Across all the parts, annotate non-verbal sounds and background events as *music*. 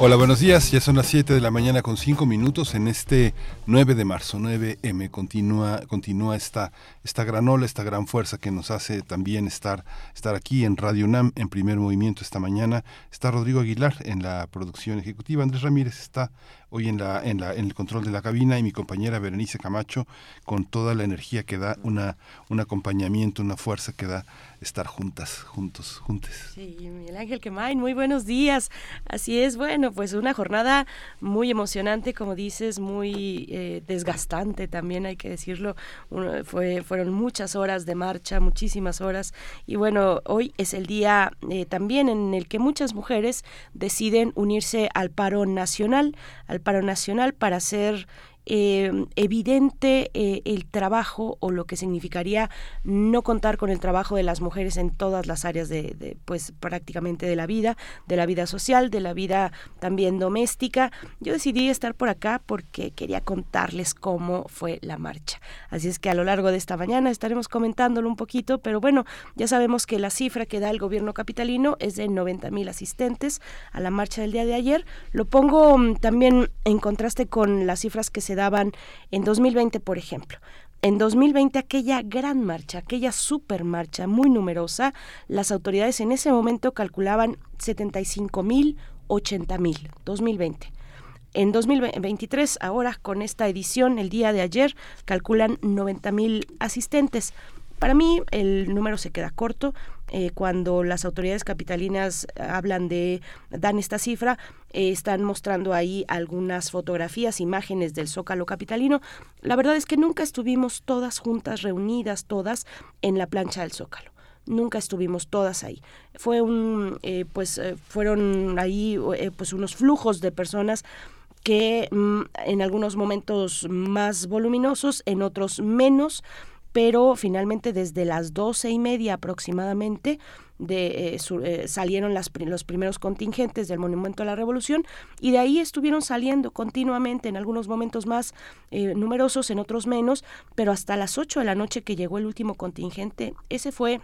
Hola, buenos días. Ya son las 7 de la mañana con 5 minutos en este 9 de marzo, 9M. Continúa, continúa esta, esta gran ola, esta gran fuerza que nos hace también estar, estar aquí en Radio UNAM en primer movimiento esta mañana. Está Rodrigo Aguilar en la producción ejecutiva. Andrés Ramírez está hoy en, la, en, la, en el control de la cabina y mi compañera Berenice Camacho con toda la energía que da, una, un acompañamiento, una fuerza que da estar juntas, juntos, juntes. Sí, Miguel Ángel Quemain, muy buenos días. Así es, bueno, pues una jornada muy emocionante, como dices, muy eh, desgastante también, hay que decirlo. fue, fueron muchas horas de marcha, muchísimas horas. Y bueno, hoy es el día eh, también en el que muchas mujeres deciden unirse al paro nacional, al paro nacional para hacer eh, evidente eh, el trabajo o lo que significaría no contar con el trabajo de las mujeres en todas las áreas de, pues prácticamente de la vida, de la vida social, de la vida también doméstica. Yo decidí estar por acá porque quería contarles cómo fue la marcha. Así es que a lo largo de esta mañana estaremos comentándolo un poquito, pero bueno, ya sabemos que la cifra que da el gobierno capitalino es de 90 mil asistentes a la marcha del día de ayer. Lo pongo mm, también en contraste con las cifras que se daban en 2020, por ejemplo. En 2020, aquella gran marcha, aquella super marcha muy numerosa, las autoridades en ese momento calculaban 75 mil, 80 mil, 2020. En 2023, ahora con esta edición, el día de ayer, calculan 90 mil asistentes. Para mí el número se queda corto. Eh, cuando las autoridades capitalinas hablan de, dan esta cifra, eh, están mostrando ahí algunas fotografías, imágenes del Zócalo capitalino. La verdad es que nunca estuvimos todas juntas, reunidas todas en la plancha del Zócalo nunca estuvimos todas ahí. Fue un, eh, pues, fueron ahí, pues, unos flujos de personas que mm, en algunos momentos más voluminosos, en otros menos, pero finalmente desde las doce y media aproximadamente de, eh, eh, salieron las, los primeros contingentes del Monumento a la Revolución y de ahí estuvieron saliendo continuamente, en algunos momentos más eh, numerosos, en otros menos, pero hasta las 8 de la noche que llegó el último contingente, ese fue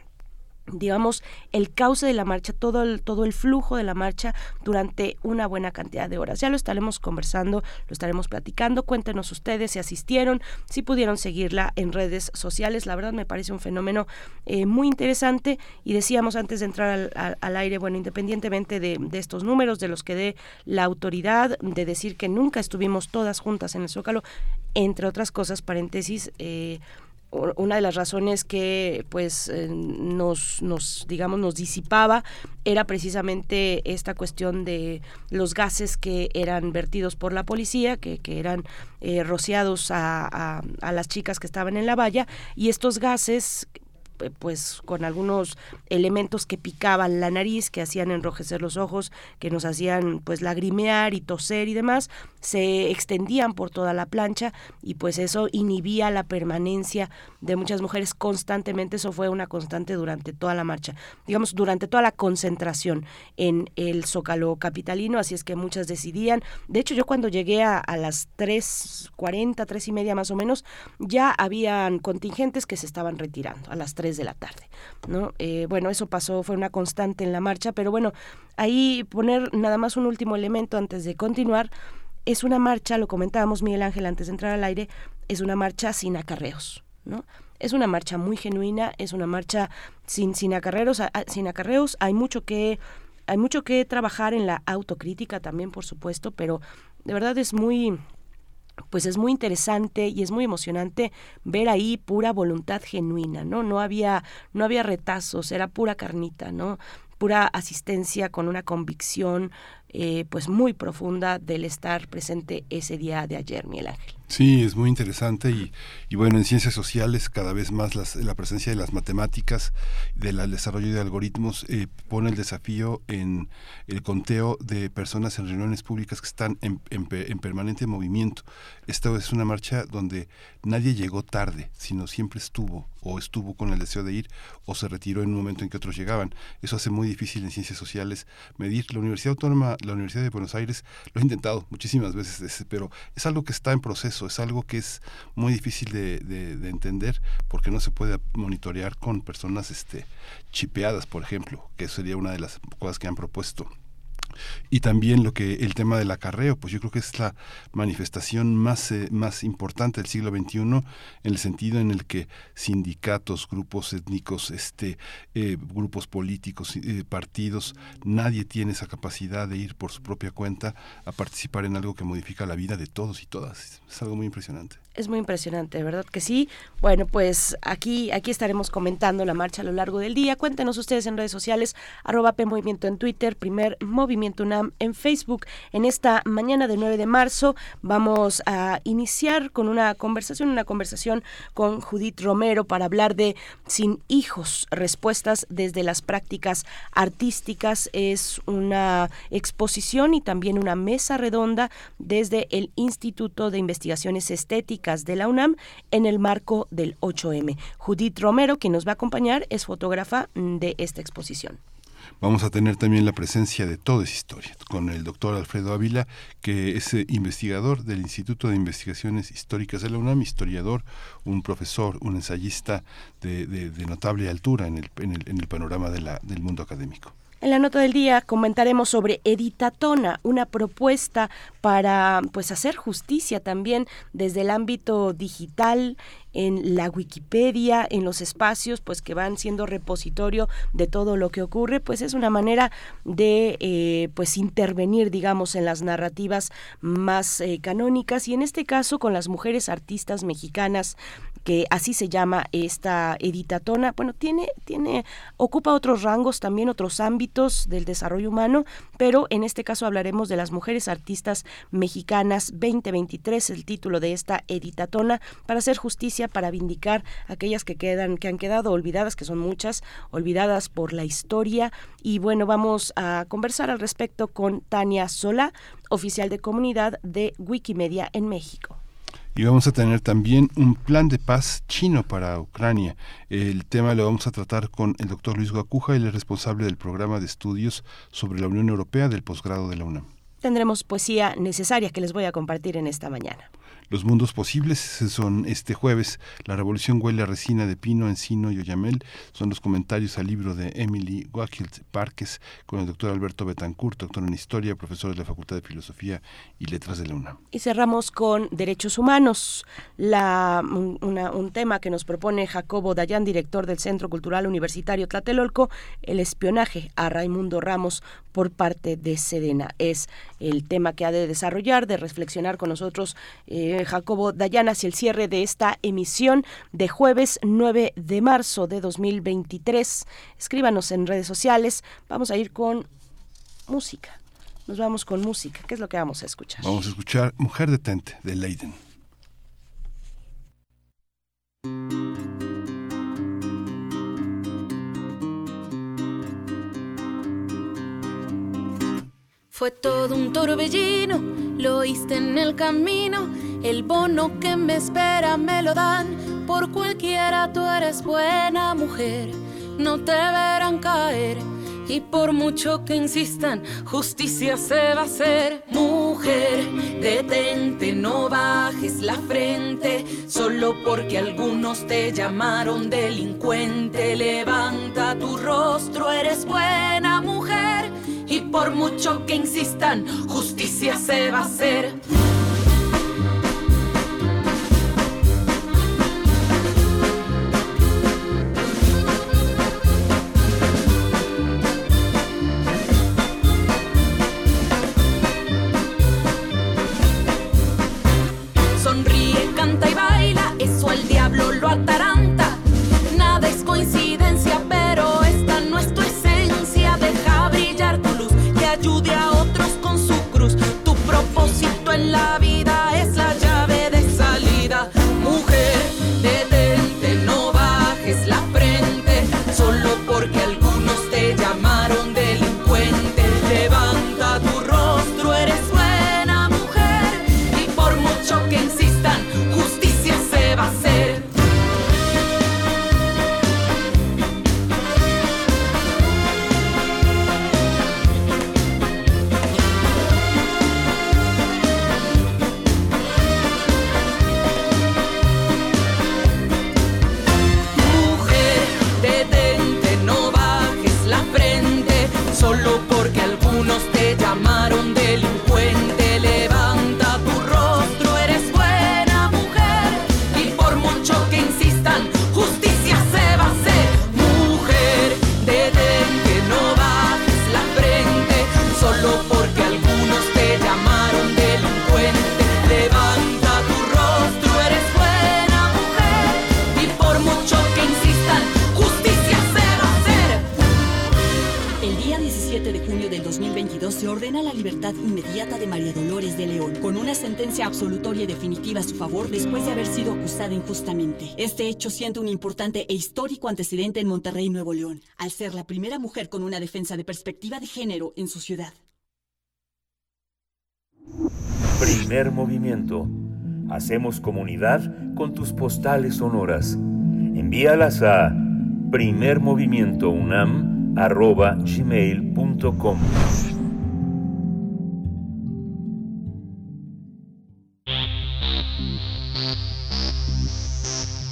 digamos, el cauce de la marcha, todo el, todo el flujo de la marcha durante una buena cantidad de horas. Ya lo estaremos conversando, lo estaremos platicando. Cuéntenos ustedes si asistieron, si pudieron seguirla en redes sociales. La verdad me parece un fenómeno eh, muy interesante y decíamos antes de entrar al, aire, bueno, independientemente de, de, estos números, de los que dé la autoridad, de decir que nunca estuvimos todas juntas en el Zócalo, entre otras cosas, paréntesis, eh, una de las razones que pues eh, nos, nos digamos nos disipaba era precisamente esta cuestión de los gases que eran vertidos por la policía que, que eran eh, rociados a, a, a, las chicas que estaban en la valla y estos gases pues con algunos elementos que picaban la nariz, que hacían enrojecer los ojos, que nos hacían pues lagrimear y toser y demás, se extendían por toda la plancha y pues eso inhibía la permanencia de muchas mujeres constantemente, eso fue una constante durante toda la marcha, digamos durante toda la concentración en el Zócalo capitalino, así es que muchas decidían, de hecho yo cuando llegué a, a las 3.40, tres y media más o menos, ya habían contingentes que se estaban retirando. A las 3 de la tarde. ¿no? Eh, bueno, eso pasó, fue una constante en la marcha, pero bueno, ahí poner nada más un último elemento antes de continuar. Es una marcha, lo comentábamos Miguel Ángel antes de entrar al aire, es una marcha sin acarreos, ¿no? Es una marcha muy genuina, es una marcha sin, sin acarreos, sin acarreos, hay mucho que hay mucho que trabajar en la autocrítica también, por supuesto, pero de verdad es muy pues es muy interesante y es muy emocionante ver ahí pura voluntad genuina, ¿no? No había, no había retazos, era pura carnita, ¿no? pura asistencia con una convicción eh, pues muy profunda del estar presente ese día de ayer, Miguel Ángel. Sí, es muy interesante y, y, bueno, en ciencias sociales cada vez más la presencia de las matemáticas, del desarrollo de algoritmos eh, pone el desafío en el conteo de personas en reuniones públicas que están en, en, en, permanente movimiento. Esta es una marcha donde nadie llegó tarde, sino siempre estuvo o estuvo con el deseo de ir o se retiró en un momento en que otros llegaban. Eso hace muy difícil en ciencias sociales medir. La Universidad Autónoma, la Universidad de Buenos Aires lo ha intentado muchísimas veces, pero es algo que está en proceso es algo que es muy difícil de, de, entender porque no se puede monitorear con personas este, chipeadas, por ejemplo, que sería una de las cosas que han propuesto y también lo que el tema del acarreo, pues yo creo que es la manifestación más, eh, más importante del siglo XXI en el sentido en el que sindicatos, grupos étnicos, este, eh, grupos políticos, eh, partidos, nadie tiene esa capacidad de ir por su propia cuenta a participar en algo que modifica la vida de todos y todas. Es algo muy impresionante es muy impresionante, ¿verdad que sí? Bueno, pues aquí, aquí estaremos comentando la marcha a lo largo del día. Cuéntenos ustedes en redes sociales, arroba P Movimiento en Twitter, primer Movimiento UNAM en Facebook. En esta mañana de 9 de marzo vamos a iniciar con una conversación, una conversación con Judith Romero para hablar de Sin hijos, respuestas desde las prácticas artísticas. Es una exposición y también una mesa redonda desde el Instituto de Investigaciones Estéticas de la UNAM en el marco del 8M. Judith Romero, quien nos va a acompañar, es fotógrafa de esta exposición. Vamos a tener también la presencia de toda esa historia, con el doctor Alfredo Ávila, que es eh, investigador del Instituto de Investigaciones Históricas de la UNAM, historiador, un profesor, un ensayista de, notable altura en el, panorama del mundo académico. En la nota del día comentaremos sobre Editatona, una propuesta para pues hacer justicia también desde el ámbito digital en la Wikipedia, en los espacios pues que van siendo repositorio de todo lo que ocurre, pues es una manera de eh, pues intervenir digamos en las narrativas más eh, canónicas y en este caso con las mujeres artistas mexicanas que así se llama esta editatona, bueno, tiene, tiene, ocupa otros rangos, también otros ámbitos del desarrollo humano, pero en este caso hablaremos de las mujeres artistas mexicanas 2023, el título de esta editatona, para hacer justicia, para vindicar aquellas que quedan, que han quedado olvidadas, que son muchas, olvidadas por la historia. Y bueno, vamos a conversar al respecto con Tania Sola, oficial de comunidad de Wikimedia en México. Y vamos a tener también un plan de paz chino para Ucrania. El tema lo vamos a tratar con el doctor Luis Guacuja, es responsable del programa de estudios sobre la Unión Europea del posgrado de la UNAM. Tendremos poesía necesaria que les voy a compartir en esta mañana. Los mundos posibles son este jueves. La revolución huele a resina de pino, encino y oyamel. Son los comentarios al libro de Emily Wakilt Parques con el doctor Alberto Betancourt, doctor en Historia, profesor de la Facultad de Filosofía y Letras de la UNAM. Y cerramos con Derechos Humanos, la, un tema que nos propone Jacobo Dayan, director del Centro Cultural Universitario Tlatelolco, el espionaje a Raimundo Ramos por parte de Sedena. Es el tema que ha de desarrollar, de reflexionar con nosotros. Eh, Jacobo Dayan hacia el cierre de esta emisión de jueves 9 de marzo de 2023. Escríbanos en redes sociales. Vamos a ir con música. Nos vamos con música. ¿Qué es lo que vamos a escuchar? Vamos a escuchar Mujer Detente de Leiden. Fue todo un torbellino, lo oíste en el camino el bono que me espera me lo dan. Por cualquiera tú eres buena mujer, no te verán caer. Y por mucho que insistan, justicia se va a hacer. Mujer, detente, no bajes la frente. Solo porque algunos te llamaron delincuente. Levanta tu rostro, eres buena mujer. Y por mucho que insistan, justicia se va a hacer. De León, con una sentencia absolutoria y definitiva a su favor después de haber sido acusada injustamente. Este hecho siente un importante e histórico antecedente en Monterrey, Nuevo León, al ser la primera mujer con una defensa de perspectiva de género en su ciudad. Primer movimiento. Hacemos comunidad con tus postales sonoras. Envíalas a primermovimientounam.gmail.com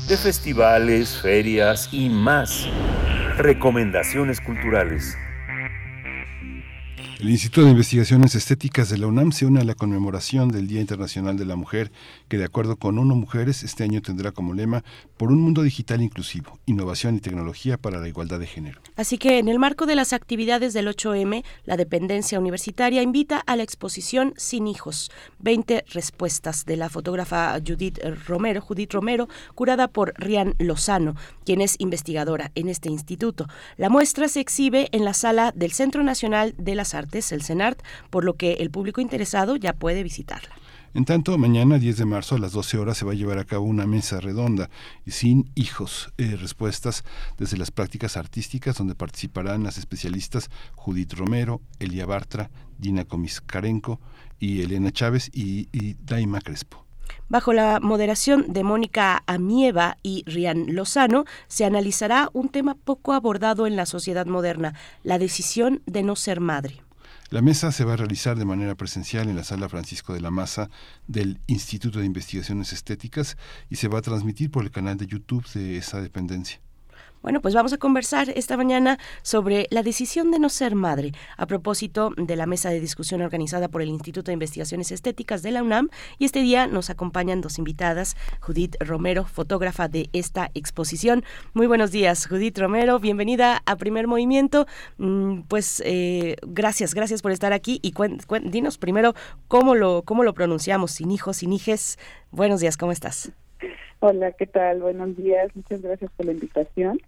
De festivales, ferias y más. Recomendaciones culturales. El Instituto de Investigaciones Estéticas de la UNAM se une a la conmemoración del Día Internacional de la Mujer, que de acuerdo con UNO Mujeres este año tendrá como lema Por un mundo digital inclusivo, innovación y tecnología para la igualdad de género. Así que en el marco de las actividades del 8M, la dependencia universitaria invita a la exposición Sin hijos, 20 respuestas de la fotógrafa Judith Romero, Judith Romero, curada por Rian Lozano, quien es investigadora en este instituto. La muestra se exhibe en la sala del Centro Nacional de las Artes el CENART, por lo que el público interesado ya puede visitarla. En tanto, mañana 10 de marzo a las 12 horas se va a llevar a cabo una mesa redonda y sin hijos, eh, respuestas desde las prácticas artísticas donde participarán las especialistas Judith Romero, Elia Bartra, Dina Comiscarenco y Elena Chávez y, y Daima Crespo. Bajo la moderación de Mónica Amieva y Rian Lozano, se analizará un tema poco abordado en la sociedad moderna, la decisión de no ser madre. La mesa se va a realizar de manera presencial en la sala Francisco de la Maza del Instituto de Investigaciones Estéticas y se va a transmitir por el canal de YouTube de esa dependencia. Bueno, pues vamos a conversar esta mañana sobre la decisión de no ser madre, a propósito de la mesa de discusión organizada por el Instituto de Investigaciones Estéticas de la UNAM. Y este día nos acompañan dos invitadas, Judith Romero, fotógrafa de esta exposición. Muy buenos días, Judith Romero, bienvenida a Primer Movimiento. Mm, pues eh, gracias, gracias por estar aquí y dinos primero cómo lo, cómo lo pronunciamos, sin hijos, sin hijes. Buenos días, ¿cómo estás? Hola, ¿qué tal? Buenos días, muchas gracias por la invitación.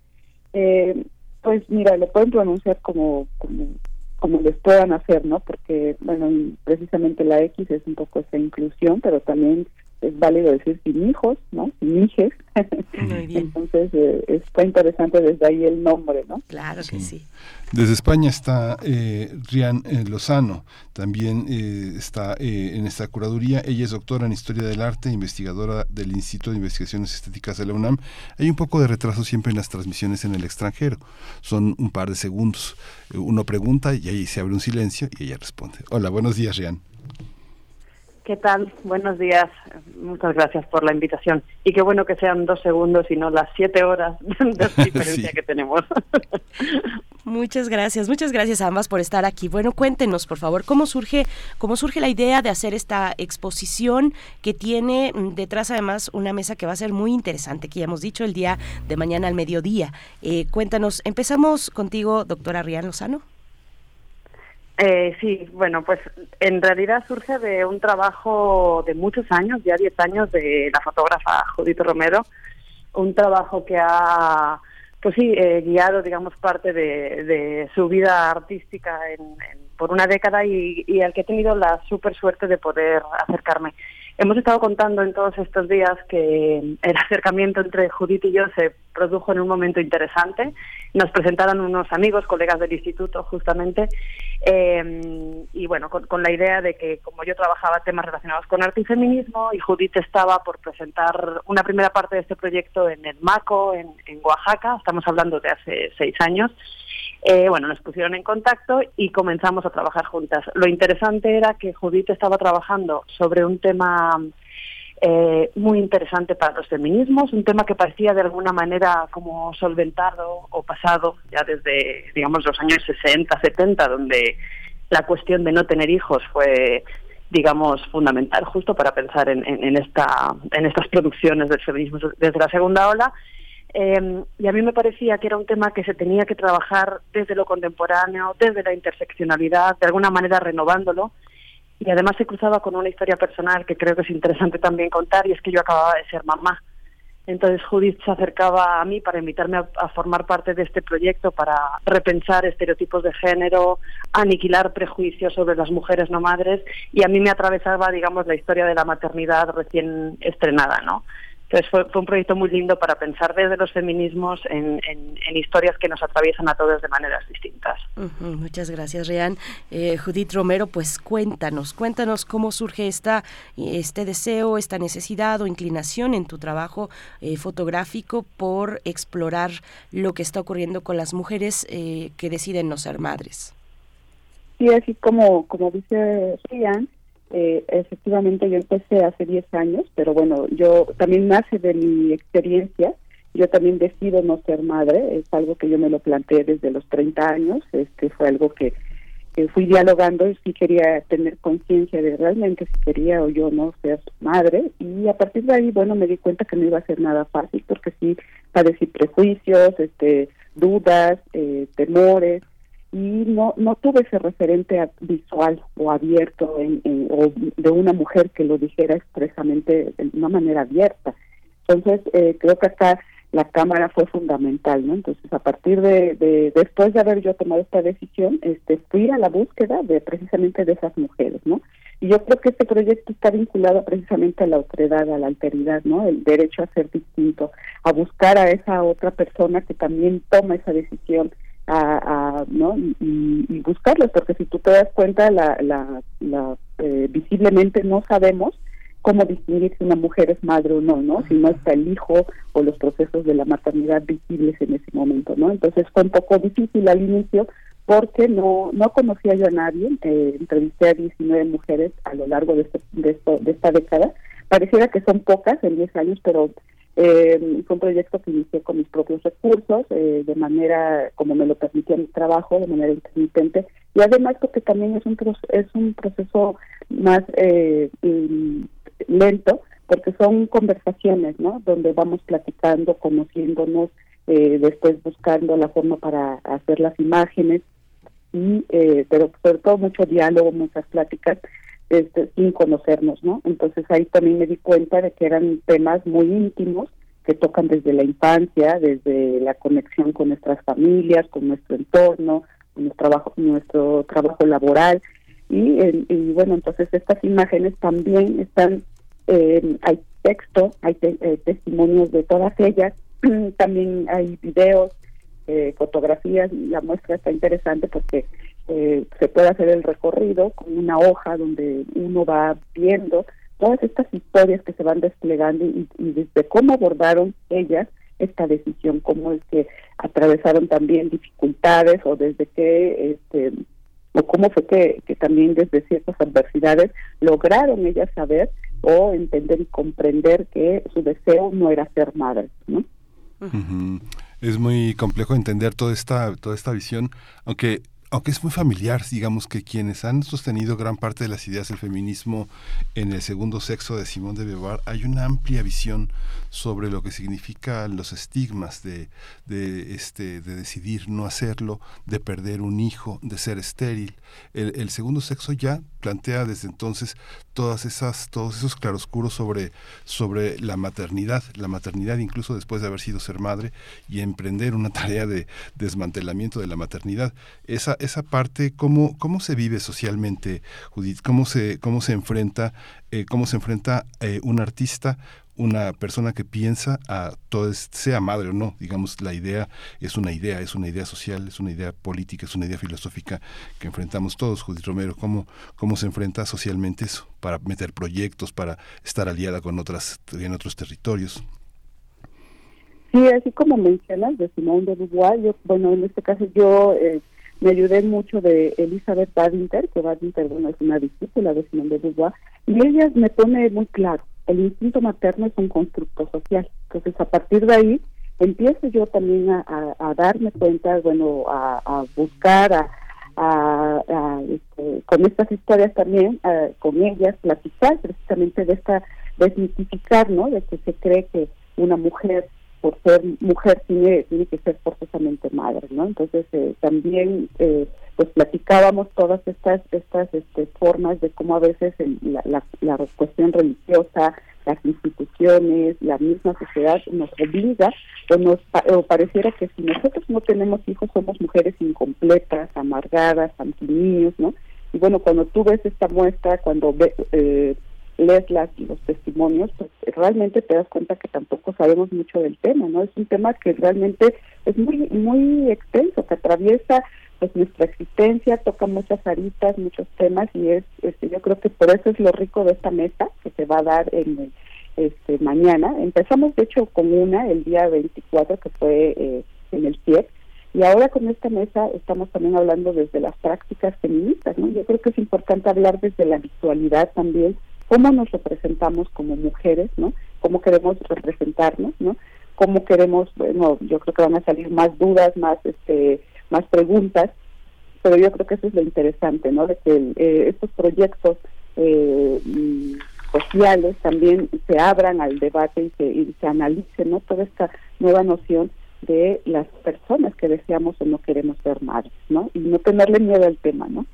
Eh, pues mira, lo pueden pronunciar como, como, como les puedan hacer, ¿no? Porque, bueno, precisamente la X es un poco esa inclusión, pero también es válido decir sin hijos, ¿no? Sin hijes. *laughs* Entonces, eh, está interesante desde ahí el nombre, ¿no? Claro que sí. Desde España está eh, Rian eh, Lozano, también eh, está en esta curaduría. Ella es doctora en Historia del Arte, investigadora del Instituto de Investigaciones Estéticas de la UNAM. Hay un poco de retraso siempre en las transmisiones en el extranjero. Son un par de segundos. Uno pregunta y ahí se abre un silencio y ella responde. Hola, buenos días, Rian. ¿Qué tal? Buenos días. Muchas gracias por la invitación. Y qué bueno que sean dos segundos y no las siete horas *laughs* de *laughs* diferencia que tenemos. *laughs* Muchas gracias, muchas gracias a ambas por estar aquí. Bueno, cuéntenos, por favor, cómo surge, cómo surge la idea de hacer esta exposición que tiene mm, detrás además una mesa que va a ser muy interesante, que ya hemos dicho el día de mañana al mediodía. Eh, cuéntanos, empezamos contigo, doctora Rian Lozano. Eh, sí, bueno, pues en realidad surge de un trabajo de muchos años, ya 10 años, de la fotógrafa Judith Romero, un trabajo que ha, pues sí, eh, guiado, digamos, parte de, su vida artística por una década y, y al que he tenido la súper suerte de poder acercarme. Hemos estado contando en todos estos días que el acercamiento entre Judith y yo se produjo en un momento interesante. Nos presentaron unos amigos, colegas del instituto, justamente, eh, y bueno, con, la idea de que como yo trabajaba temas relacionados con arte y feminismo, y Judith estaba por presentar una primera parte de este proyecto en el MACO, en, en Oaxaca, estamos hablando de hace seis años, eh, bueno, nos pusieron en contacto y comenzamos a trabajar juntas. Lo interesante era que Judith estaba trabajando sobre un tema eh, muy interesante para los feminismos, un tema que parecía de alguna manera como solventado o pasado ya desde, digamos, los años 60, 70, donde la cuestión de no tener hijos fue digamos fundamental justo para pensar en, en, esta en estas producciones del feminismo desde la segunda ola eh, y a mí me parecía que era un tema que se tenía que trabajar desde lo contemporáneo, desde la interseccionalidad, de alguna manera renovándolo. Y además se cruzaba con una historia personal que creo que es interesante también contar, y es que yo acababa de ser mamá. Entonces Judith se acercaba a mí para invitarme a, formar parte de este proyecto, para repensar estereotipos de género, aniquilar prejuicios sobre las mujeres no madres y a mí me atravesaba, digamos, la historia de la maternidad recién estrenada, ¿no? Entonces fue, un proyecto muy lindo para pensar desde los feminismos en, historias que nos atraviesan a todos de maneras distintas. muchas gracias, Rian. Eh, Judith Romero, pues cuéntanos, cuéntanos cómo surge esta, este deseo, esta necesidad o inclinación en tu trabajo eh, fotográfico por explorar lo que está ocurriendo con las mujeres eh, que deciden no ser madres. Sí, así como, como dice Rian, eh, efectivamente yo empecé hace 10 años, pero bueno, yo también nace de mi experiencia. Yo también decido no ser madre, es algo que yo me lo planteé desde los 30 años, este fue algo que, fui dialogando y si quería tener conciencia de realmente si quería o yo no ser madre y a partir de ahí, bueno, me di cuenta que no iba a ser nada fácil porque sí padecí prejuicios, este dudas, eh, temores, y no no tuve ese referente visual o abierto en, o de una mujer que lo dijera expresamente de una manera abierta. Entonces eh, creo que acá la cámara fue fundamental no entonces a partir de, de, después de haber yo tomado esta decisión este fui a la búsqueda de precisamente de esas mujeres no y yo creo que este proyecto está vinculado precisamente a la otredad a la alteridad no el derecho a ser distinto a buscar a esa otra persona que también toma esa decisión a, ¿no? Y, y, buscarlos, porque si tú te das cuenta, la, la, eh, visiblemente no sabemos cómo distinguir si una mujer es madre o no, ¿no? Si no está el hijo o los procesos de la maternidad visibles en ese momento, ¿no? Entonces fue un poco difícil al inicio porque no no conocía yo a nadie, eh, entrevisté a 19 mujeres a lo largo de, este, de, esto, de esta década, pareciera que son pocas en 10 años, pero eh, fue un proyecto que inicié con mis propios recursos, eh, de manera como me lo permitía mi trabajo, de manera intermitente, y además porque también es un, es un proceso más eh, lento, porque son conversaciones, ¿no? Donde vamos platicando, conociéndonos, eh, después buscando la forma para hacer las imágenes, y eh, pero sobre todo mucho diálogo, muchas pláticas, este, sin conocernos, ¿no? Entonces ahí también me di cuenta de que eran temas muy íntimos que tocan desde la infancia, desde la conexión con nuestras familias, con nuestro entorno, con nuestro trabajo, nuestro trabajo laboral y, y bueno, entonces estas imágenes también están, eh, hay texto, hay eh, testimonios de todas ellas, *clears throat* también hay videos, eh, fotografías, la muestra está interesante porque eh, se puede hacer el recorrido con una hoja donde uno va viendo todas estas historias que se van desplegando y, desde cómo abordaron ellas esta decisión, cómo es que atravesaron también dificultades o desde qué, este, o cómo fue que, que también desde ciertas adversidades lograron ellas saber o entender y comprender que su deseo no era ser madre, ¿no? Es muy complejo entender toda esta, toda esta visión, aunque aunque es muy familiar, digamos que quienes han sostenido gran parte de las ideas del feminismo en el segundo sexo de Simón de Beauvoir, hay una amplia visión sobre lo que significan los estigmas de, de, este, de decidir no hacerlo, de perder un hijo, de ser estéril. El, segundo sexo ya plantea desde entonces todas esas, todos esos claroscuros sobre, sobre la maternidad, la maternidad incluso después de haber sido ser madre y emprender una *laughs* tarea de desmantelamiento de la maternidad. Esa, esa parte, ¿cómo, cómo se vive socialmente, Judith? ¿Cómo se, cómo se enfrenta, eh, cómo se enfrenta eh, un artista una persona que piensa a todo, sea madre o no, digamos, la idea es una idea, es una idea social, es una idea política, es una idea filosófica que enfrentamos todos, Judith Romero, ¿cómo, cómo se enfrenta socialmente eso, para meter proyectos, para estar aliada con otras, en otros territorios. Sí, así como mencionas de Beauvoir, yo, bueno, en este caso yo eh, me ayudé mucho de Elizabeth Badinter, que Badinter, bueno, es una discípula de Simone de Beauvoir, y ella me pone muy claro, el instinto materno es un constructo social. Entonces, a partir de ahí, empiezo yo también a, darme cuenta, bueno, a, buscar, a, este, con estas historias también, con ellas, platicar precisamente de esta, desmitificar, ¿no? De que se cree que una mujer por ser mujer tiene, tiene que ser forzosamente madre, ¿no? Entonces eh, también eh, pues platicábamos todas estas estas este, formas de cómo a veces la, la, cuestión religiosa, las instituciones, la misma sociedad nos obliga o nos o pareciera que si nosotros no tenemos hijos somos mujeres incompletas, amargadas, niños, ¿no? Y bueno, cuando tú ves esta muestra, cuando ve, eh, lees las, los testimonios, pues realmente te das cuenta que tampoco sabemos mucho del tema, ¿no? Es un tema que realmente es muy muy extenso, que atraviesa pues nuestra existencia, toca muchas aritas, muchos temas y es este yo creo que por eso es lo rico de esta mesa que se va a dar en este mañana. Empezamos de hecho con una el día 24 que fue eh, en el CIEP y ahora con esta mesa estamos también hablando desde las prácticas feministas, ¿no? Yo creo que es importante hablar desde la visualidad también cómo nos representamos como mujeres, ¿no? Cómo queremos representarnos, ¿no? Cómo queremos, bueno, yo creo que van a salir más dudas, más este, más preguntas, pero yo creo que eso es lo interesante, ¿no? De que eh, estos proyectos eh, mm, sociales también se abran al debate y se, y se analice, ¿no? Toda esta nueva noción de las personas que deseamos o no queremos ser madres, ¿no? Y no tenerle miedo al tema, ¿no?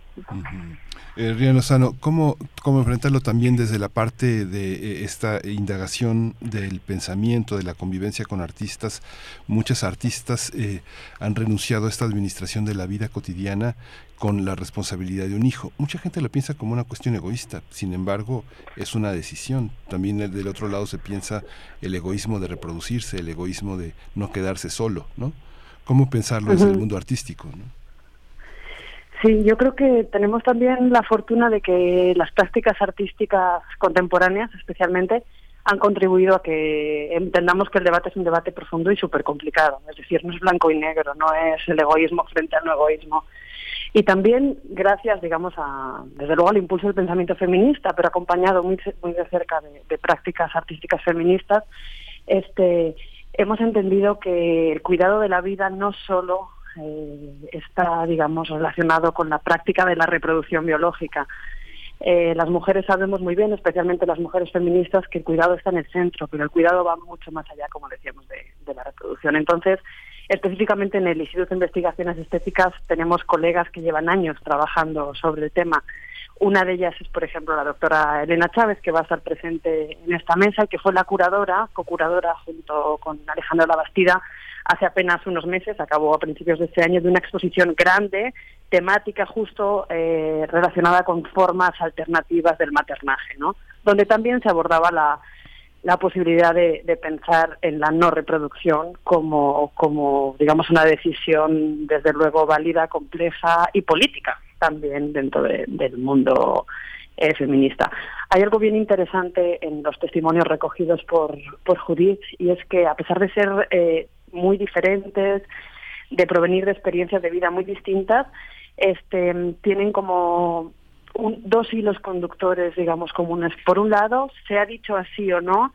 Eh, Lozano, ¿cómo, ¿cómo enfrentarlo también desde la parte de eh, esta indagación del pensamiento, de la convivencia con artistas? Muchas artistas eh, han renunciado a esta administración de la vida cotidiana con la responsabilidad de un hijo. Mucha gente lo piensa como una cuestión egoísta, sin embargo es una decisión. También del otro lado se piensa el egoísmo de reproducirse, el egoísmo de no quedarse solo, ¿no? ¿Cómo pensarlo desde el mundo artístico? ¿no? Sí, yo creo que tenemos también la fortuna de que las prácticas artísticas contemporáneas, especialmente, han contribuido a que entendamos que el debate es un debate profundo y súper complicado. Es decir, no es blanco y negro, no es el egoísmo frente al no egoísmo. Y también gracias, digamos, a, desde luego al impulso del pensamiento feminista, pero acompañado muy, muy de cerca de, prácticas artísticas feministas, este, hemos entendido que el cuidado de la vida no solo eh, está, digamos, relacionado con la práctica de la reproducción biológica. Eh, las mujeres sabemos muy bien, especialmente las mujeres feministas, que el cuidado está en el centro, pero el cuidado va mucho más allá, como decíamos, de, la reproducción. Entonces, específicamente en el Instituto de Investigaciones Estéticas tenemos colegas que llevan años trabajando sobre el tema. Una de ellas es, por ejemplo, la doctora Elena Chávez, que va a estar presente en esta mesa y que fue la curadora, co-curadora junto con Alejandra Labastida, hace apenas unos meses, acabó a principios de este año, de una exposición grande, temática justo eh, relacionada con formas alternativas del maternaje, ¿no? donde también se abordaba la, la posibilidad de, pensar en la no reproducción como, como, digamos, una decisión, desde luego, válida, compleja y política también dentro del mundo eh, feminista. Hay algo bien interesante en los testimonios recogidos por, por Judith y es que a pesar de ser eh, muy diferentes, de provenir de experiencias de vida muy distintas, este, tienen como dos hilos conductores, digamos, comunes. Por un lado, se ha dicho así o no,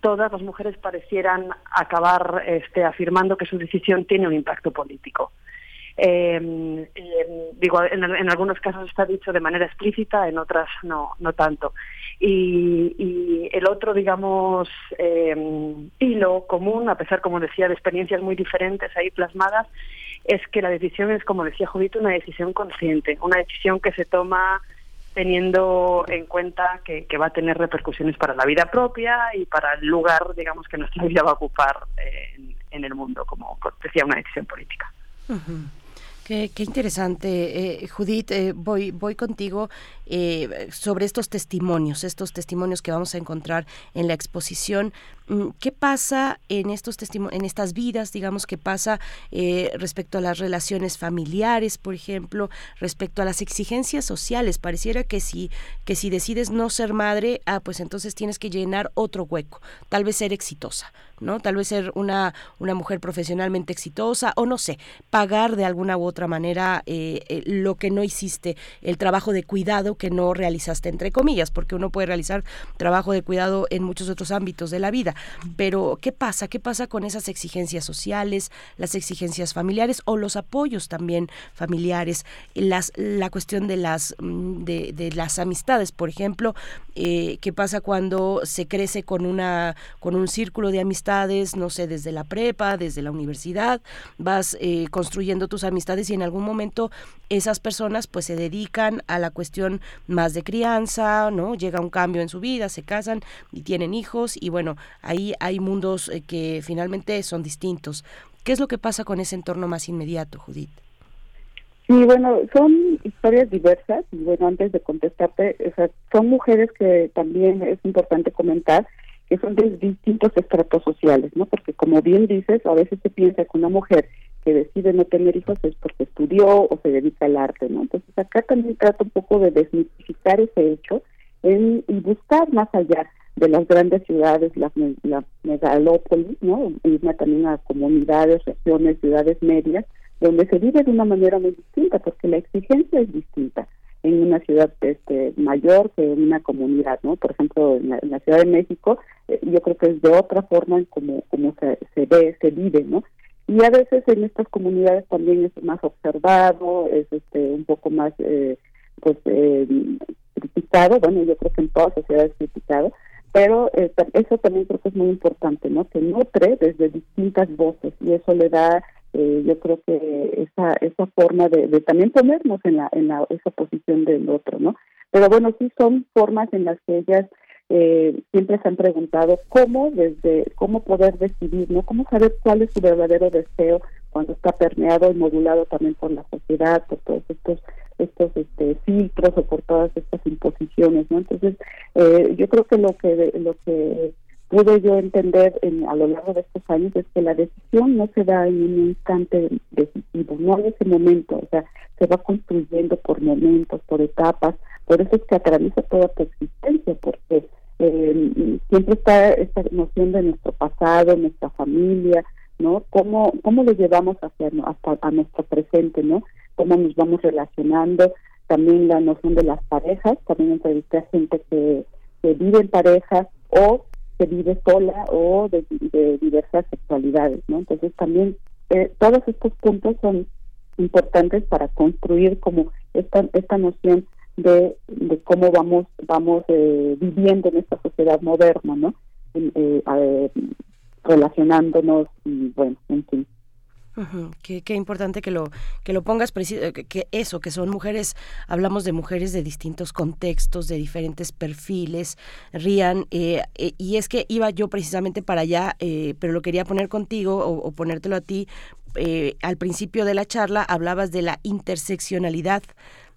todas las mujeres parecieran acabar este, afirmando que su decisión tiene un impacto político. Eh, digo, en, algunos casos está dicho de manera explícita, en otras no, no tanto. Y, el otro, digamos, eh, hilo común, a pesar, como decía, de experiencias muy diferentes ahí plasmadas, es que la decisión es, como decía Judith, una decisión consciente, una decisión que se toma teniendo en cuenta que, va a tener repercusiones para la vida propia y para el lugar, digamos, que nuestra vida va a ocupar en, el mundo, como decía, una decisión política. Qué, interesante, eh, Judith. Eh, voy, voy contigo eh, sobre estos testimonios, estos testimonios que vamos a encontrar en la exposición. Mm, ¿Qué pasa en estos en estas vidas, digamos, qué pasa eh, respecto a las relaciones familiares, por ejemplo, respecto a las exigencias sociales? Pareciera que si que si decides no ser madre, ah, pues entonces tienes que llenar otro hueco, tal vez ser exitosa, ¿no? Tal vez ser una una mujer profesionalmente exitosa o no sé, pagar de alguna u otra manera eh, lo que no hiciste, el trabajo de cuidado que no realizaste, entre comillas, porque uno puede realizar trabajo de cuidado en muchos otros ámbitos de la vida. Pero, ¿qué pasa? ¿Qué pasa con esas exigencias sociales, las exigencias familiares o los apoyos también familiares? Las, la cuestión de las, mm, de, las amistades, por ejemplo, eh, ¿qué pasa cuando se crece con, una, con un círculo de amistades, no sé, desde la prepa, desde la universidad, vas eh, construyendo tus amistades y en algún momento esas personas pues se dedican a la cuestión más de crianza, ¿no? Llega un cambio en su vida, se casan y tienen hijos y bueno, ahí hay mundos eh, que finalmente son distintos. ¿Qué es lo que pasa con ese entorno más inmediato, Judith? Sí, bueno, son historias diversas y bueno, antes de contestarte, son mujeres que también es importante comentar que son de distintos estratos sociales, ¿no? Porque como bien dices, a veces se piensa que una mujer que decide no tener hijos es porque estudió o se dedica al arte, ¿no? Entonces acá también trata un poco de desmitificar ese hecho en, y buscar más allá de las grandes ciudades, las, megalópolis, ¿no? Irme también a comunidades, regiones, ciudades medias, donde se vive de una manera muy distinta, porque la exigencia es distinta en una ciudad este, mayor que en una comunidad, ¿no? Por ejemplo, en la, Ciudad de México, eh, yo creo que es de otra forma en como, como se, se ve, se vive, ¿no? y a veces en estas comunidades también es más observado, es este un poco más eh, pues eh, criticado, bueno yo creo que en todas las sociedades criticado, pero eh, eso también creo que es muy importante, ¿no? Que nutre desde distintas voces y eso le da yo creo que esa esa forma de, de, también ponernos en la en la esa posición del otro, ¿no? Pero bueno sí son formas en las que ellas eh, siempre se han preguntado cómo desde cómo poder decidir, ¿no? Cómo saber cuál es su verdadero deseo cuando está permeado y modulado también por la sociedad, por todos estos estos este, filtros o por todas estas imposiciones, ¿no? Entonces, eh, yo creo que lo que lo que pude yo entender en, a lo largo de estos años es que la decisión no se da en un instante decisivo, no hay ese momento, o sea, se va construyendo por momentos, por etapas, por eso es que atraviesa toda tu existencia, porque eh, siempre está esta noción de nuestro pasado, nuestra familia, ¿no? ¿Cómo, cómo lo llevamos hacia, hasta a nuestro presente, ¿no? Cómo nos vamos relacionando, también la noción de las parejas, también entrevisté a gente que, vive en parejas o que vive sola o de, diversas sexualidades, ¿no? Entonces también eh, todos estos puntos son importantes para construir como esta, esta noción de, cómo vamos vamos eh, viviendo en esta sociedad moderna, ¿no? Eh, relacionándonos y bueno, en fin. Qué, importante que lo que lo pongas que, que, eso que son mujeres hablamos de mujeres de distintos contextos de diferentes perfiles Rían eh, y es que iba yo precisamente para allá pero lo quería poner contigo o, o ponértelo a ti al principio de la charla hablabas de la interseccionalidad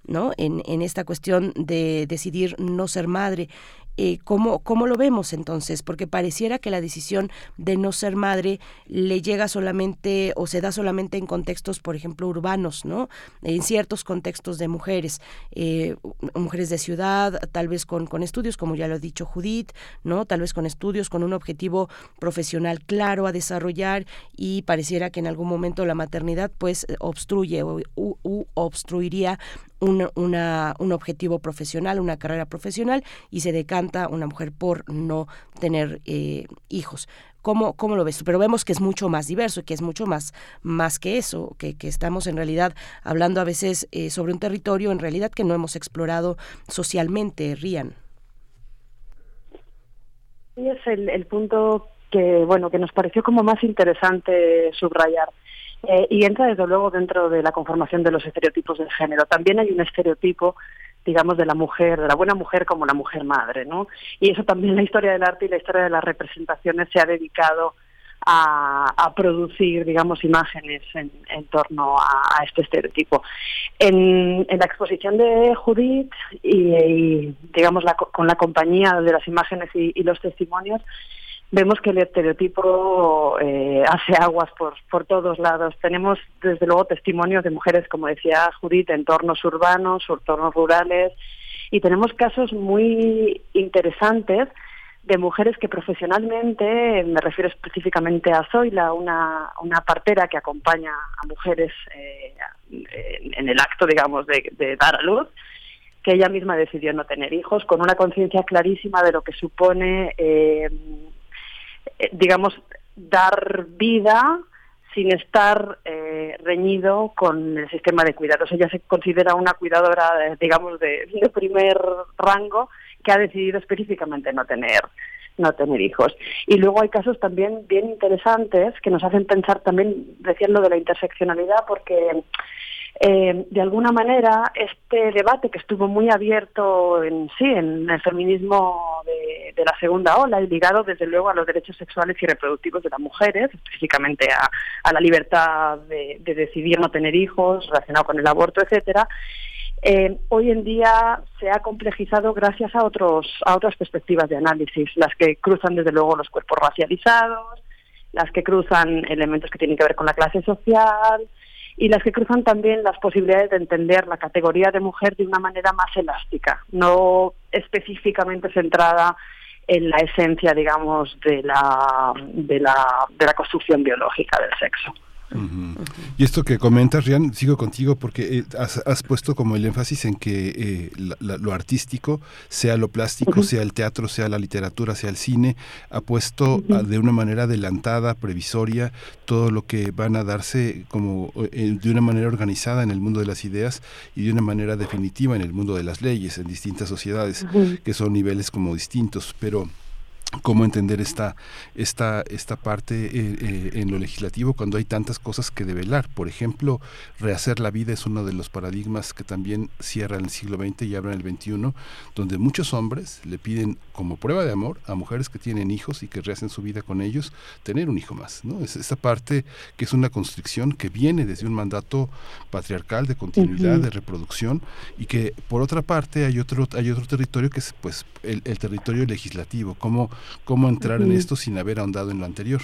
¿no? En, en esta cuestión de decidir no ser madre. Eh, ¿cómo, ¿cómo, lo vemos entonces? Porque pareciera que la decisión de no ser madre le llega solamente o se da solamente en contextos, por ejemplo, urbanos, ¿no? En ciertos contextos de mujeres, eh, mujeres de ciudad, tal vez con, con estudios, como ya lo ha dicho Judith, ¿no? Tal vez con estudios, con un objetivo profesional claro a desarrollar y pareciera que en algún momento la maternidad pues obstruye o obstruiría un, una, un objetivo profesional, una carrera profesional y se decanta una mujer por no tener eh, hijos. ¿Cómo, ¿Cómo, lo ves? Pero vemos que es mucho más diverso y que es mucho más, más que eso, que, estamos en realidad hablando a veces eh, sobre un territorio en realidad que no hemos explorado socialmente, Rían. Sí, es el, el punto que, bueno, que nos pareció como más interesante subrayar. Eh, y entra desde luego dentro de la conformación de los estereotipos de género. También hay un estereotipo digamos, de la mujer, de la buena mujer como la mujer madre, ¿no? Y eso también la historia del arte y la historia de las representaciones se ha dedicado a, producir, digamos, imágenes en, torno a, este estereotipo. En, la exposición de Judith y, digamos, con la compañía de las imágenes y los testimonios, vemos que el estereotipo eh, hace aguas por, por todos lados. Tenemos, desde luego, testimonios de mujeres, como decía Judith, en entornos urbanos, entornos rurales, y tenemos casos muy interesantes de mujeres que profesionalmente, me refiero específicamente a Zoila, una, una partera que acompaña a mujeres eh, en, el acto, digamos, de, de dar a luz, que ella misma decidió no tener hijos, con una conciencia clarísima de lo que supone eh, eh, digamos, dar vida sin estar eh, reñido con el sistema de cuidados. Ella se considera una cuidadora, digamos, de, de primer rango que ha decidido específicamente no tener no tener hijos. Y luego hay casos también bien interesantes que nos hacen pensar también, decían lo de la interseccionalidad, porque eh, de alguna manera este debate que estuvo muy abierto en sí en el feminismo de, la segunda ola y ligado desde luego a los derechos sexuales y reproductivos de las mujeres, específicamente a, la libertad de, de, decidir no tener hijos, relacionado con el aborto, etcétera, eh, hoy en día se ha complejizado gracias a otros a otras perspectivas de análisis, las que cruzan desde luego los cuerpos racializados, las que cruzan elementos que tienen que ver con la clase social y las que cruzan también las posibilidades de entender la categoría de mujer de una manera más elástica, no específicamente centrada en la esencia, digamos, de la, de la, de la construcción biológica del sexo. Y esto que comentas, Rian, sigo contigo porque eh, has, puesto como el énfasis en que eh, lo artístico, sea lo plástico, sea el teatro, sea la literatura, sea el cine, ha puesto de una manera adelantada, previsoria, todo lo que van a darse como eh, de una manera organizada en el mundo de las ideas y de una manera definitiva en el mundo de las leyes, en distintas sociedades, que son niveles como distintos, pero cómo entender esta, esta, esta parte eh, eh, en lo legislativo cuando hay tantas cosas que develar. Por ejemplo, rehacer la vida es uno de los paradigmas que también cierra el siglo XX y abre el XXI, donde muchos hombres le piden como prueba de amor a mujeres que tienen hijos y que rehacen su vida con ellos, tener un hijo más. ¿no? Es esta parte que es una constricción que viene desde un mandato patriarcal de continuidad, de reproducción, y que por otra parte hay otro, hay otro territorio que es pues el, el territorio legislativo, como cómo entrar en esto sin haber ahondado en lo anterior.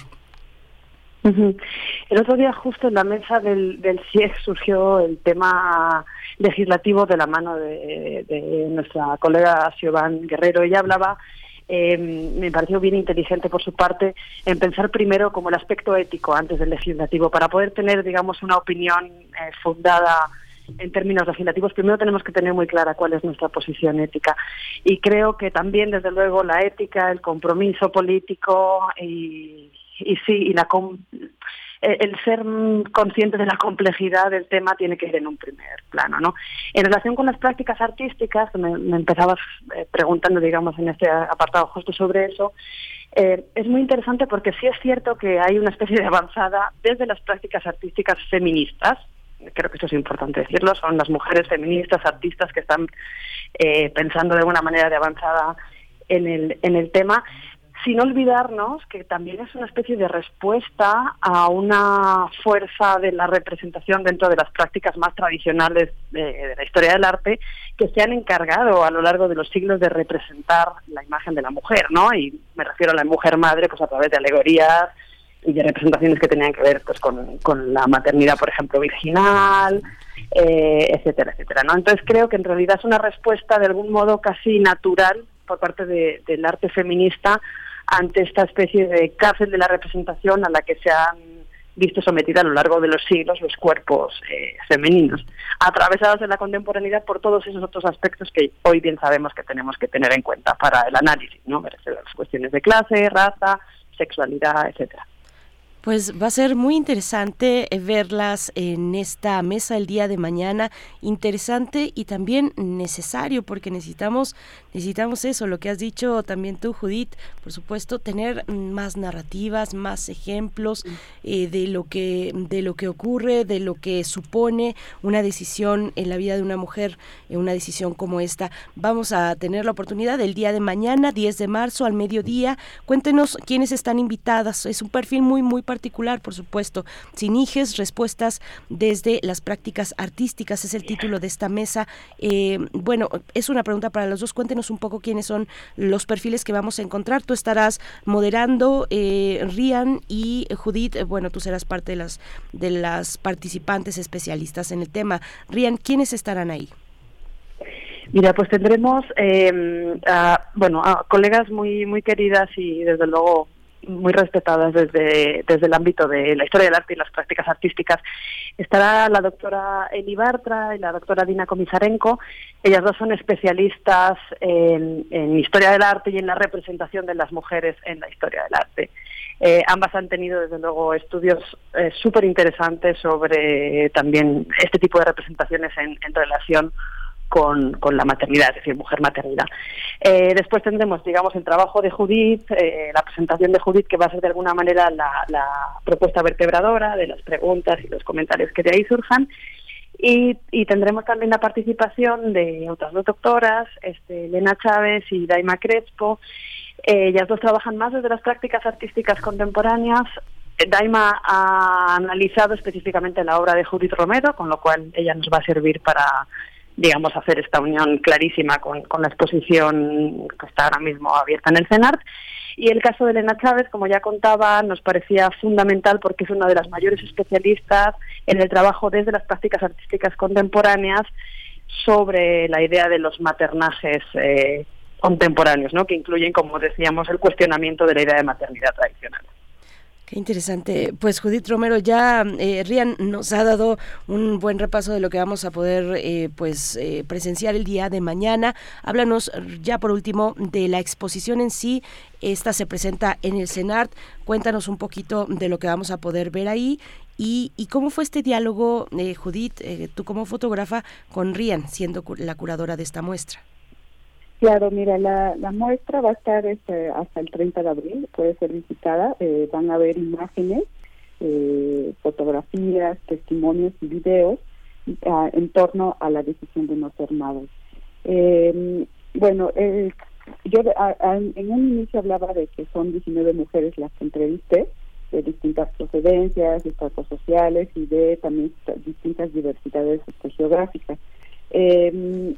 El otro día justo en la mesa del, del CIEG surgió el tema legislativo de la mano de, nuestra colega Siobhan Guerrero. Ella hablaba, em, me pareció bien inteligente por su parte, en pensar primero como el aspecto ético antes del legislativo, para poder tener, digamos, una opinión eh, fundada en términos legislativos, primero tenemos que tener muy clara cuál es nuestra posición ética. Y creo que también, desde luego, la ética, el compromiso político y, sí, y la el ser consciente de la complejidad del tema tiene que ir en un primer plano, ¿no? En relación con las prácticas artísticas, me, me empezabas eh, preguntando, digamos, en este apartado justo sobre eso, eh, es muy interesante porque sí es cierto que hay una especie de avanzada desde las prácticas artísticas feministas, creo que esto es importante decirlo, son las mujeres feministas, artistas que están eh, pensando de una manera de avanzada en el, en el tema, sin olvidarnos que también es una especie de respuesta a una fuerza de la representación dentro de las prácticas más tradicionales de, la historia del arte que se han encargado a lo largo de los siglos de representar la imagen de la mujer, ¿no? Y me refiero a la mujer madre, pues a través de alegorías, y de representaciones que tenían que ver pues con, con la maternidad, por ejemplo, virginal, eh, etcétera, etcétera. ¿no? Entonces creo que en realidad es una respuesta de algún modo casi natural por parte del arte feminista ante esta especie de cárcel de la representación a la que se han visto sometida a lo largo de los siglos los cuerpos eh, femeninos, atravesados en la contemporaneidad por todos esos otros aspectos que hoy bien sabemos que tenemos que tener en cuenta para el análisis, ¿no? las cuestiones de clase, raza, sexualidad, etcétera. Pues va a ser muy interesante eh, verlas en esta mesa el día de mañana, interesante y también necesario porque necesitamos necesitamos eso, lo que has dicho también tú Judith, por supuesto tener más narrativas, más ejemplos eh, de lo que de lo que ocurre, de lo que supone una decisión en la vida de una mujer, eh, una decisión como esta. Vamos a tener la oportunidad el día de mañana, 10 de marzo al mediodía. Cuéntenos quiénes están invitadas. Es un perfil muy muy particular, por supuesto. Siniges, respuestas desde las prácticas artísticas, es el título de esta mesa. Eh, bueno, es una pregunta para los dos. Cuéntenos un poco quiénes son los perfiles que vamos a encontrar. Tú estarás moderando, eh, Rian y Judith, eh, bueno, tú serás parte de las, de las participantes especialistas en el tema. Rian, ¿quiénes estarán ahí? Mira, pues tendremos, eh, bueno, a colegas muy muy queridas y desde luego muy respetadas desde, desde el ámbito de la historia del arte y las prácticas artísticas. Estará la doctora Eli Bartra y la doctora Dina Komisarenko. Ellas dos son especialistas en, historia del arte y en la representación de las mujeres en la historia del arte. Eh, ambas han tenido, desde luego, estudios eh, súper interesantes sobre también este tipo de representaciones en, relación con, la maternidad, es decir, mujer-maternidad. Eh, después tendremos, digamos, el trabajo de Judith, la presentación de Judith, que va a ser de alguna manera la, la, propuesta vertebradora de las preguntas y los comentarios que de ahí surjan. Y, tendremos también la participación de otras dos doctoras, este, Elena Chávez y Daima Crespo. Eh, ellas dos trabajan más desde las prácticas artísticas contemporáneas. Eh, Daima ha analizado específicamente la obra de Judith Romero, con lo cual ella nos va a servir para, digamos, hacer esta unión clarísima con, con la exposición que está ahora mismo abierta en el CENART. Y el caso de Elena Chávez, como ya contaba, nos parecía fundamental porque es una de las mayores especialistas en el trabajo desde las prácticas artísticas contemporáneas sobre la idea de los maternajes eh, contemporáneos, ¿no? que incluyen, como decíamos, el cuestionamiento de la idea de maternidad tradicional. Qué interesante. Pues Judith Romero ya eh, Rian nos ha dado un buen repaso de lo que vamos a poder eh, pues eh, presenciar el día de mañana. Háblanos ya por último de la exposición en sí. Esta se presenta en el CENART. Cuéntanos un poquito de lo que vamos a poder ver ahí y, y cómo fue este diálogo, Judith, tú como fotógrafa, con Rian, siendo la curadora de esta muestra. Claro, mira, la, muestra va a estar este, hasta el 30 de abril, puede ser visitada, eh, van a haber imágenes, eh, fotografías, testimonios y videos ah, en torno a la decisión de no ser madre. Eh, bueno, yo en un inicio hablaba de que son 19 mujeres las que entrevisté, de distintas procedencias, estratos sociales y de también distintas diversidades geográficas. Eh,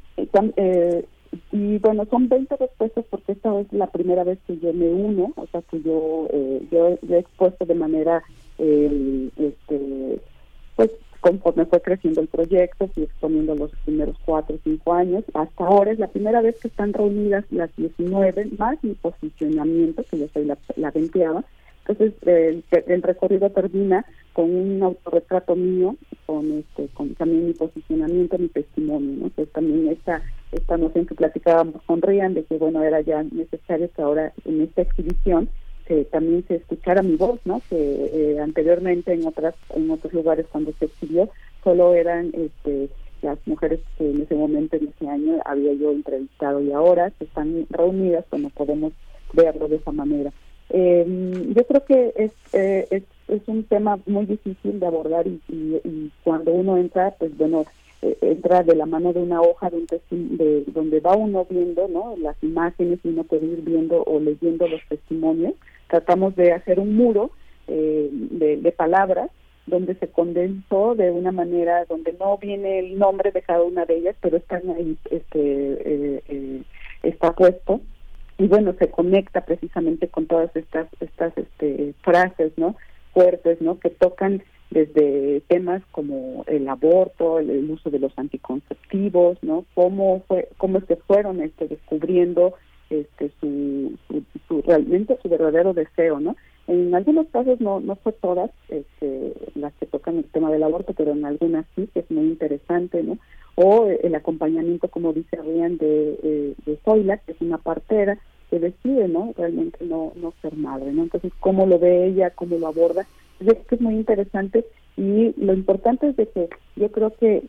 y bueno, son 20 respuestas porque esta es la primera vez que yo me uno, o sea que yo, eh, yo, he expuesto de manera, eh, este, pues conforme fue creciendo el proyecto, fui exponiendo los primeros cuatro o cinco años. Hasta ahora es la primera vez que están reunidas las 19, más mi posicionamiento, que yo soy la, la entonces, el, recorrido termina con un autorretrato mío, con este, con también mi posicionamiento, mi testimonio, ¿no? Entonces, también esta, esta noción que platicábamos con Rian de que, bueno, era ya necesario que ahora en esta exhibición que también se escuchara mi voz, ¿no? Que eh, anteriormente en otras en otros lugares cuando se exhibió solo eran este las mujeres que en ese momento, en ese año, había yo entrevistado y ahora que están reunidas, pues no podemos verlo de esa manera. Eh, yo creo que es, eh, es, es, un tema muy difícil de abordar y, y, cuando uno entra, pues bueno, eh, entra de la mano de una hoja de, un de donde va uno viendo no las imágenes y uno puede ir viendo o leyendo los testimonios. Tratamos de hacer un muro eh, de, palabras donde se condensó de una manera donde no viene el nombre de cada una de ellas, pero están ahí, este, eh, está puesto. Y bueno se conecta precisamente con todas estas estas este, frases no fuertes no que tocan desde temas como el aborto el, uso de los anticonceptivos no cómo fue cómo se fueron este descubriendo este su, su, realmente su verdadero deseo no en algunos casos no no fue todas este, las que tocan el tema del aborto pero en algunas sí que es muy interesante no o el acompañamiento, como dice Rian, de, eh, de Zoila, que es una partera que decide, ¿no? Realmente no, no ser madre, ¿no? Entonces, cómo lo ve ella, cómo lo aborda, yo creo que es muy interesante y lo importante es de que yo creo que,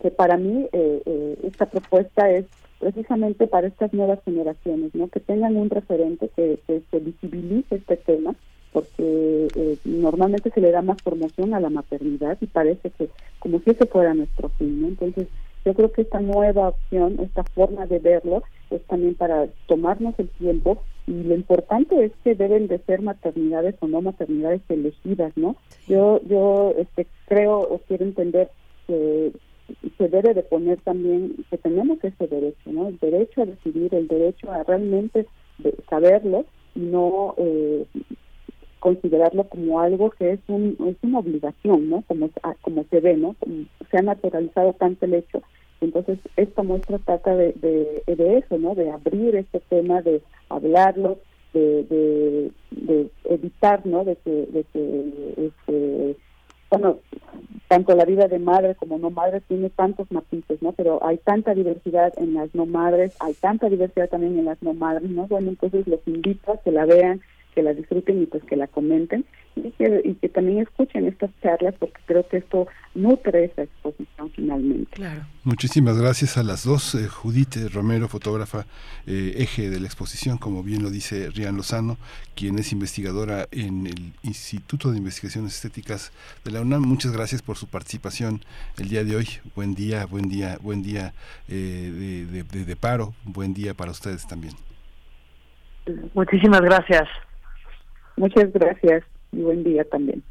que para mí eh, eh, esta propuesta es precisamente para estas nuevas generaciones, ¿no? Que tengan un referente que, que se visibilice este tema porque eh, normalmente se le da más promoción a la maternidad y parece que como si ese fuera nuestro fin, ¿no? Entonces, yo creo que esta nueva opción, esta forma de verlo, es también para tomarnos el tiempo y lo importante es que deben de ser maternidades o no maternidades elegidas, ¿no? Yo yo este creo o quiero entender que se debe de poner también que tenemos ese derecho, ¿no? El derecho a decidir, el derecho a realmente saberlo y no eh, considerarlo como algo que es, un, una obligación, ¿no? Como, ah, como se ve, ¿no? se ha naturalizado tanto el hecho. Entonces, esta muestra trata de, de, eso, ¿no? De abrir este tema, de hablarlo, de, de, evitar, ¿no? De que, de que este, bueno, tanto la vida de madre como no madre tiene tantos matices, ¿no? Pero hay tanta diversidad en las no madres, hay tanta diversidad también en las no madres, ¿no? Bueno, entonces los invito a que la vean, que la disfruten y pues que la comenten y que, y que también escuchen estas charlas porque creo que esto nutre esa exposición finalmente. Claro. Muchísimas gracias a las dos. Eh, Judith Romero, fotógrafa eh, eje de la exposición, como bien lo dice Rian Lozano, quien es investigadora en el Instituto de Investigaciones Estéticas de la UNAM. Muchas gracias por su participación el día de hoy. Buen día, buen día, buen día eh, de, de, de paro. Buen día para ustedes también. Muchísimas gracias. Muchas gracias y buen día también.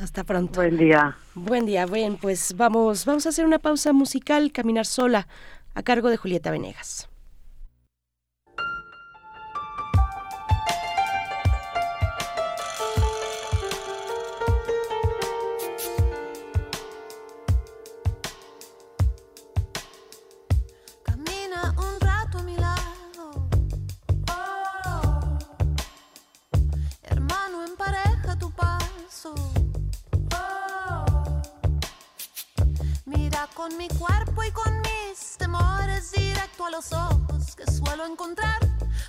Hasta pronto. Buen día. Buen día. Bien, pues vamos, vamos a hacer una pausa musical, Caminar sola, a cargo de Julieta Venegas. Con mi cuerpo y con mis temores directo a los ojos que suelo encontrar.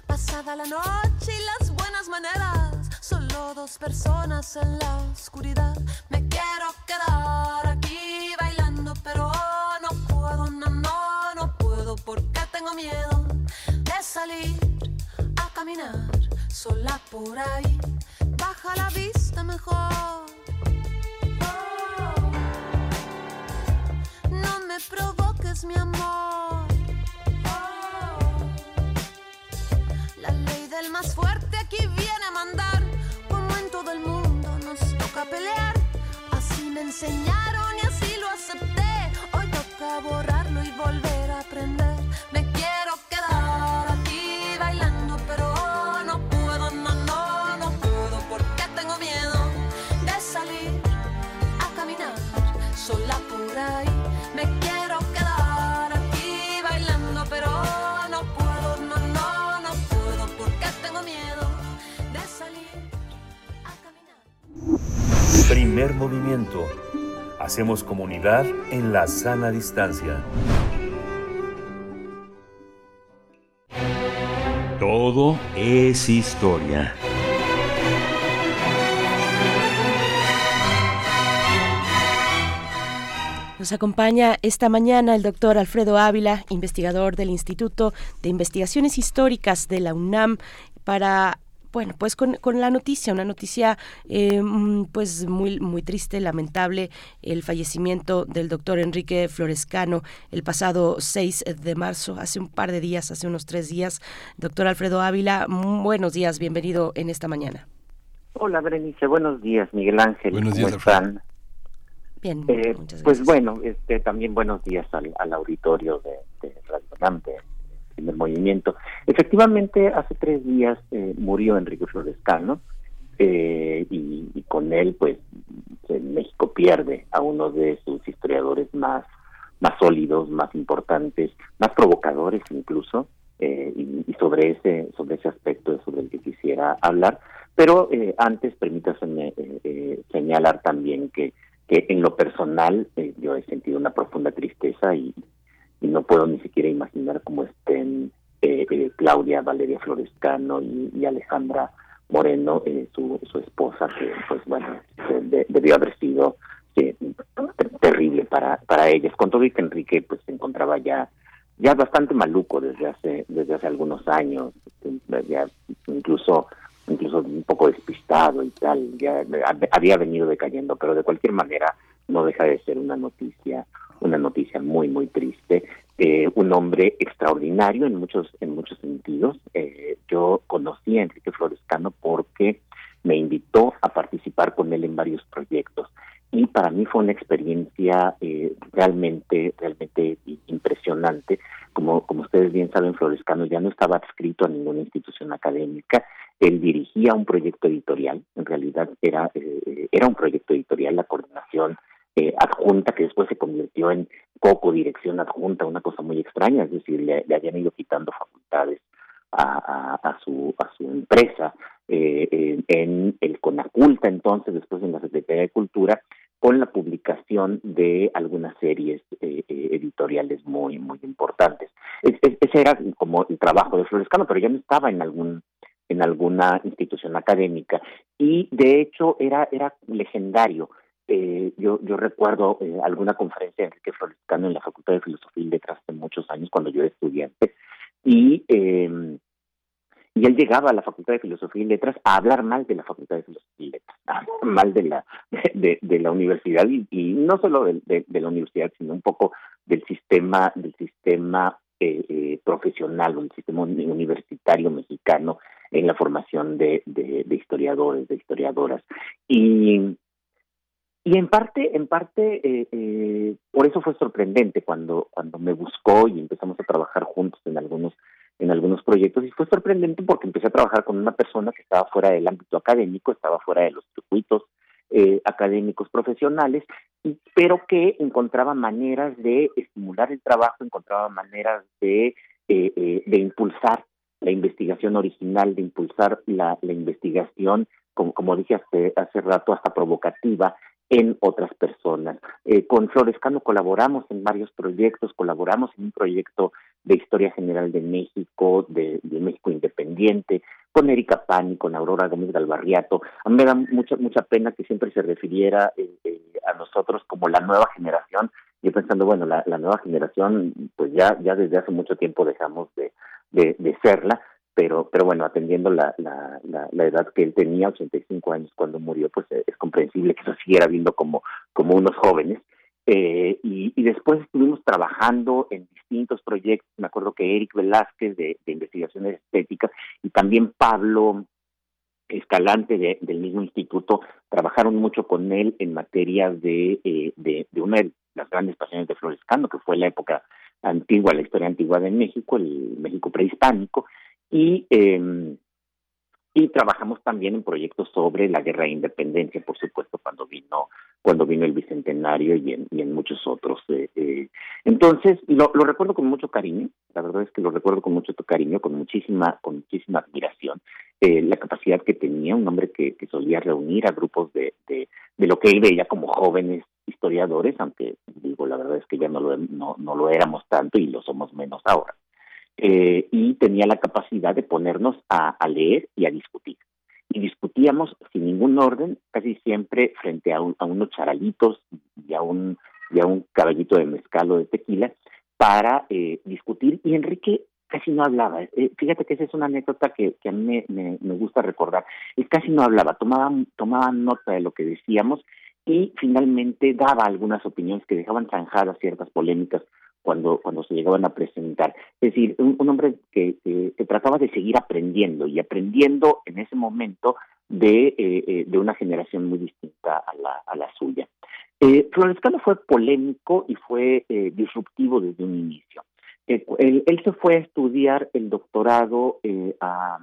Pasada la noche y las buenas maneras, solo dos personas en la oscuridad. Me quiero quedar aquí bailando, pero no puedo, no, no, no puedo porque tengo miedo de salir a caminar sola por ahí. Baja la vista mejor. Me provoques mi amor. La ley del más fuerte aquí viene a mandar. Como en todo el mundo nos toca pelear. Así me enseñaron y así lo acepté. Hoy toca borrarlo y volver a aprender. Primer movimiento. Hacemos comunidad en la sana distancia. Todo es historia. Nos acompaña esta mañana el doctor Alfredo Ávila, investigador del Instituto de Investigaciones Históricas de la UNAM, para bueno, pues con, con, la noticia, una noticia eh, pues muy, muy triste, lamentable, el fallecimiento del doctor Enrique Florescano el pasado 6 de marzo, hace un par de días, hace unos tres días. Doctor Alfredo Ávila, buenos días, bienvenido en esta mañana. Hola, Berenice, buenos días, Miguel Ángel. Buenos días, ¿Cómo están? Bien, Eh, muchas pues gracias. bueno, este, también buenos días al, al auditorio de, de Radio Primer Movimiento. Efectivamente, hace tres días eh, murió Enrique Florescano eh, y, con él, pues, México pierde a uno de sus historiadores más, sólidos, más importantes, más provocadores incluso, eh, y, sobre ese, sobre ese aspecto es sobre el que quisiera hablar. Pero eh, antes, permítaseme eh, señalar también que que en lo personal eh, yo he sentido una profunda tristeza y, y no puedo ni siquiera imaginar cómo estén eh, eh, Claudia Valeria Florescano y, Alejandra Moreno, eh, su, su esposa, que pues bueno, de- debió haber sido eh, ter- terrible para, para ellas, con todo y que Enrique pues se encontraba ya ya bastante maluco desde hace desde hace algunos años, ya incluso incluso un poco despistado y tal, ya había venido decayendo, pero de cualquier manera no deja de ser una noticia, una noticia muy muy triste. Eh, un hombre extraordinario en muchos en muchos sentidos. Eh, yo conocí a Enrique Florescano porque me invitó a participar con él en varios proyectos y para mí fue una experiencia eh, realmente realmente impresionante como como ustedes bien saben Florescano ya no estaba adscrito a ninguna institución académica él dirigía un proyecto editorial en realidad era eh, era un proyecto editorial la coordinación eh, adjunta que después se convirtió en poco dirección adjunta una cosa muy extraña es decir le, habían ido quitando facultades a, su a su empresa eh, en, en el CONACULTA entonces después en la Secretaría de Cultura con la publicación de algunas series eh, eh, editoriales muy muy importantes. Es, es, ese era como el trabajo de Florescano, pero ya no estaba en algún en alguna institución académica y de hecho era era legendario eh, yo yo recuerdo eh, alguna conferencia de Enrique Florescano en la Facultad de Filosofía y Letras hace muchos años cuando yo era estudiante y eh, y él llegaba a la Facultad de Filosofía y Letras a hablar mal de la Facultad de Filosofía y Letras, *laughs* mal de la de, de la universidad y, y no solo de, de, de, la universidad, sino un poco del sistema del sistema eh, eh, profesional o el sistema universitario mexicano en la formación de, de historiadores, de historiadoras. Y y en parte, en parte, eh, eh, por eso fue sorprendente cuando cuando me buscó y empezamos a trabajar juntos en algunos en algunos proyectos. Y fue sorprendente porque empecé a trabajar con una persona que estaba fuera del ámbito académico, estaba fuera de los circuitos eh, académicos profesionales, y, pero que encontraba maneras de estimular el trabajo, encontraba maneras de, eh, eh, de impulsar la investigación original, de impulsar la, investigación, como, como dije hace, hace rato, hasta provocativa, en otras personas. Eh, con Florescano colaboramos en varios proyectos, colaboramos en un proyecto de Historia General de México, de, México Independiente, con Erika Pani, con Aurora Gómez Galvarriato. A mí me da mucha mucha pena que siempre se refiriera eh, eh, a nosotros como la nueva generación. Yo pensando, bueno, la, nueva generación, pues ya ya desde hace mucho tiempo dejamos de, de, de serla, pero pero bueno, atendiendo la, la, la, edad que él tenía, 85 años cuando murió, pues es comprensible que se siguiera viendo como, como unos jóvenes. Eh, y, y, después estuvimos trabajando en distintos proyectos, me acuerdo que Eric Velázquez de, de investigaciones estéticas y también Pablo Escalante de, del mismo instituto trabajaron mucho con él en materia de, eh, de una de las grandes pasiones de Florescano, que fue la época antigua, la historia antigua de México, el México prehispánico, y eh, y trabajamos también en proyectos sobre la guerra de independencia, por supuesto, cuando vino cuando vino el bicentenario y en, muchos otros. Eh, eh. Entonces lo, lo recuerdo con mucho cariño. La verdad es que lo recuerdo con mucho cariño, con muchísima con muchísima admiración. Eh, la capacidad que tenía un hombre que, solía reunir a grupos de, de de lo que él veía como jóvenes historiadores, aunque digo la verdad es que ya no lo no, no lo éramos tanto y lo somos menos ahora eh, y tenía la capacidad de ponernos a, leer y a discutir. Y discutíamos sin ningún orden, casi siempre frente a, un, a unos charalitos y a un, y a un caballito de mezcal o de tequila para eh, discutir. Y Enrique casi no hablaba. Eh, fíjate que esa es una anécdota que, a mí me gusta recordar. Él casi no hablaba, tomaba, tomaba nota de lo que decíamos y finalmente daba algunas opiniones que dejaban zanjadas ciertas polémicas cuando, cuando se llegaban a presentar. Es decir, un, hombre que, que, que, trataba de seguir aprendiendo y aprendiendo en ese momento de, eh, eh, de una generación muy distinta a la, a la suya. Eh, Florescano fue polémico y fue eh, disruptivo desde un inicio. Eh, él, él, se fue a estudiar el doctorado a,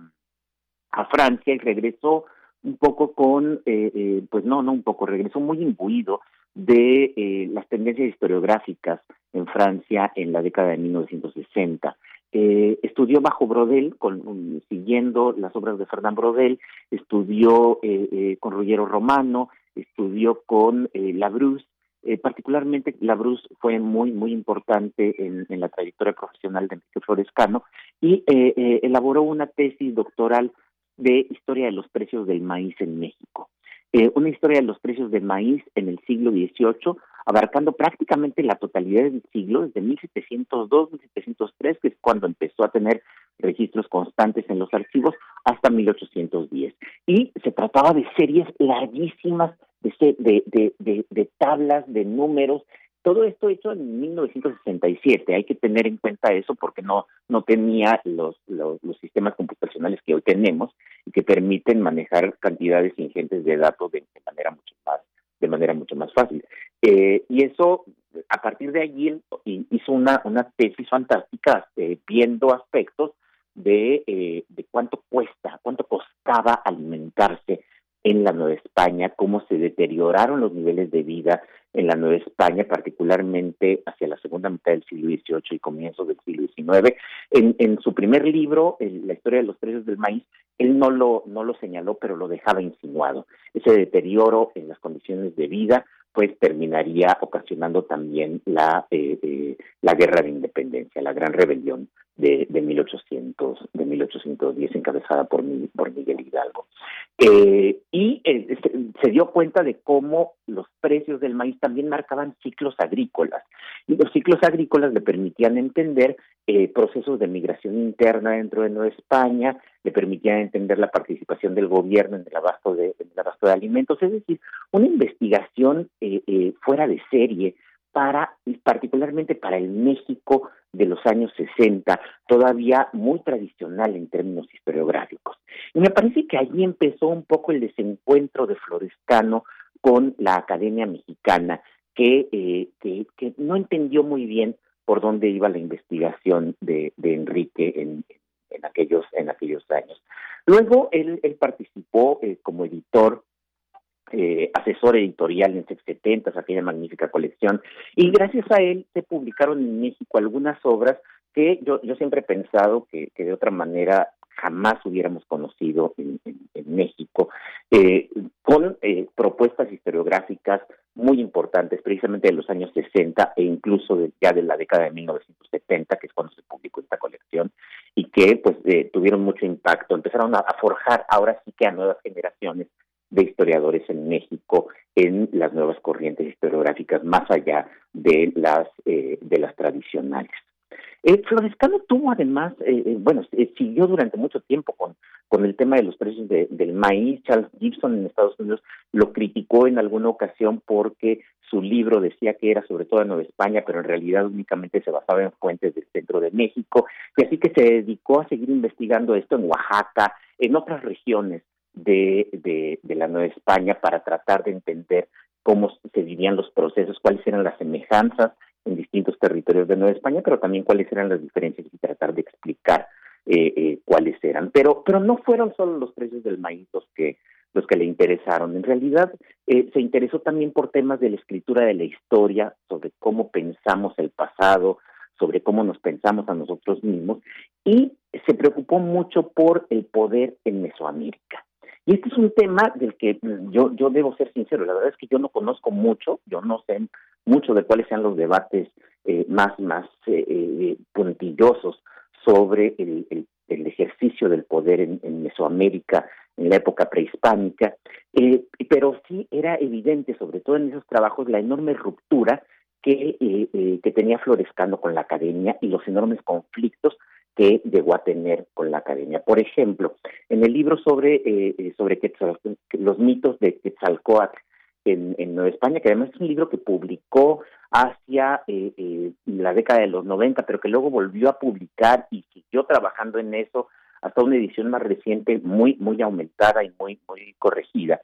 a Francia y regresó un poco con, eh, eh, pues no, no un poco, regresó muy imbuido de eh, las tendencias historiográficas en Francia en la década de 1960. Eh, estudió bajo Brodel, con, siguiendo las obras de Fernand Brodel, estudió eh, eh, con Ruggiero Romano, estudió con Labrousse, particularmente Labrousse fue muy, muy importante en, en la trayectoria profesional de Enrique Florescano y elaboró una tesis doctoral de historia de los precios del maíz en México eh, una historia de los precios del maíz en el siglo XVIII, abarcando prácticamente la totalidad del siglo, desde 1702, 1703, que es cuando empezó a tener registros constantes en los archivos, hasta 1810. Y se trataba de series larguísimas de, de, de, de, de tablas, de números, todo esto hecho en 1967, hay que tener en cuenta eso porque no no tenía los, los, los sistemas computacionales que hoy tenemos y que permiten manejar cantidades ingentes de datos de, manera mucho más de manera mucho más fácil. Eh, y eso, a partir de allí, hizo una, una tesis fantástica eh, viendo aspectos de, eh, de cuánto cuesta, cuánto costaba alimentarse en la Nueva España, cómo se deterioraron los niveles de vida en la Nueva España, particularmente hacia la segunda mitad del siglo XVIII y comienzos del siglo XIX. En, en su primer libro, La historia de los precios del maíz, él no lo, no lo señaló, pero lo dejaba insinuado. Ese deterioro en las condiciones de vida, pues terminaría ocasionando también la, eh, eh, la guerra de independencia, la gran rebelión de, de, 1800, de 1810, encabezada por, por Miguel Hidalgo. Eh, y eh, se, dio cuenta de cómo los precios del maíz también marcaban ciclos agrícolas. Y los ciclos agrícolas le permitían entender eh, procesos de migración interna dentro de Nueva España, le permitían entender la participación del gobierno en el abasto de, el abasto de alimentos, es decir, una investigación fuera de serie para, particularmente para el México de los años 60, todavía muy tradicional en términos historiográficos. Y me parece que allí empezó un poco el desencuentro de Florescano con la Academia Mexicana, que, eh, que, no entendió muy bien por dónde iba la investigación de, Enrique en, en, aquellos, en aquellos años. Luego él, él participó eh, como editor eh, asesor editorial en 70, aquella magnífica colección, y gracias a él se publicaron en México algunas obras que yo, yo siempre he pensado que, que de otra manera jamás hubiéramos conocido en, México, eh, con eh, propuestas historiográficas muy importantes, precisamente de los años 60 e incluso ya de la década de 1970, que es cuando se publicó esta colección, y que pues tuvieron mucho impacto, empezaron a forjar ahora sí que a nuevas generaciones de historiadores en México en las nuevas corrientes historiográficas más allá de las eh, de las tradicionales. Eh, Florescano tuvo además, eh, eh bueno, siguió durante mucho tiempo con, con el tema de los precios del maíz. Charles Gibson en Estados Unidos lo criticó en alguna ocasión porque su libro decía que era sobre todo en Nueva España, pero en realidad únicamente se basaba en fuentes del centro de México. Y así que se dedicó a seguir investigando esto en Oaxaca, en otras regiones de, de, la Nueva España para tratar de entender cómo se vivían los procesos, cuáles eran las semejanzas en distintos territorios de Nueva España, pero también cuáles eran las diferencias y tratar de explicar eh, eh, cuáles eran. Pero, pero no fueron solo los precios del maíz los que los que le interesaron. En realidad, eh, se interesó también por temas de la escritura de la historia, sobre cómo pensamos el pasado, sobre cómo nos pensamos a nosotros mismos, y se preocupó mucho por el poder en Mesoamérica. Y este es un tema del que mm, yo, yo debo ser sincero, la verdad es que yo no conozco mucho, yo no sé mucho de cuáles sean los debates eh, más, más eh, eh, puntillosos sobre el, el, ejercicio del poder en, Mesoamérica en la época prehispánica, pero sí era evidente, sobre todo en esos trabajos, la enorme ruptura que, que tenía Florescano con la academia y los enormes conflictos que llegó a tener con la academia. Por ejemplo, en el libro sobre, eh, eh sobre los mitos de Quetzalcoatl en, Nueva España, que además es un libro que publicó hacia eh, eh, la década de los 90, pero que luego volvió a publicar y siguió trabajando en eso hasta una edición más reciente, muy, muy aumentada y muy, muy corregida.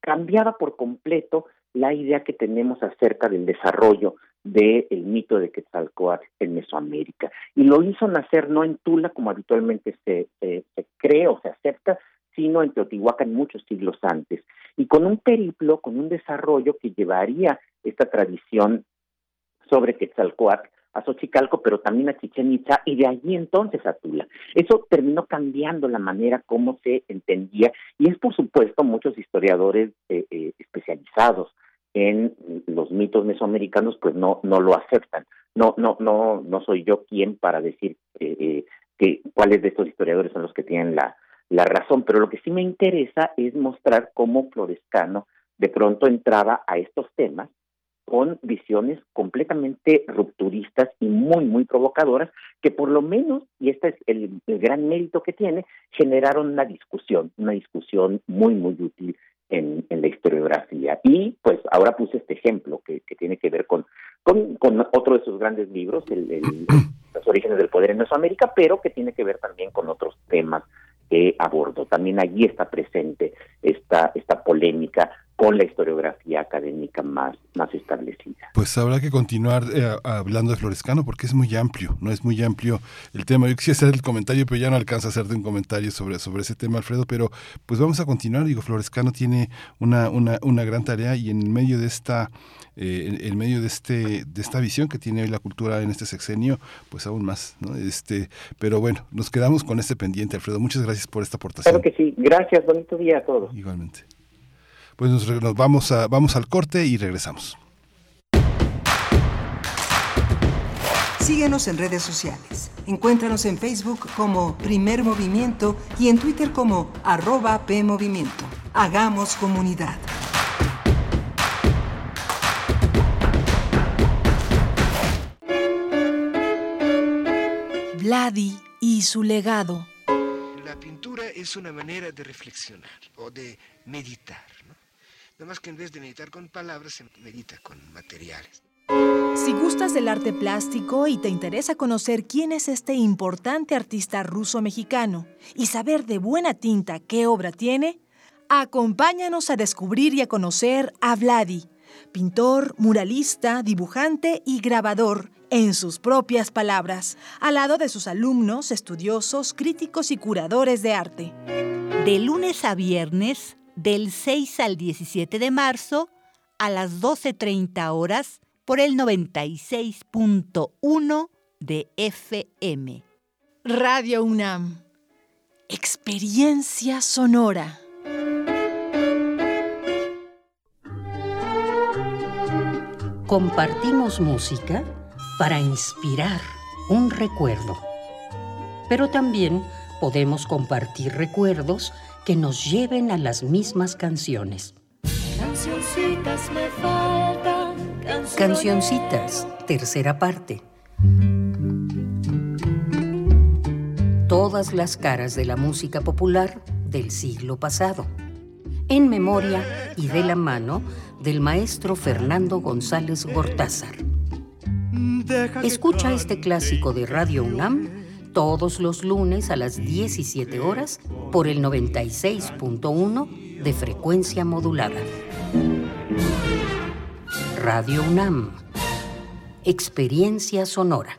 cambiaba por completo la idea que tenemos acerca del desarrollo del mito de Quetzalcoatl en Mesoamérica. Y lo hizo nacer no en Tula, como habitualmente se, se, cree o se acepta, sino en Teotihuacán muchos siglos antes. Y con un periplo, con un desarrollo que llevaría esta tradición sobre Quetzalcoatl a Xochicalco, pero también a Chichen Itza, y de allí entonces a Tula. Eso terminó cambiando la manera como se entendía, y es por supuesto muchos historiadores eh, eh, especializados en los mitos mesoamericanos pues no no lo aceptan. No no no no soy yo quien para decir eh, eh, que cuáles de estos historiadores son los que tienen la la razón pero lo que sí me interesa es mostrar cómo Florescano de pronto entraba a estos temas con visiones completamente rupturistas y muy, muy provocadoras, que por lo menos, y este es el, el, gran mérito que tiene, generaron una discusión, una discusión muy, muy útil en, la historiografía. Y pues ahora puse este ejemplo que, que tiene que ver con, con, con, otro de sus grandes libros, el, *clears throat* Los orígenes del poder en Mesoamérica, pero que tiene que ver también con otros temas que abordo. También allí está presente esta, esta polémica con la historiografía académica más, más establecida. Pues habrá que continuar eh, hablando de Florescano porque es muy amplio, no es muy amplio el tema. Yo quisiera hacer el comentario, pero ya no alcanza a hacerte un comentario sobre, sobre ese tema, Alfredo, pero pues vamos a continuar. Digo, Florescano tiene una, una, una gran tarea y en medio de esta, eh, en, medio de este, de esta visión que tiene hoy la cultura en este sexenio, pues aún más, ¿no? Este, pero bueno, nos quedamos con este pendiente, Alfredo. Muchas gracias por esta aportación. Claro que sí, gracias, bonito día a todos. Igualmente. Pues nos, vamos, a, vamos al corte y regresamos. Síguenos en redes sociales. Encuéntranos en Facebook como Primer Movimiento y en Twitter como arroba PMovimiento. Hagamos comunidad. Vladi y su legado. La pintura es una manera de reflexionar o de meditar. Nada más que en vez de meditar con palabras, se medita con materiales. Si gustas del arte plástico y te interesa conocer quién es este importante artista ruso-mexicano y saber de buena tinta qué obra tiene, acompáñanos a descubrir y a conocer a Vladi, pintor, muralista, dibujante y grabador, en sus propias palabras, al lado de sus alumnos, estudiosos, críticos y curadores de arte. De lunes a viernes, del 6 al 17 de marzo, a las 12.30 horas, por el 96.1 de FM. Radio UNAM. Experiencia sonora. Compartimos música para inspirar un recuerdo. Pero también podemos compartir recuerdos que nos lleven a las mismas canciones. Cancioncitas me faltan. Cancioncitas, tercera parte. Todas las caras de la música popular del siglo pasado. En memoria y de la mano del maestro Fernando González Gortázar. Escucha este clásico de Radio UNAM todos los lunes a las 17 horas por el 96.1 de frecuencia modulada. Radio UNAM. Experiencia sonora.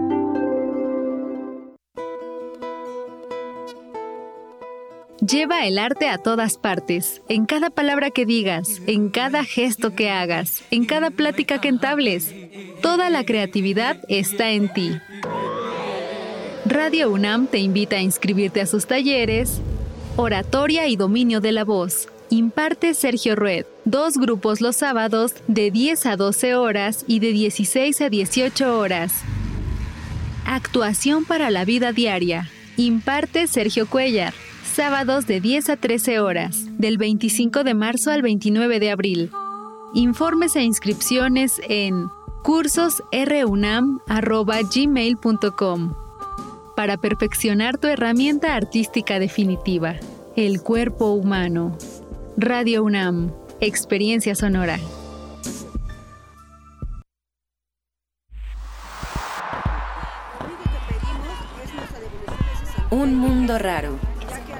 Lleva el arte a todas partes, en cada palabra que digas, en cada gesto que hagas, en cada plática que entables. Toda la creatividad está en ti. Radio UNAM te invita a inscribirte a sus talleres Oratoria y Dominio de la Voz. Imparte Sergio Rued. Dos grupos los sábados de 10 a 12 horas y de 16 a 18 horas. Actuación para la vida diaria. Imparte Sergio Cuellar sábados de 10 a 13 horas, del 25 de marzo al 29 de abril. Informes e inscripciones en cursosrunam.gmail.com para perfeccionar tu herramienta artística definitiva, el cuerpo humano. Radio UNAM, experiencia sonora. Un mundo raro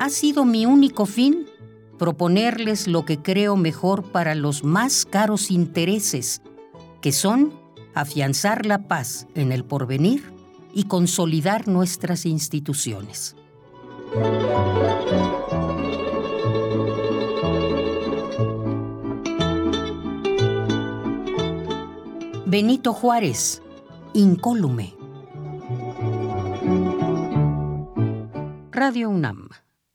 Ha sido mi único fin proponerles lo que creo mejor para los más caros intereses, que son afianzar la paz en el porvenir y consolidar nuestras instituciones. Benito Juárez, incólume. Radio UNAM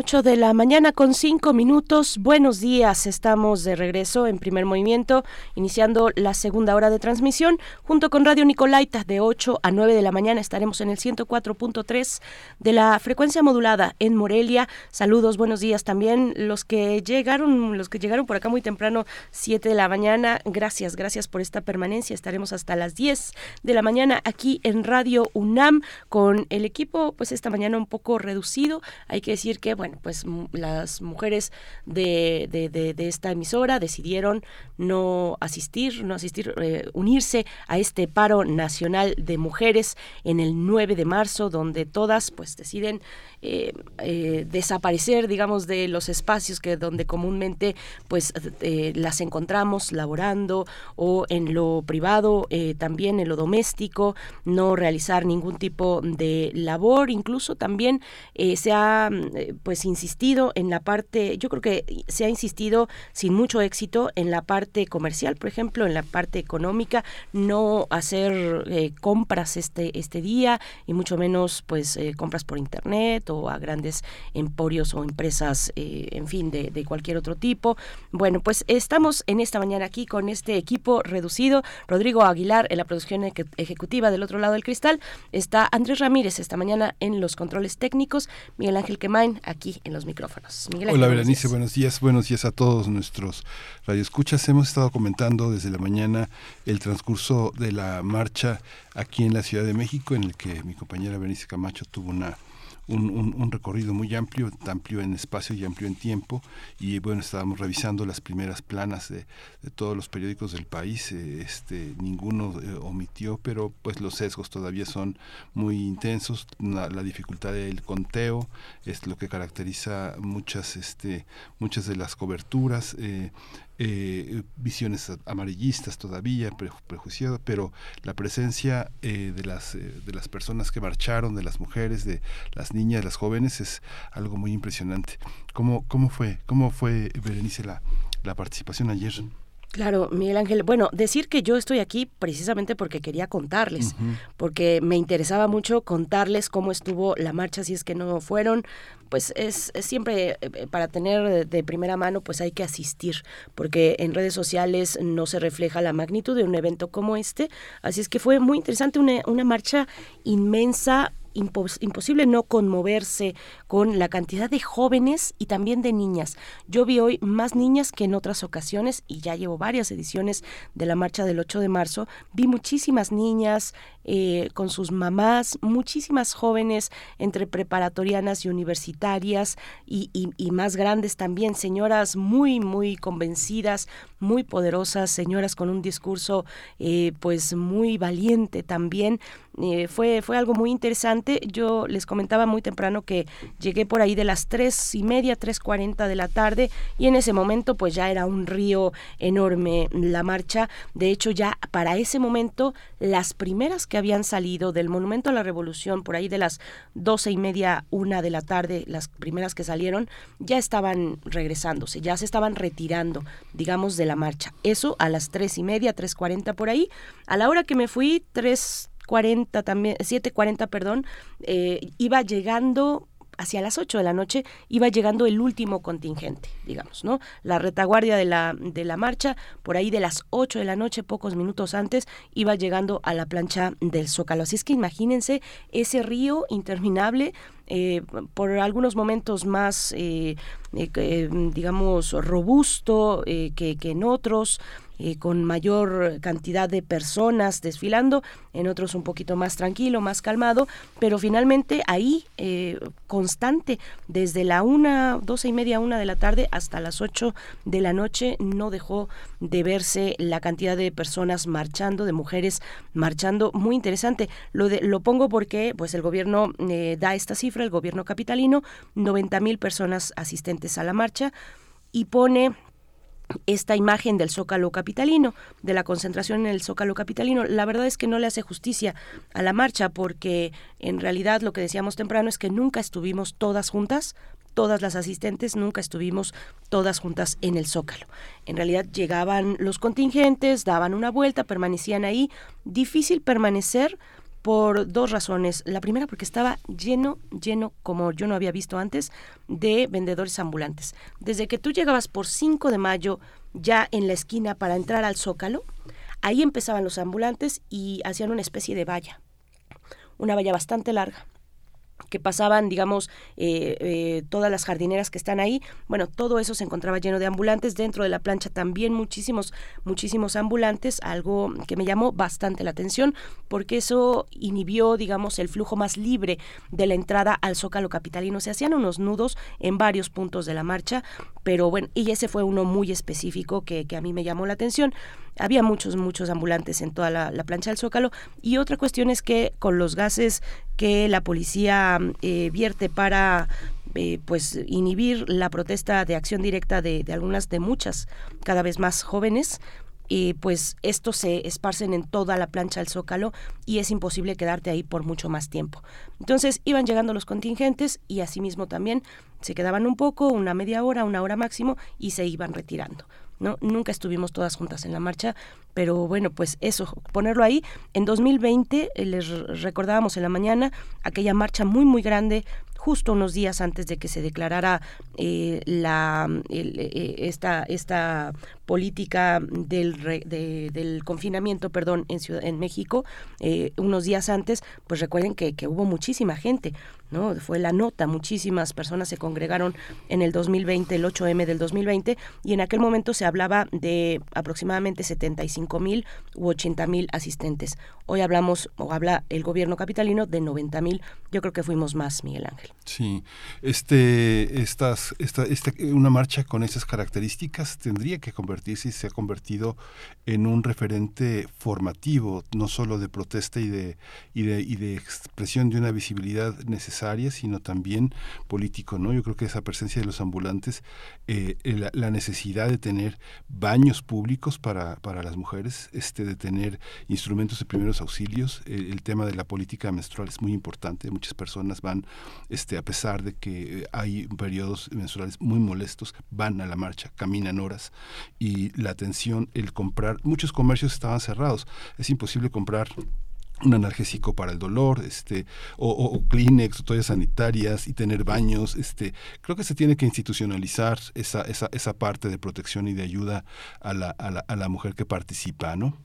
8 de la mañana con 5 minutos. Buenos días, estamos de regreso en primer movimiento, iniciando la segunda hora de transmisión. Junto con Radio Nicolaita, de 8 a 9 de la mañana estaremos en el 104.3 de la frecuencia modulada en Morelia. Saludos, buenos días también. Los que llegaron, los que llegaron por acá muy temprano, 7 de la mañana, gracias, gracias por esta permanencia. Estaremos hasta las 10 de la mañana aquí en Radio UNAM con el equipo, pues esta mañana un poco reducido. Hay que decir que, bueno, pues las mujeres de, de, esta emisora decidieron no asistir, no asistir, eh, unirse a este paro nacional de mujeres en el 9 de marzo, donde todas pues deciden eh, eh, desaparecer, digamos, de los espacios que donde comúnmente pues eh, las encontramos laborando o en lo privado, también en lo doméstico, no realizar ningún tipo de labor, incluso también se ha pues insistido en la parte, yo creo que se ha insistido sin mucho éxito en la parte comercial, por ejemplo, en la parte económica, no hacer compras este este día y mucho menos pues compras por internet o a grandes emporios o empresas, eh, en fin, de, cualquier otro tipo. Bueno, pues estamos en esta mañana aquí con este equipo reducido. Rodrigo Aguilar en la producción ejecutiva del otro lado del cristal. Está Andrés Ramírez esta mañana en los controles técnicos. Miguel Ángel Quemain aquí en los micrófonos. Hola Berenice, buenos días. Buenos días a todos nuestros radioescuchas. Hemos estado comentando desde la mañana el transcurso de la marcha aquí en la Ciudad de México, en el que mi compañera Berenice Camacho tuvo una un, recorrido muy amplio, amplio en espacio y amplio en tiempo. Y bueno, estábamos revisando las primeras planas de, todos los periódicos del país. Eh, este, ninguno eh, omitió, pero pues los sesgos todavía son muy intensos. La, dificultad del conteo es lo que caracteriza muchas, este, muchas de las coberturas. Eh, eh, visiones amarillistas todavía, prejuiciadas, pero la presencia eh, de, las, eh, de las personas que marcharon, de las mujeres, de las niñas, de las jóvenes, es algo muy impresionante. ¿Cómo, cómo fue, cómo fue Berenice, la, la participación ayer? Claro, Miguel Ángel. Bueno, decir que yo estoy aquí precisamente porque quería contarles, porque me interesaba mucho contarles cómo estuvo la marcha, si es que no fueron, pues es, siempre eh, para tener de primera mano, pues hay que asistir, porque en redes sociales no se refleja la magnitud de un evento como este, así es que fue muy interesante, una, una marcha inmensa, imposible no conmoverse con la cantidad de jóvenes y también de niñas. Yo vi hoy más niñas que en otras ocasiones y ya llevo varias ediciones de la marcha del 8 de marzo. Vi muchísimas niñas eh, con sus mamás, muchísimas jóvenes entre preparatorianas y universitarias y, más grandes también, señoras muy, muy convencidas, muy poderosas, señoras con un discurso eh, pues muy valiente también. Eh, fue, fue algo muy interesante. Yo les comentaba muy temprano que llegué por ahí de las tres y media, tres cuarenta de la tarde y en ese momento pues ya era un río enorme la marcha. De hecho ya para ese momento las primeras que habían salido del Monumento a la Revolución por ahí de las doce y media, una de la tarde, las primeras que salieron ya estaban regresándose, ya se estaban retirando, digamos, de la marcha. Eso a las tres y media, tres cuarenta por ahí. A la hora que me fui, tres 40 también, 7.40, perdón, eh, iba llegando hacia las 8 de la noche iba llegando el último contingente, digamos, ¿no? La retaguardia de la, de la marcha, por ahí de las 8 de la noche, pocos minutos antes, iba llegando a la plancha del Zócalo. Así es que imagínense ese río interminable eh, por algunos momentos más, eh, digamos, robusto que, que, en otros, eh, con mayor cantidad de personas desfilando, en otros un poquito más tranquilo, más calmado, pero finalmente ahí eh, constante, desde la una, doce y media, una de la tarde hasta las ocho de la noche, no dejó de verse la cantidad de personas marchando, de mujeres marchando, muy interesante. Lo, de, lo pongo porque pues el gobierno eh, da esta cifra, el gobierno capitalino, 90 mil personas asistentes a la marcha y pone esta imagen del Zócalo capitalino, de la concentración en el Zócalo capitalino. La verdad es que no le hace justicia a la marcha porque en realidad lo que decíamos temprano es que nunca estuvimos todas juntas, todas las asistentes nunca estuvimos todas juntas en el Zócalo. En realidad llegaban los contingentes, daban una vuelta, permanecían ahí. Difícil permanecer por dos razones. La primera porque estaba lleno, lleno, como yo no había visto antes, de vendedores ambulantes. Desde que tú llegabas por 5 de mayo ya en la esquina para entrar al Zócalo, ahí empezaban los ambulantes y hacían una especie de valla, una valla bastante larga que pasaban, digamos, eh, eh, todas las jardineras que están ahí. Bueno, todo eso se encontraba lleno de ambulantes. Dentro de la plancha también muchísimos, muchísimos ambulantes, algo que me llamó bastante la atención, porque eso inhibió, digamos, el flujo más libre de la entrada al Zócalo Capitalino. Se hacían unos nudos en varios puntos de la marcha, pero bueno, y ese fue uno muy específico que, que a mí me llamó la atención había muchos, muchos ambulantes en toda la, plancha del Zócalo. Y otra cuestión es que con los gases que la policía eh, vierte para eh, pues inhibir la protesta de acción directa de, algunas, de muchas, cada vez más jóvenes, y pues estos se esparcen en toda la plancha del Zócalo y es imposible quedarte ahí por mucho más tiempo. Entonces iban llegando los contingentes y asimismo también se quedaban un poco, una media hora, una hora máximo y se iban retirando. ¿no? Nunca estuvimos todas juntas en la marcha, pero bueno, pues eso, ponerlo ahí. En 2020 eh, les recordábamos en la mañana aquella marcha muy, muy grande justo unos días antes de que se declarara eh, la, eh, esta, esta política del, del confinamiento perdón, en, Ciudad, en México, unos días antes, pues recuerden que, que hubo muchísima gente. ¿no? Fue la nota, muchísimas personas se congregaron en el 2020, el 8M del 2020, y en aquel momento se hablaba de aproximadamente 75 mil u 80 mil asistentes. Hoy hablamos, o habla el gobierno capitalino, de 90 mil. Yo creo que fuimos más, Miguel Ángel. Sí, este, estas, esta, esta, una marcha con esas características tendría que convertirse y se ha convertido en un referente formativo, no solo de protesta y de, y de, y de expresión de una visibilidad necesaria sino también político, ¿no? Yo creo que esa presencia de los ambulantes, eh, la, necesidad de tener baños públicos para, para las mujeres, este, de tener instrumentos de primeros auxilios, el tema de la política menstrual es muy importante, muchas personas van, este, a pesar de que hay periodos menstruales muy molestos, van a la marcha, caminan horas y la atención, el comprar, muchos comercios estaban cerrados, es imposible comprar un analgésico para el dolor, este, o, o, Kleenex, toallas sanitarias y tener baños, este, creo que se tiene que institucionalizar esa, esa, esa parte de protección y de ayuda a la, a la, a la mujer que participa, ¿no?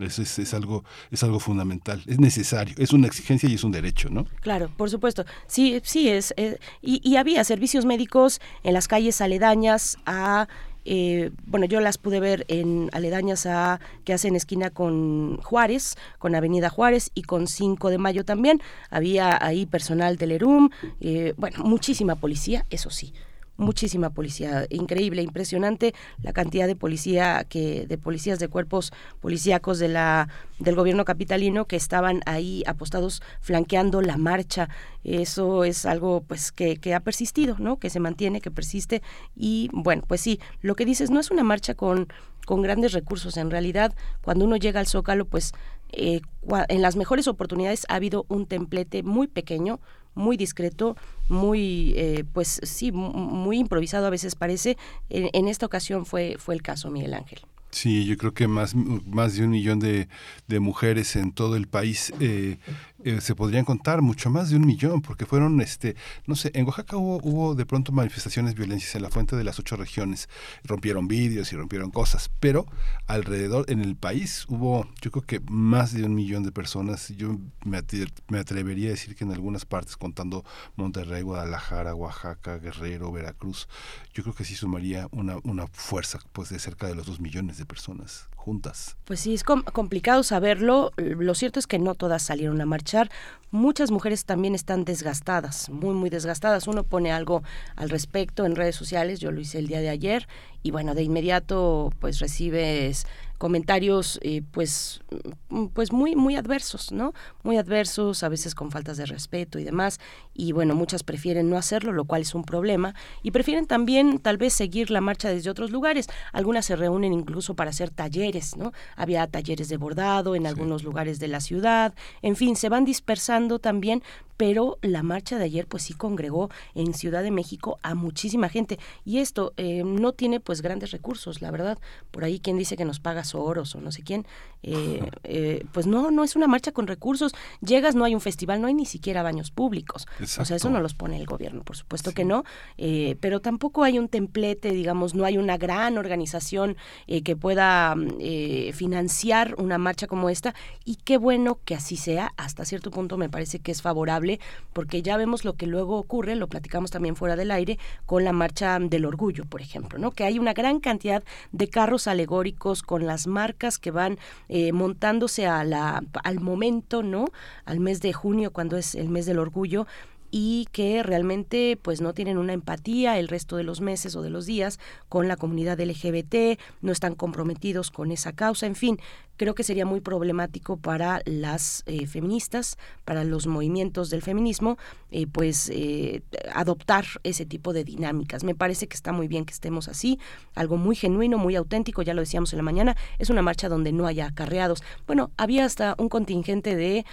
Eso es, es, algo, es algo fundamental, es necesario, es una exigencia y es un derecho, ¿no? Claro, por supuesto. Sí, sí es. Y, y, había servicios médicos en las calles aledañas a eh, bueno, yo las pude ver en aledañas a que hacen esquina con Juárez, con Avenida Juárez y con 5 de Mayo también. Había ahí personal del ERUM, eh, bueno, muchísima policía, eso sí, muchísima policía, increíble, impresionante la cantidad de policía que de policías de cuerpos policíacos de la del gobierno capitalino que estaban ahí apostados flanqueando la marcha. Eso es algo pues que, que ha persistido, ¿no? Que se mantiene, que persiste y bueno, pues sí, lo que dices no es una marcha con con grandes recursos. En realidad, cuando uno llega al Zócalo, pues eh, en las mejores oportunidades ha habido un templete muy pequeño, muy discreto, muy, eh, pues sí, muy improvisado a veces parece. En, esta ocasión fue, fue el caso, Miguel Ángel. Sí, yo creo que más, más de un millón de, de mujeres en todo el país eh, eh, se podrían contar mucho más de un millón, porque fueron, este, no sé, en Oaxaca hubo, hubo de pronto manifestaciones violencias en la fuente de las ocho regiones, rompieron vídeos y rompieron cosas, pero alrededor en el país hubo, yo creo que más de un millón de personas, yo me, me atrevería a decir que en algunas partes, contando Monterrey, Guadalajara, Oaxaca, Guerrero, Veracruz, yo creo que sí sumaría una, una fuerza pues de cerca de los dos millones de personas juntas. Pues sí, es complicado saberlo. Lo cierto es que no todas salieron a marchar. Muchas mujeres también están desgastadas, muy, muy desgastadas. Uno pone algo al respecto en redes sociales, yo lo hice el día de ayer, y bueno, de inmediato pues recibes comentarios eh, pues mm, pues muy muy adversos no muy adversos a veces con faltas de respeto y demás y bueno muchas prefieren no hacerlo lo cual es un problema y prefieren también tal vez seguir la marcha desde otros lugares. Algunas se reúnen incluso para hacer talleres no había talleres de bordado en algunos lugares de la ciudad en fin se van dispersando también pero la marcha de ayer pues sí congregó en Ciudad de México a muchísima gente y esto eh, no tiene pues grandes recursos la verdad por ahí quien dice que nos paga Soros o no sé quién, eh, *laughs* eh, pues no, no es una marcha con recursos. Llegas, no hay un festival, no hay ni siquiera baños públicos. O sea, eso no los pone el gobierno, por supuesto que no, eh, pero tampoco hay un templete, digamos, no hay una gran organización que pueda financiar una marcha como esta y qué bueno que así sea. Hasta cierto punto me parece que es favorable porque ya vemos lo que luego ocurre, lo platicamos también fuera del aire, con la marcha del orgullo, por ejemplo, ¿no? Que hay una gran cantidad de carros alegóricos con las marcas que van eh, montándose a la, al momento, ¿no? Al mes de junio, cuando es el mes del orgullo, y que realmente pues no tienen una empatía el resto de los meses o de los días con la comunidad LGBT, no están comprometidos con esa causa, en fin, creo que sería muy problemático para las eh, feministas, para los movimientos del feminismo, eh, pues eh, adoptar ese tipo de dinámicas. Me parece que está muy bien que estemos así, algo muy genuino, muy auténtico, ya lo decíamos en la mañana, es una marcha donde no haya acarreados. Bueno, había hasta un contingente de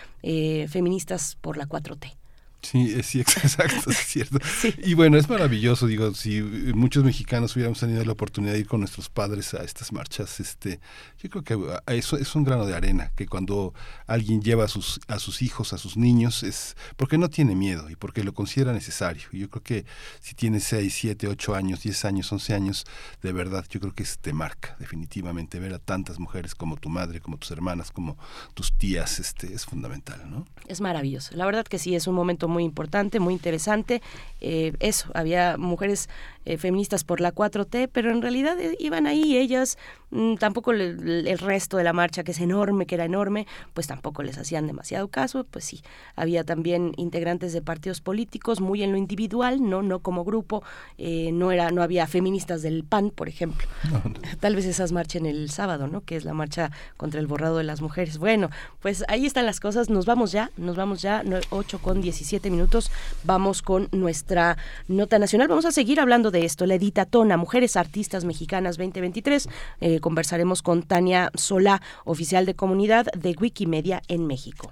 feministas por la 4T. Sí, sí, exacto, es cierto. *laughs* *laughs* Y bueno, es maravilloso, digo, si muchos mexicanos hubiéramos tenido la oportunidad de ir con nuestros padres a estas marchas, este, yo creo que eso es un grano de arena, que cuando alguien lleva a sus, a sus hijos, a sus niños, es porque no tiene miedo y porque lo considera necesario. Y yo creo que si tienes 6, 7, 8 años, 10 años, 11 años, de verdad, yo creo que te marca definitivamente ver a tantas mujeres como tu madre, como tus hermanas, como tus tías, este, es fundamental, ¿no? Es maravilloso, la verdad que sí, es un momento muy importante, muy interesante. Eh, eso, había mujeres eh, feministas por la 4T, pero en realidad eh, iban ahí ellas, mm, tampoco el resto de la marcha, que es enorme, que era enorme, pues tampoco les hacían demasiado caso, pues sí, había también integrantes de partidos políticos, muy en lo individual, no, no como grupo, no era, no había feministas del PAN, por ejemplo. *laughs* Tal vez esas marchen el sábado, ¿no? Que es la marcha contra el borrado de las mujeres. Bueno, pues ahí están las cosas, nos vamos ya, nos vamos ya, 8 con 17 minutos, vamos con nuestra nota nacional, vamos a seguir hablando de esto, la editatona Mujeres Artistas Mexicanas 2023. Eh, conversaremos con Tania Solá, oficial de comunidad de Wikimedia en México.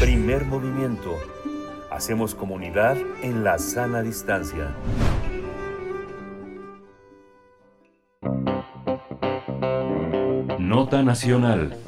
Primer movimiento. Hacemos comunidad en la sana distancia. Nota Nacional.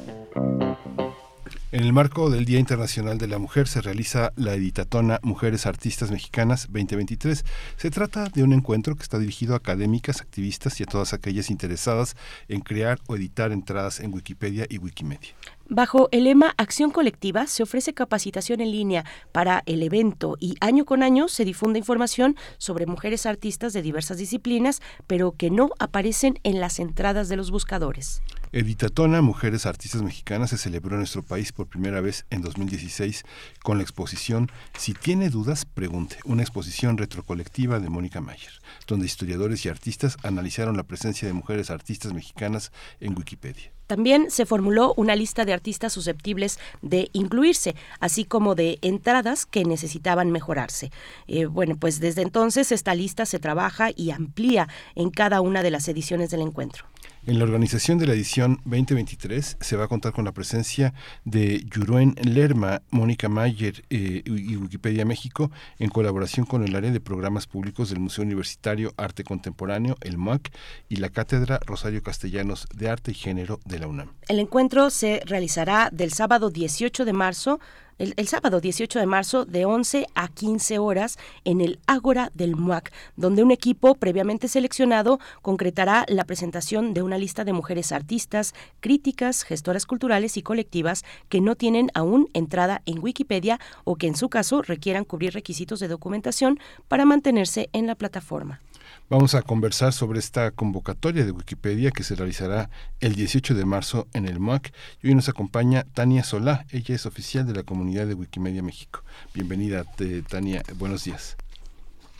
En el marco del Día Internacional de la Mujer se realiza la editatona Mujeres Artistas Mexicanas 2023. Se trata de un encuentro que está dirigido a académicas, activistas y a todas aquellas interesadas en crear o editar entradas en Wikipedia y Wikimedia. Bajo el lema Acción Colectiva se ofrece capacitación en línea para el evento y año con año se difunde información sobre mujeres artistas de diversas disciplinas, pero que no aparecen en las entradas de los buscadores. Editatona Mujeres Artistas Mexicanas se celebró en nuestro país por primera vez en 2016 con la exposición Si tiene dudas, pregunte, una exposición retrocolectiva de Mónica Mayer, donde historiadores y artistas analizaron la presencia de mujeres artistas mexicanas en Wikipedia. También se formuló una lista de artistas susceptibles de incluirse, así como de entradas que necesitaban mejorarse. Eh, bueno, pues desde entonces esta lista se trabaja y amplía en cada una de las ediciones del encuentro. En la organización de la edición 2023 se va a contar con la presencia de Yuruen Lerma, Mónica Mayer eh, y Wikipedia México, en colaboración con el área de programas públicos del Museo Universitario Arte Contemporáneo, el MUAC, y la Cátedra Rosario Castellanos de Arte y Género de la UNAM. El encuentro se realizará del sábado 18 de marzo el, sábado 18 de marzo de 11 a 15 horas en el Ágora del MUAC, donde un equipo previamente seleccionado concretará la presentación de una lista de mujeres artistas, críticas, gestoras culturales y colectivas que no tienen aún entrada en Wikipedia o que en su caso requieran cubrir requisitos de documentación para mantenerse en la plataforma. Vamos a conversar sobre esta convocatoria de Wikipedia que se realizará el 18 de marzo en el MOAC. Y hoy nos acompaña Tania Solá, ella es oficial de la comunidad de Wikimedia México. Bienvenida, Tania, buenos días.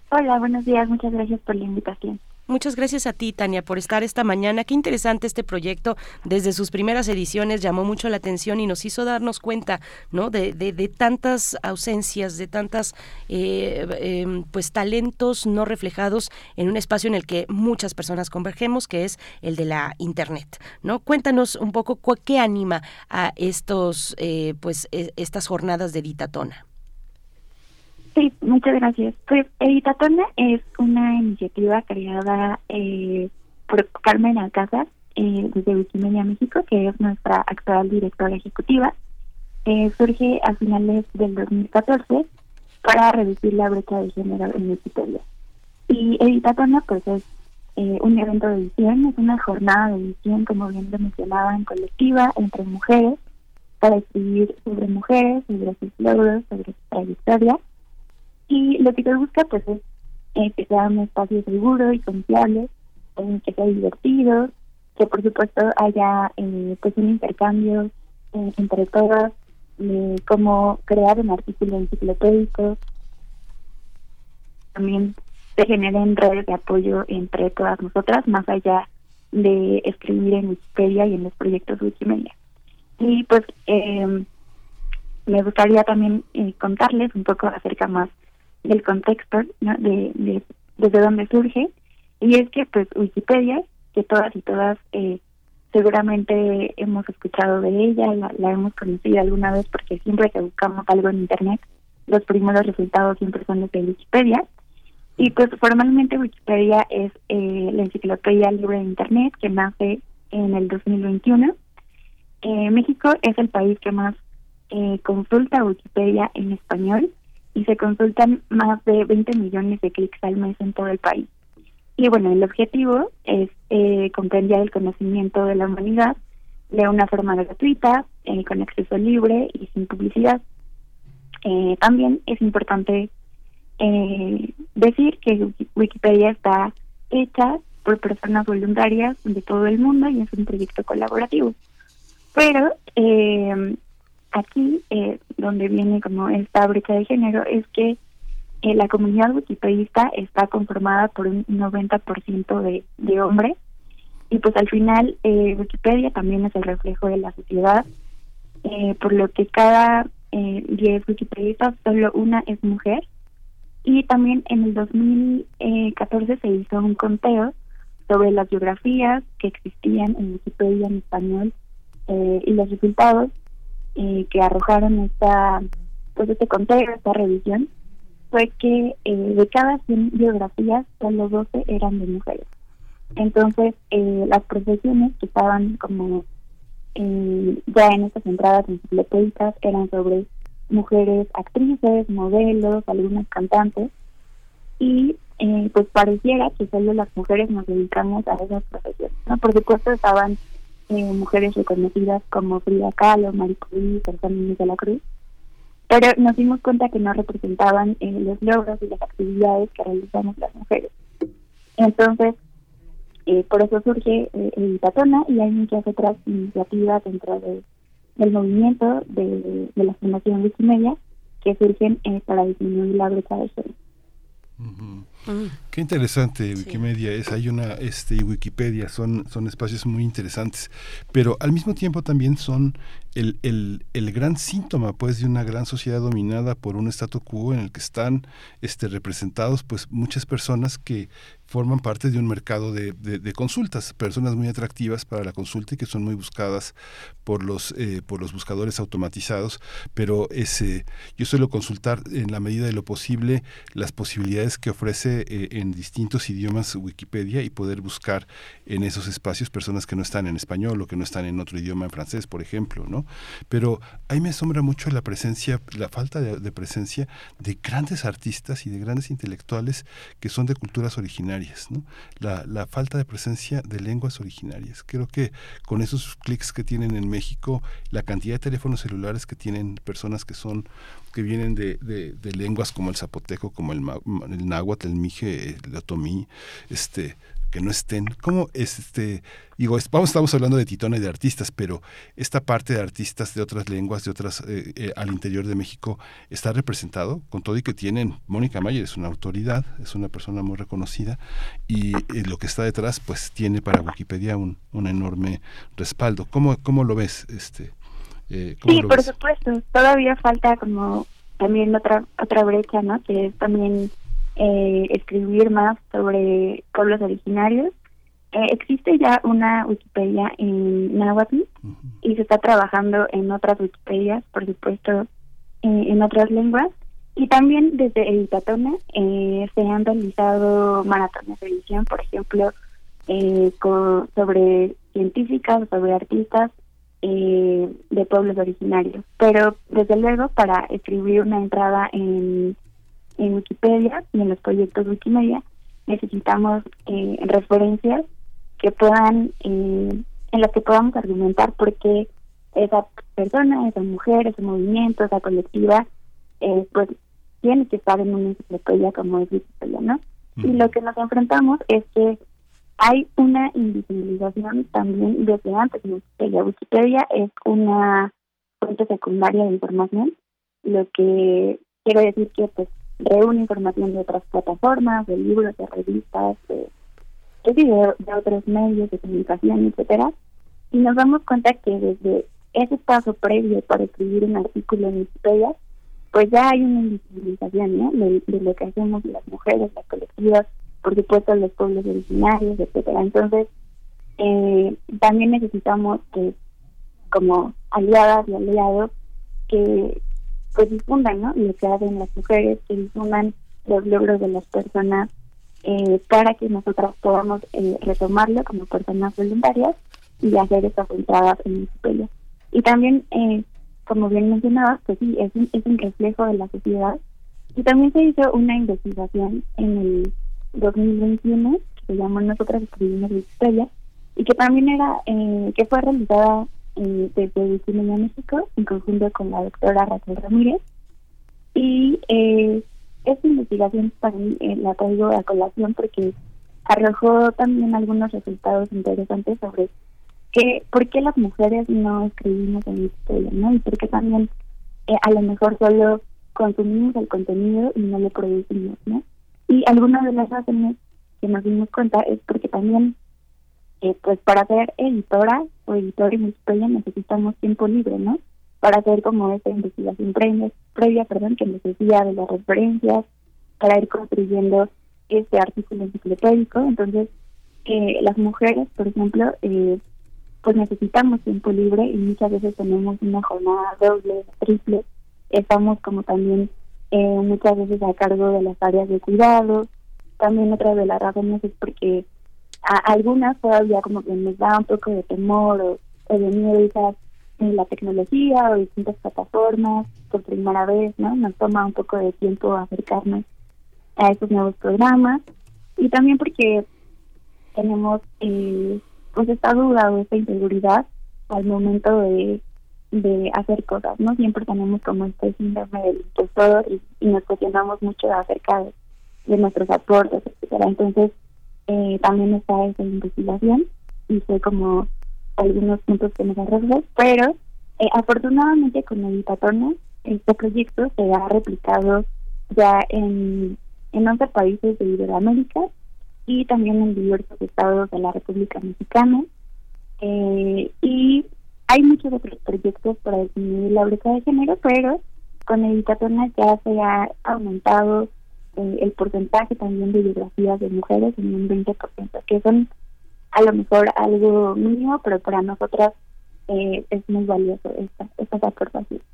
Hola, buenos días, muchas gracias por la invitación. Muchas gracias a ti, Tania, por estar esta mañana. Qué interesante este proyecto. Desde sus primeras ediciones llamó mucho la atención y nos hizo darnos cuenta, ¿no? De, de, tantas ausencias, de tantas, eh, em, pues, talentos no reflejados en un espacio en el que muchas personas convergemos, que es el de la Internet, ¿no? Cuéntanos un poco qué anima a estos, eh, pues, e, estas jornadas de Ditatona. Sí, muchas gracias. Pues Editatona es una iniciativa creada eh, por Carmen Alcázar, eh, desde Wikimedia México, que es nuestra actual directora ejecutiva, eh, surge a finales del 2014 para reducir la brecha de género en Wikipedia. Y Editatona, pues es eh, un evento de edición, es una jornada de edición, como bien lo mencionaba, en colectiva, entre mujeres, para escribir sobre mujeres, sobre sus logros, sobre su trayectoria. Y lo que se busca, pues, es eh, que sea un espacio seguro y confiable, eh, que sea divertido, que por supuesto haya eh, pues un intercambio eh, entre todas, de cómo crear un artículo enciclopédico, también se generen redes de apoyo entre todas nosotras, más allá de escribir en Wikipedia y en los proyectos Wikimedia. Y pues me gustaría también contarles un poco acerca más del contexto, ¿no? de, de desde dónde surge. Y es que pues Wikipedia, que todas y todas eh, seguramente hemos escuchado de ella, la, la hemos conocido alguna vez porque siempre que buscamos algo en Internet, los primeros resultados siempre son los de Wikipedia. Y pues formalmente Wikipedia es eh, la enciclopedia libre de Internet que nace en el 2021. Eh, México es el país que más eh, consulta Wikipedia en español y se consultan más de 20 millones de clics al mes en todo el país. Y bueno, el objetivo es eh, comprender el conocimiento de la humanidad de una forma gratuita, eh, con acceso libre y sin publicidad. Eh, también es importante eh, decir que Wikipedia está hecha por personas voluntarias de todo el mundo y es un proyecto colaborativo. Pero aquí, eh, donde viene como esta brecha de género, es que eh, la comunidad wikipedista está conformada por un 90% de, de hombres. Y pues al final eh, Wikipedia también es el reflejo de la sociedad, eh, por lo que cada eh, 10 wikipedistas solo una es mujer. Y también en el 2014 se hizo un conteo sobre las biografías que existían en Wikipedia en español y los resultados eh, que arrojaron esta pues este conteo, esta revisión, fue que eh, de cada 100 biografías, solo 12 eran de mujeres. Entonces, eh, las profesiones que estaban como eh, ya en estas entradas enciclopédicas eran sobre mujeres actrices, modelos, algunas cantantes, y eh, pues pareciera que solo las mujeres nos dedicamos a esas profesiones. ¿no? Por supuesto estaban eh, mujeres reconocidas como Frida Kahlo, Marie Curie, de la Cruz, pero nos dimos cuenta que no representaban eh, los logros y las actividades que realizamos las mujeres. Entonces, eh, por eso surge eh, Editatona y hay muchas otras iniciativas dentro de, del movimiento de, de la Fundación Wikimedia que surgen eh, para disminuir la brecha de género. Qué interesante Wikimedia es, hay una este y Wikipedia son son espacios muy interesantes, pero al mismo tiempo también son el, el, el gran síntoma pues de una gran sociedad dominada por un statu quo en el que están este representados pues muchas personas que forman parte de un mercado de, de, de, consultas, personas muy atractivas para la consulta y que son muy buscadas por los eh, por los buscadores automatizados, pero ese yo suelo consultar en la medida de lo posible las posibilidades que ofrece eh, en distintos idiomas Wikipedia y poder buscar en esos espacios personas que no están en español o que no están en otro idioma en francés, por ejemplo, ¿no? Pero ahí me asombra mucho la presencia, la falta de, de presencia de grandes artistas y de grandes intelectuales que son de culturas originarias ¿no? La, la, falta de presencia de lenguas originarias. Creo que con esos clics que tienen en México, la cantidad de teléfonos celulares que tienen personas que son que vienen de, de, lenguas como el zapoteco, como el, el náhuatl, el mije, el otomí, este, que no estén, ¿cómo este, digo, estamos hablando de Titona y de artistas, pero esta parte de artistas de otras lenguas, de otras, eh, eh, al interior de México, está representado, con todo y que tienen, Mónica Mayer es una autoridad, es una persona muy reconocida, y eh, lo que está detrás, pues tiene para Wikipedia un, un enorme respaldo. ¿Cómo, cómo lo ves? este eh, Sí, por ves? supuesto, todavía falta como también otra, otra brecha, ¿no? Que es también eh, escribir más sobre pueblos originarios. Eh, existe ya una Wikipedia en náhuatl uh -huh. y se está trabajando en otras Wikipedias, por supuesto, en otras lenguas. Y también desde Editatona eh, se han realizado maratones de edición, por ejemplo, con, sobre científicas, sobre artistas eh, de pueblos originarios. Pero desde luego para escribir una entrada en, en Wikipedia y en los proyectos Wikimedia necesitamos eh, referencias que puedan, eh, en las que podamos argumentar por qué esa persona, esa mujer, ese movimiento, esa colectiva, eh, pues tiene que estar en una enciclopedia como es Wikipedia, ¿no? Y lo que nos enfrentamos es que hay una invisibilización también desde antes de Wikipedia. Wikipedia es una fuente secundaria de información, lo que quiere decir que pues reúne información de otras plataformas, de libros, de revistas, de otros medios de comunicación, etcétera, y nos damos cuenta que desde ese paso previo para escribir un artículo en Wikipedia, pues ya hay una invisibilización ¿no? de, lo que hacemos las mujeres, las colectivas, por supuesto los pueblos originarios, etcétera. Entonces, eh, también necesitamos que, como aliadas y aliados, que pues difundan ¿no? lo que hacen las mujeres, que difundan los logros de las personas eh, para que nosotras podamos eh, retomarlo como personas voluntarias y hacer estas entradas en Wikipedia. Y también, eh, como bien mencionabas, pues sí, es un, es un reflejo de la sociedad. Y también se hizo una investigación en el 2021 que se llamó Nosotras escribimos Wikipedia y que también era, eh, que fue realizada eh, desde Wikimedia México en conjunto con la doctora Raquel Ramírez. Y eh, esta investigación también eh, la traigo a colación porque arrojó también algunos resultados interesantes sobre que por qué las mujeres no escribimos en historia, ¿no? Y por qué también eh, a lo mejor solo consumimos el contenido y no lo producimos, ¿no? Y algunas de las razones que nos dimos cuenta es porque también, eh, pues para ser editora o editor en historia necesitamos tiempo libre, ¿no? Para hacer como esta investigación previa, previa perdón, que nos decía de las referencias, para ir construyendo este artículo enciclopédico. Entonces, eh, las mujeres, por ejemplo, eh, pues necesitamos tiempo libre y muchas veces tenemos una jornada doble, triple. Estamos como también eh, muchas veces a cargo de las áreas de cuidado. También otra de las razones es porque a algunas todavía como que nos da un poco de temor o, de miedo usar en la tecnología o distintas plataformas por primera vez, ¿no? Nos toma un poco de tiempo acercarnos a estos nuevos programas y también porque tenemos eh, pues esta duda o esta inseguridad al momento de, de hacer cosas, ¿no? Siempre tenemos como este síndrome del impostor y, nos cuestionamos mucho acerca de, nuestros aportes, etcétera. Entonces, eh, también está esa investigación y fue como algunos puntos que nos arrojó, pero eh, afortunadamente con Editatona este proyecto se ha replicado ya en, en 11 países de Iberoamérica y también en diversos estados de la República Mexicana. Eh, y hay muchos otros proyectos para disminuir la brecha de género, pero con Editatonas ya se ha aumentado eh, el porcentaje también de biografías de mujeres en un 20%, que son a lo mejor algo mínimo, pero para nosotras eh, es muy valioso esta, estas aportaciones.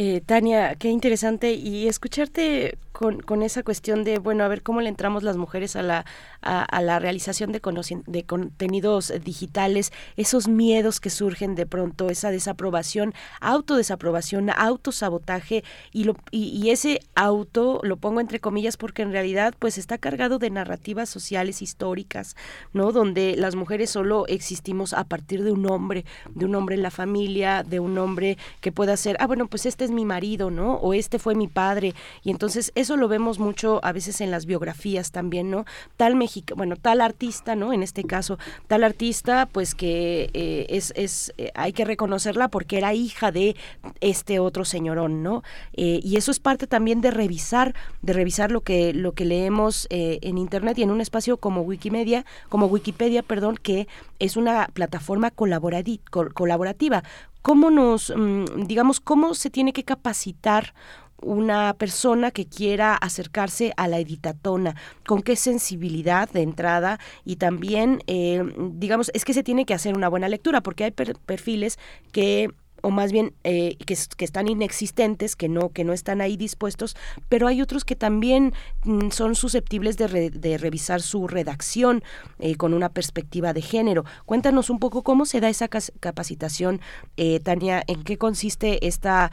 Eh, Tania, qué interesante y escucharte con, esa cuestión de, bueno, a ver cómo le entramos las mujeres a la, a, la realización de, de contenidos digitales, esos miedos que surgen de pronto, esa desaprobación, autodesaprobación, autosabotaje y, lo, y, ese auto lo pongo entre comillas porque en realidad pues está cargado de narrativas sociales históricas, ¿no? Donde las mujeres solo existimos a partir de un hombre, de un hombre en la familia, de un hombre que pueda ser, ah, bueno, pues este mi marido, ¿no? O este fue mi padre. Y entonces eso lo vemos mucho a veces en las biografías también, ¿no? Tal México, bueno, tal artista, ¿no? En este caso, tal artista, pues que eh, es, es eh, hay que reconocerla porque era hija de este otro señorón, ¿no? Eh, y eso es parte también de revisar, de revisar lo que, lo que leemos en internet y en un espacio como Wikimedia, como Wikipedia, perdón, que es una plataforma colaborativa cómo nos, mm, digamos, cómo se tiene que capacitar una persona que quiera acercarse a la editatona, con qué sensibilidad de entrada y también, eh, digamos, es que se tiene que hacer una buena lectura porque hay perfiles que o más bien eh, que, que, están inexistentes, que no, que no están ahí dispuestos, pero hay otros que también mm, son susceptibles de, revisar su redacción eh, con una perspectiva de género. Cuéntanos un poco cómo se da esa capacitación, eh, Tania, en qué consiste esta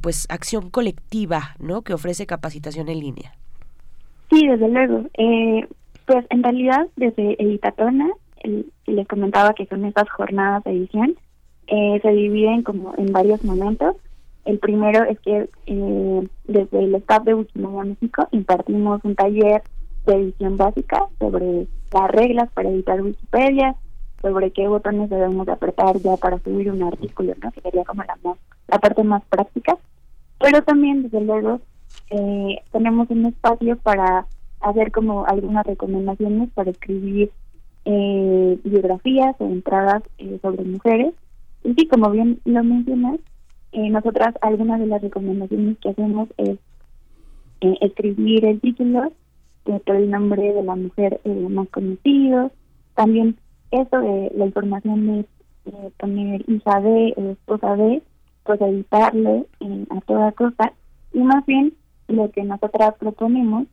pues acción colectiva ¿no? que ofrece capacitación en línea. Sí, desde luego. pues en realidad desde Editatona les comentaba que son estas jornadas de edición eh, se dividen como en varios momentos. El primero es que eh, desde el staff de Wikimedia México impartimos un taller de edición básica sobre las reglas para editar Wikipedia, sobre qué botones debemos apretar ya para subir un artículo, ¿no? que sería como la, la parte más práctica. Pero también, desde luego, eh, tenemos un espacio para hacer como algunas recomendaciones para escribir eh, biografías o entradas sobre mujeres y sí, como bien lo mencionas, eh, nosotras algunas de las recomendaciones que hacemos es eh, escribir el título, eh, todo el nombre de la mujer eh, más conocido, también eso de la información de poner hija de o esposa de, pues editarle a toda costa, y más bien lo que nosotras proponemos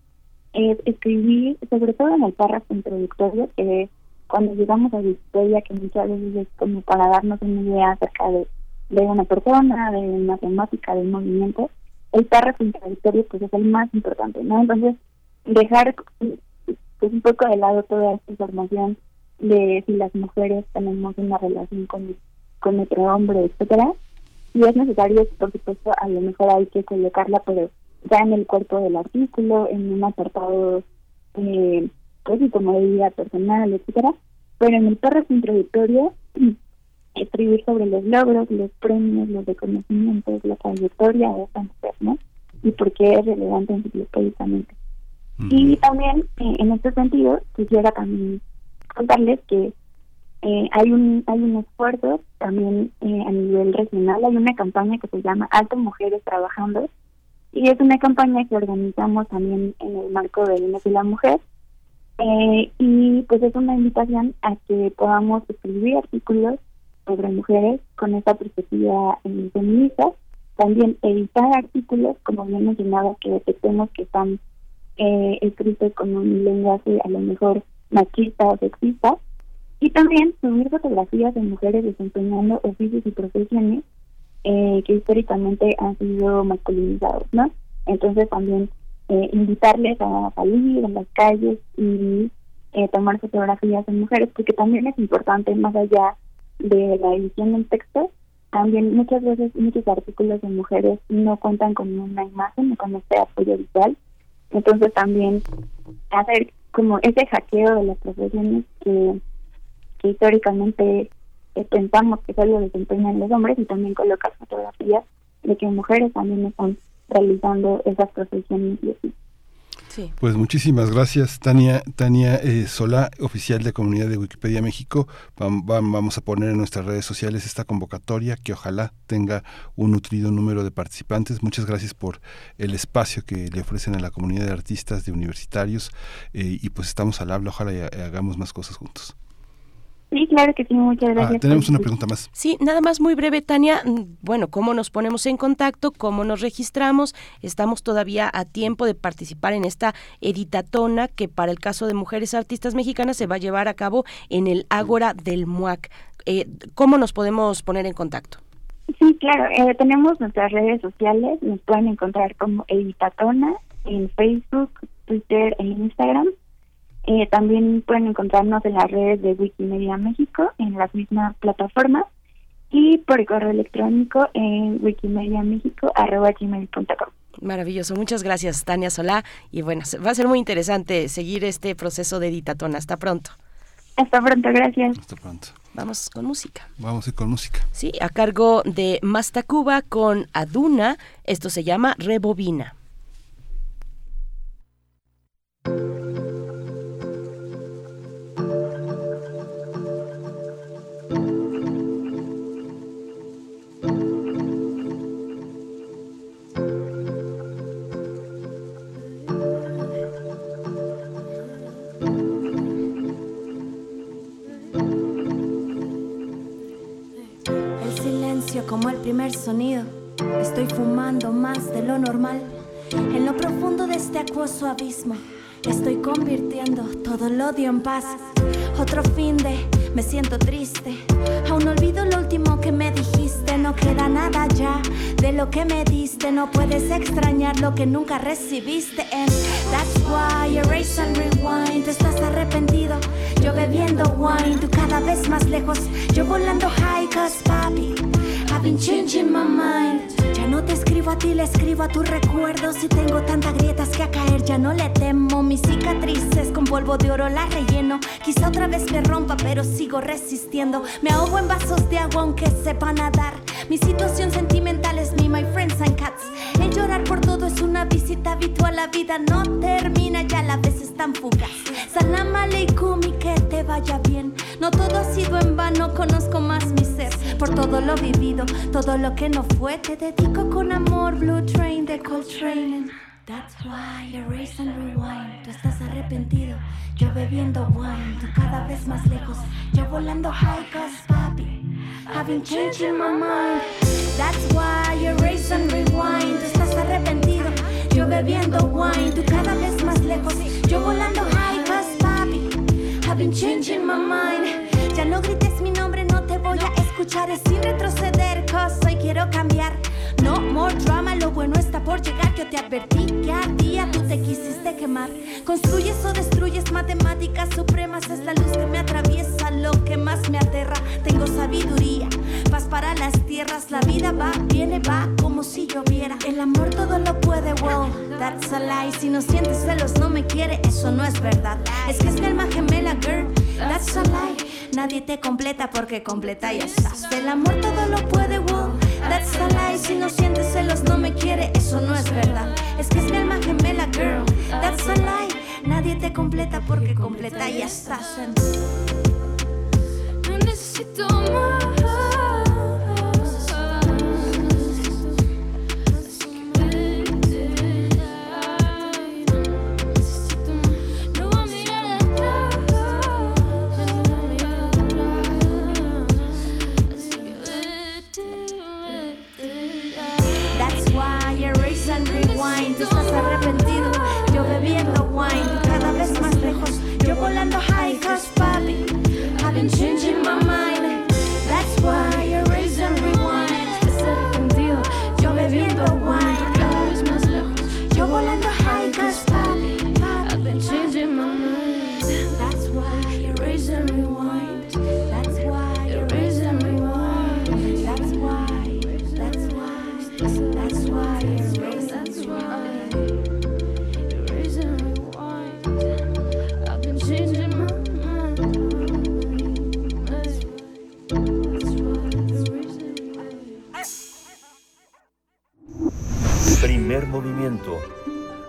es escribir, sobre todo en el párrafo introductorio, que es cuando llegamos a Wikipedia, que muchas veces es como para darnos una idea acerca de, de una persona, de una temática, de movimiento, el párrafo introductorio pues es el más importante, ¿no? Entonces, dejar pues un poco de lado toda esta información de si las mujeres tenemos una relación con, con otro hombre, etcétera, y es necesario, por supuesto, a lo mejor hay que colocarla, pero ya en el cuerpo del artículo, en un apartado eh, pues y como de vida personal, etcétera, pero en el párrafo introductorio *clears throat* escribir sobre los logros, los premios, los reconocimientos, la trayectoria de esta mujer, ¿no? Y por qué es relevante enciclopédicamente. Y también, eh, en este sentido, quisiera también contarles que eh, hay un hay un esfuerzo también eh, a nivel regional, hay una campaña que se llama Alto Mujeres Trabajando, y es una campaña que organizamos también en el marco del mes de la mujer, eh, y pues es una invitación a que podamos escribir artículos sobre mujeres con esta perspectiva eh, feminista, también editar artículos, como bien mencionaba, que detectemos que están eh, escritos con un lenguaje a lo mejor machista o sexista, y también subir fotografías de mujeres desempeñando oficios y profesiones eh, que históricamente han sido masculinizados, ¿no? Entonces también eh, invitarles a salir en las calles y eh, tomar fotografías de mujeres, porque también es importante, más allá de la edición del texto, también muchas veces muchos artículos de mujeres no cuentan con una imagen o con este apoyo visual. Entonces también hacer como ese hackeo de las profesiones que, históricamente eh, pensamos que solo desempeñan los hombres y también colocar fotografías de que mujeres también están realizando esas profesiones Pues muchísimas gracias, Tania, Tania eh, Solá, oficial de Comunidad de Wikipedia México. vamos a poner en nuestras redes sociales esta convocatoria que ojalá tenga un nutrido número de participantes. Muchas gracias por el espacio que le ofrecen a la comunidad de artistas, de universitarios, eh, y pues estamos al habla, ojalá y hagamos más cosas juntos. Sí, claro que sí, muchas ah, gracias. tenemos una pregunta más. Sí, nada más muy breve, Tania. Mm, bueno, ¿cómo nos ponemos en contacto? ¿Cómo nos registramos? Estamos todavía a tiempo de participar en esta editatona que para el caso de mujeres artistas mexicanas se va a llevar a cabo en el Ágora del MUAC. Eh, ¿Cómo nos podemos poner en contacto? Sí, claro. Eh, tenemos nuestras redes sociales. Nos pueden encontrar como Editatona en Facebook, Twitter e Instagram. Eh, también pueden encontrarnos en las redes de Wikimedia México, en las mismas plataformas, y por correo electrónico en wikimediamexico.com. Maravilloso, muchas gracias Tania Solá y bueno, va a ser muy interesante seguir este proceso de editatón. Hasta pronto. Hasta pronto, gracias. Hasta pronto. Vamos con música. Vamos a ir con música. Sí, a cargo de Mastacuba con Aduna, esto se llama Rebobina. Primer sonido. Estoy fumando más de lo normal. En lo profundo de este acuoso abismo, estoy convirtiendo todo el odio en paz. Otro fin de, me siento triste. Aún olvido lo último que me dijiste. No queda nada ya de lo que me diste. No puedes extrañar lo que nunca recibiste. That's why erase and rewind. Tú estás arrepentido. Yo bebiendo wine. Tú cada vez más lejos. Yo volando high, cause papi. Been changing my mind. Ya no te escribo a ti, le escribo a tus recuerdos. Y tengo tantas grietas que a caer ya no le temo. Mis cicatrices con polvo de oro las relleno. Quizá otra vez me rompa, pero sigo resistiendo. Me ahogo en vasos de agua aunque sepa nadar. Mi situación sentimental es me, my friends and cats. El llorar por todo es una visita habitual. La vida no termina, ya la vez están fugaz. Salam aleikum y que te vaya bien. No todo ha sido en vano, conozco más mi ser. Por todo lo vivido, todo lo que no fue, te dedico con amor. Blue Train de Coltrane. That's why erase and rewind. Tú estás arrepentido, yo bebiendo wine. Tú cada vez más lejos, yo volando high, papi. I've been changing my mind. That's why erase and rewind. Tú estás arrepentido, yo bebiendo wine. Tú cada vez más lejos, yo volando high, cause papi. I've been changing my mind. Ya no grites escuchar. Es sin retroceder, cause hoy quiero cambiar. No more drama, lo bueno está por llegar. Yo te advertí que a día tú te quisiste quemar. Construyes o destruyes matemáticas supremas. Es la luz que me atraviesa, lo que más me aterra. Tengo sabiduría, paz para las tierras. La vida va, viene, va, como si lloviera. El amor todo lo puede, wow, that's a lie. Si no sientes celos, no me quiere, eso no es verdad. Es que es mi alma gemela, girl, that's a lie. Nadie te completa porque completa ya estás. El amor todo lo puede, wow. That's a lie. Si no sientes celos, no me quiere, eso no es verdad. Es que es mi alma gemela, girl. That's a lie. Nadie te completa porque completa ya estás. No necesito más.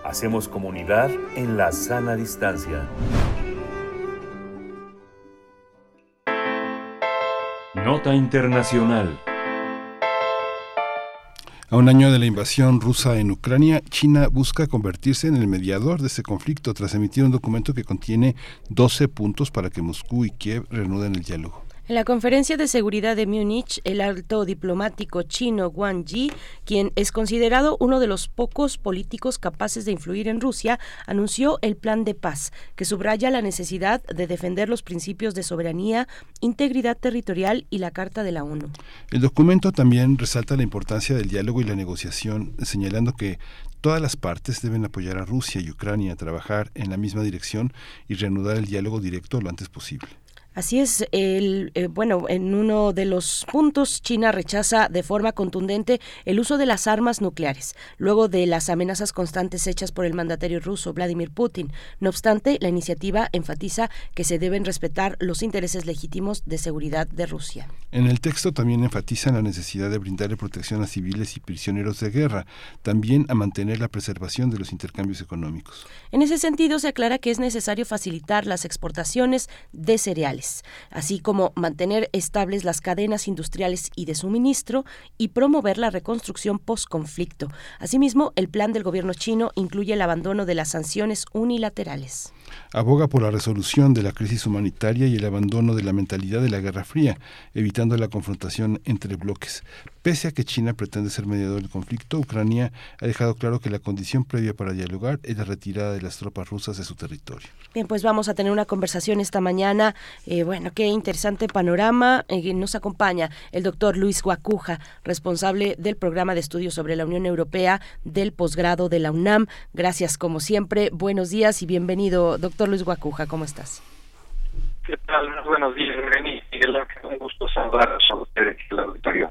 Hacemos comunidad en la sana distancia. Nota Internacional. A un año de la invasión rusa en Ucrania, China busca convertirse en el mediador de este conflicto tras emitir un documento que contiene 12 puntos para que Moscú y Kiev reanuden el diálogo. En la conferencia de seguridad de Múnich, el alto diplomático chino Wang Yi, quien es considerado uno de los pocos políticos capaces de influir en Rusia, anunció el plan de paz, que subraya la necesidad de defender los principios de soberanía, integridad territorial y la Carta de la ONU. El documento también resalta la importancia del diálogo y la negociación, señalando que Todas las partes deben apoyar a Rusia y Ucrania a trabajar en la misma dirección y reanudar el diálogo directo lo antes posible. Así es, el, eh, bueno, en uno de los puntos, China rechaza de forma contundente el uso de las armas nucleares, luego de las amenazas constantes hechas por el mandatario ruso Vladimir Putin. No obstante, la iniciativa enfatiza que se deben respetar los intereses legítimos de seguridad de Rusia. En el texto también enfatizan la necesidad de brindarle protección a civiles y prisioneros de guerra, también a mantener la preservación de los intercambios económicos. En ese sentido, se aclara que es necesario facilitar las exportaciones de cereales así como mantener estables las cadenas industriales y de suministro y promover la reconstrucción post-conflicto. Asimismo, el plan del gobierno chino incluye el abandono de las sanciones unilaterales. Aboga por la resolución de la crisis humanitaria y el abandono de la mentalidad de la Guerra Fría, evitando la confrontación entre bloques. Pese a que China pretende ser mediador del conflicto, Ucrania ha dejado claro que la condición previa para dialogar es la retirada de las tropas rusas de su territorio. Bien, pues vamos a tener una conversación esta mañana. Eh, bueno, qué interesante panorama. Eh, nos acompaña el doctor Luis Guacuja, responsable del programa de estudios sobre la Unión Europea del posgrado de la UNAM. Gracias, como siempre. Buenos días y bienvenido, doctor Luis Guacuja. ¿Cómo estás? ¿Qué tal? Buenos días, Reni. Un gusto saludar a ustedes el auditorio.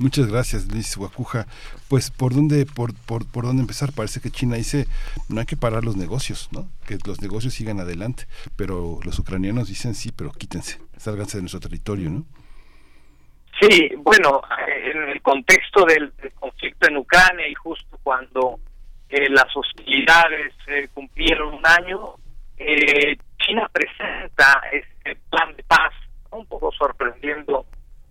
Muchas gracias, Luis Guacuja. Pues, ¿por dónde, por, por, por dónde empezar? Parece que China dice, no hay que parar los negocios, ¿no? Que los negocios sigan adelante. Pero los ucranianos dicen, sí, pero quítense, sálganse de nuestro territorio, ¿no? Sí, bueno, en el contexto del, conflicto en Ucrania y justo cuando eh, las hostilidades eh, cumplieron un año, eh, China presenta este plan de paz, un poco sorprendiendo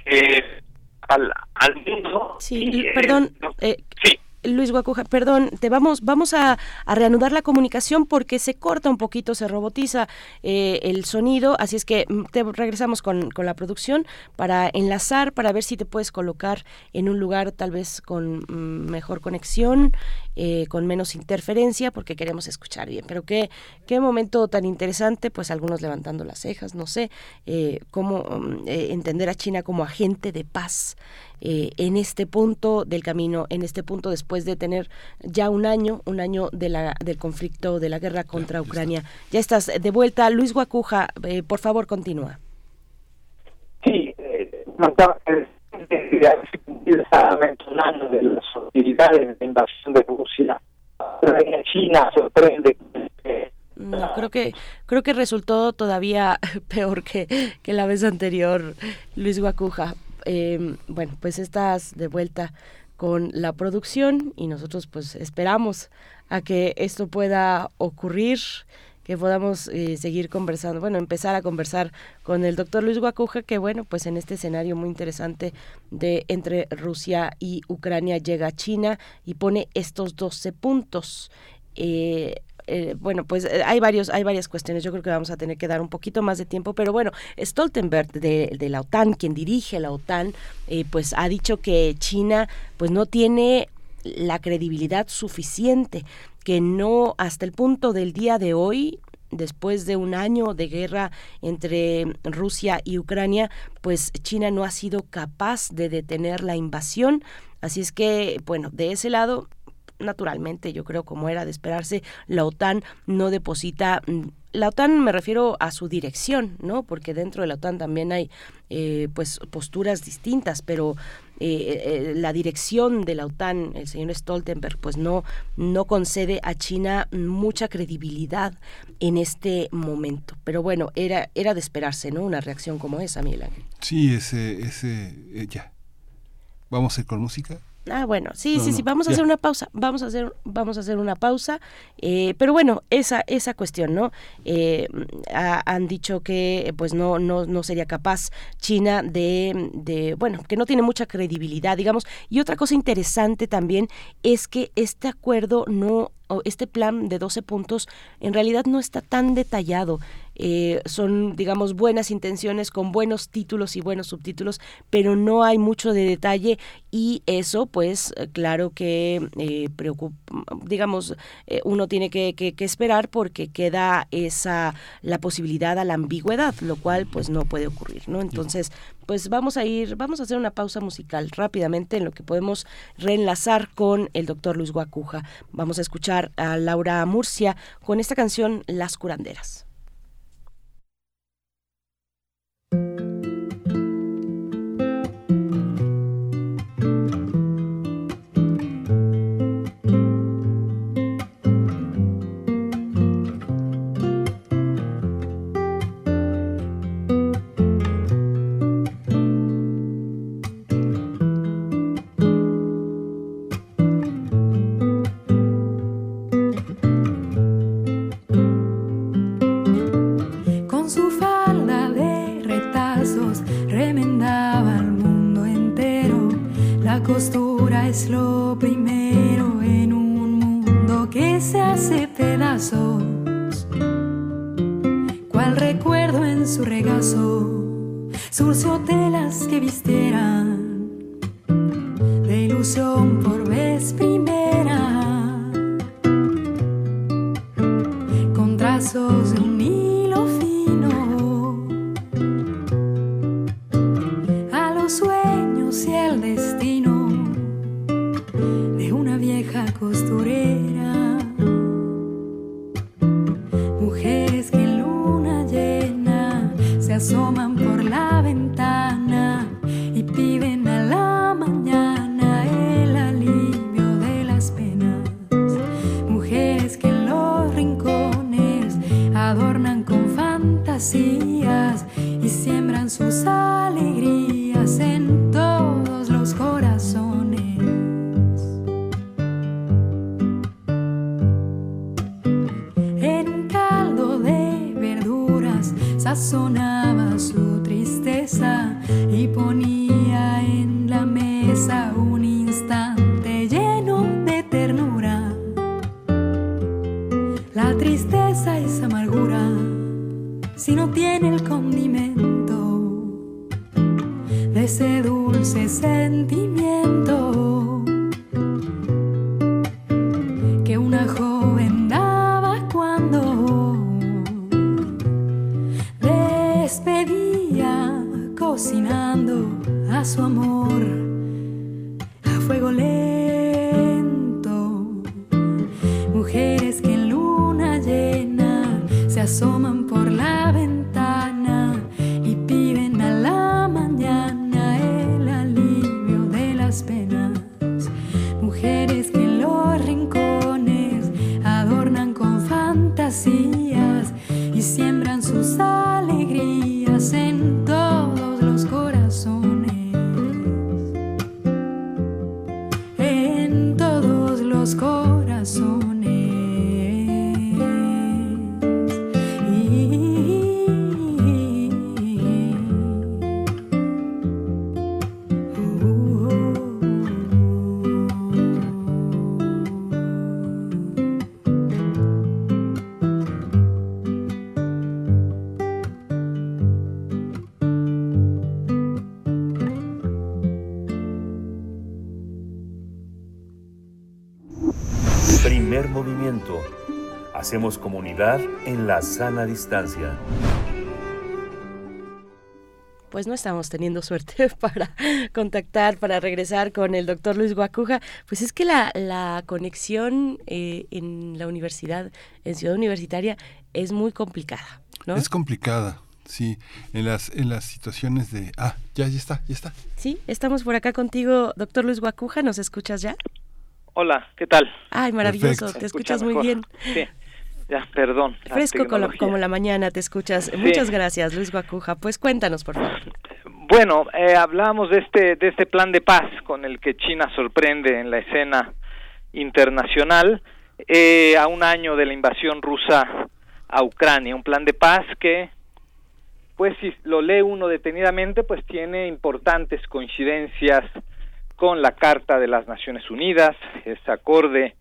que al, al mundo. Sí, perdón. Eh, sí. Luis Guacuja, perdón, te vamos, vamos a, reanudar la comunicación porque se corta un poquito, se robotiza eh, el sonido, así es que mm, te regresamos con, con, la producción para enlazar, para ver si te puedes colocar en un lugar tal vez con mm, mejor conexión, eh, con menos interferencia, porque queremos escuchar bien. Pero qué, qué momento tan interesante, pues algunos levantando las cejas, no sé, eh, cómo mm, entender a China como agente de paz. Eh, en este punto del camino, en este punto después de tener ya un año, un año de la, del conflicto, de la guerra contra Ucrania. Ya estás de vuelta. Luis Guacuja, eh, por favor, continúa. Sí, eh, un año de las hostilidades de invasión de Rusia. China sorprende no, creo que creo que resultó todavía *laughs* peor que, que la vez anterior, Luis Guacuja. Em, bueno, pues estás de vuelta con la producción y nosotros pues esperamos a que esto pueda ocurrir que podamos eh, seguir conversando, bueno, empezar a conversar con el doctor Luis Guacuja, que bueno, pues en este escenario muy interesante de entre Rusia y Ucrania llega China y pone estos 12 puntos. Eh, eh, bueno, pues eh, hay varios, hay varias cuestiones. Yo creo que vamos a tener que dar un poquito más de tiempo, pero bueno, Stoltenberg de, la OTAN, quien dirige la OTAN, eh, pues ha dicho que China, pues no tiene la credibilidad suficiente, que no hasta el punto del día de hoy después de un año de guerra entre Rusia y Ucrania, pues China no ha sido capaz de detener la invasión. Así es que, bueno, de ese lado naturalmente, yo creo como era de esperarse, la OTAN no deposita mm, la OTAN me refiero a su dirección, ¿no? Porque dentro de la OTAN también hay eh, pues posturas distintas, pero eh, eh, la dirección de la OTAN, el señor Stoltenberg, pues no no concede a China mucha credibilidad en este momento. Pero bueno, era era de esperarse, ¿no? Una reacción como esa, Miguel Ángel. Sí, ese ese ya. Vamos a ir con música. Ah, bueno, sí, sí, sí, vamos a hacer una pausa, vamos a hacer, vamos a hacer una pausa, eh, pero bueno, esa, esa cuestión, ¿no? Eh, han dicho que pues no, no, no sería capaz China de, de, bueno, que no tiene mucha credibilidad, digamos, y otra cosa interesante también es que este acuerdo no este plan de 12 puntos en realidad no está tan detallado. Eh, son, digamos, buenas intenciones con buenos títulos y buenos subtítulos, pero no hay mucho de detalle y eso, pues, eh, claro que eh, preocupa, digamos, uno tiene que, que, esperar porque queda esa, la posibilidad a la ambigüedad, lo cual, pues, no puede ocurrir, ¿no? Entonces, pues vamos a ir, vamos a hacer una pausa musical rápidamente en lo que podemos reenlazar con el doctor Luis Guacuja. Vamos a escuchar a Laura Murcia con esta canción Las Curanderas. La sana distancia. Pues no estamos teniendo suerte *laughs* para contactar, para regresar con el doctor Luis Guacuja. Pues es que la, la conexión eh, en la universidad, en Ciudad Universitaria, es muy complicada, ¿no? Es complicada, sí, en las, en las situaciones de... Ah, ya, ya está, ya está. Sí, estamos por acá contigo, doctor Luis Guacuja, ¿nos escuchas ya? Hola, ¿qué tal? Ay, maravilloso, Perfecto. te Escucha escuchas muy bien. Sí, ya, perdón. la Fresco como la, tecnología. como la mañana, te escuchas. Sí. Muchas gracias, Luis Guacuja. Pues cuéntanos, por favor. Bueno, eh, hablamos de este, de este plan de paz con el que China sorprende en la escena internacional eh, a un año de la invasión rusa a Ucrania. Un plan de paz que, pues si lo lee uno detenidamente, pues tiene importantes coincidencias con la Carta de las Naciones Unidas, es acorde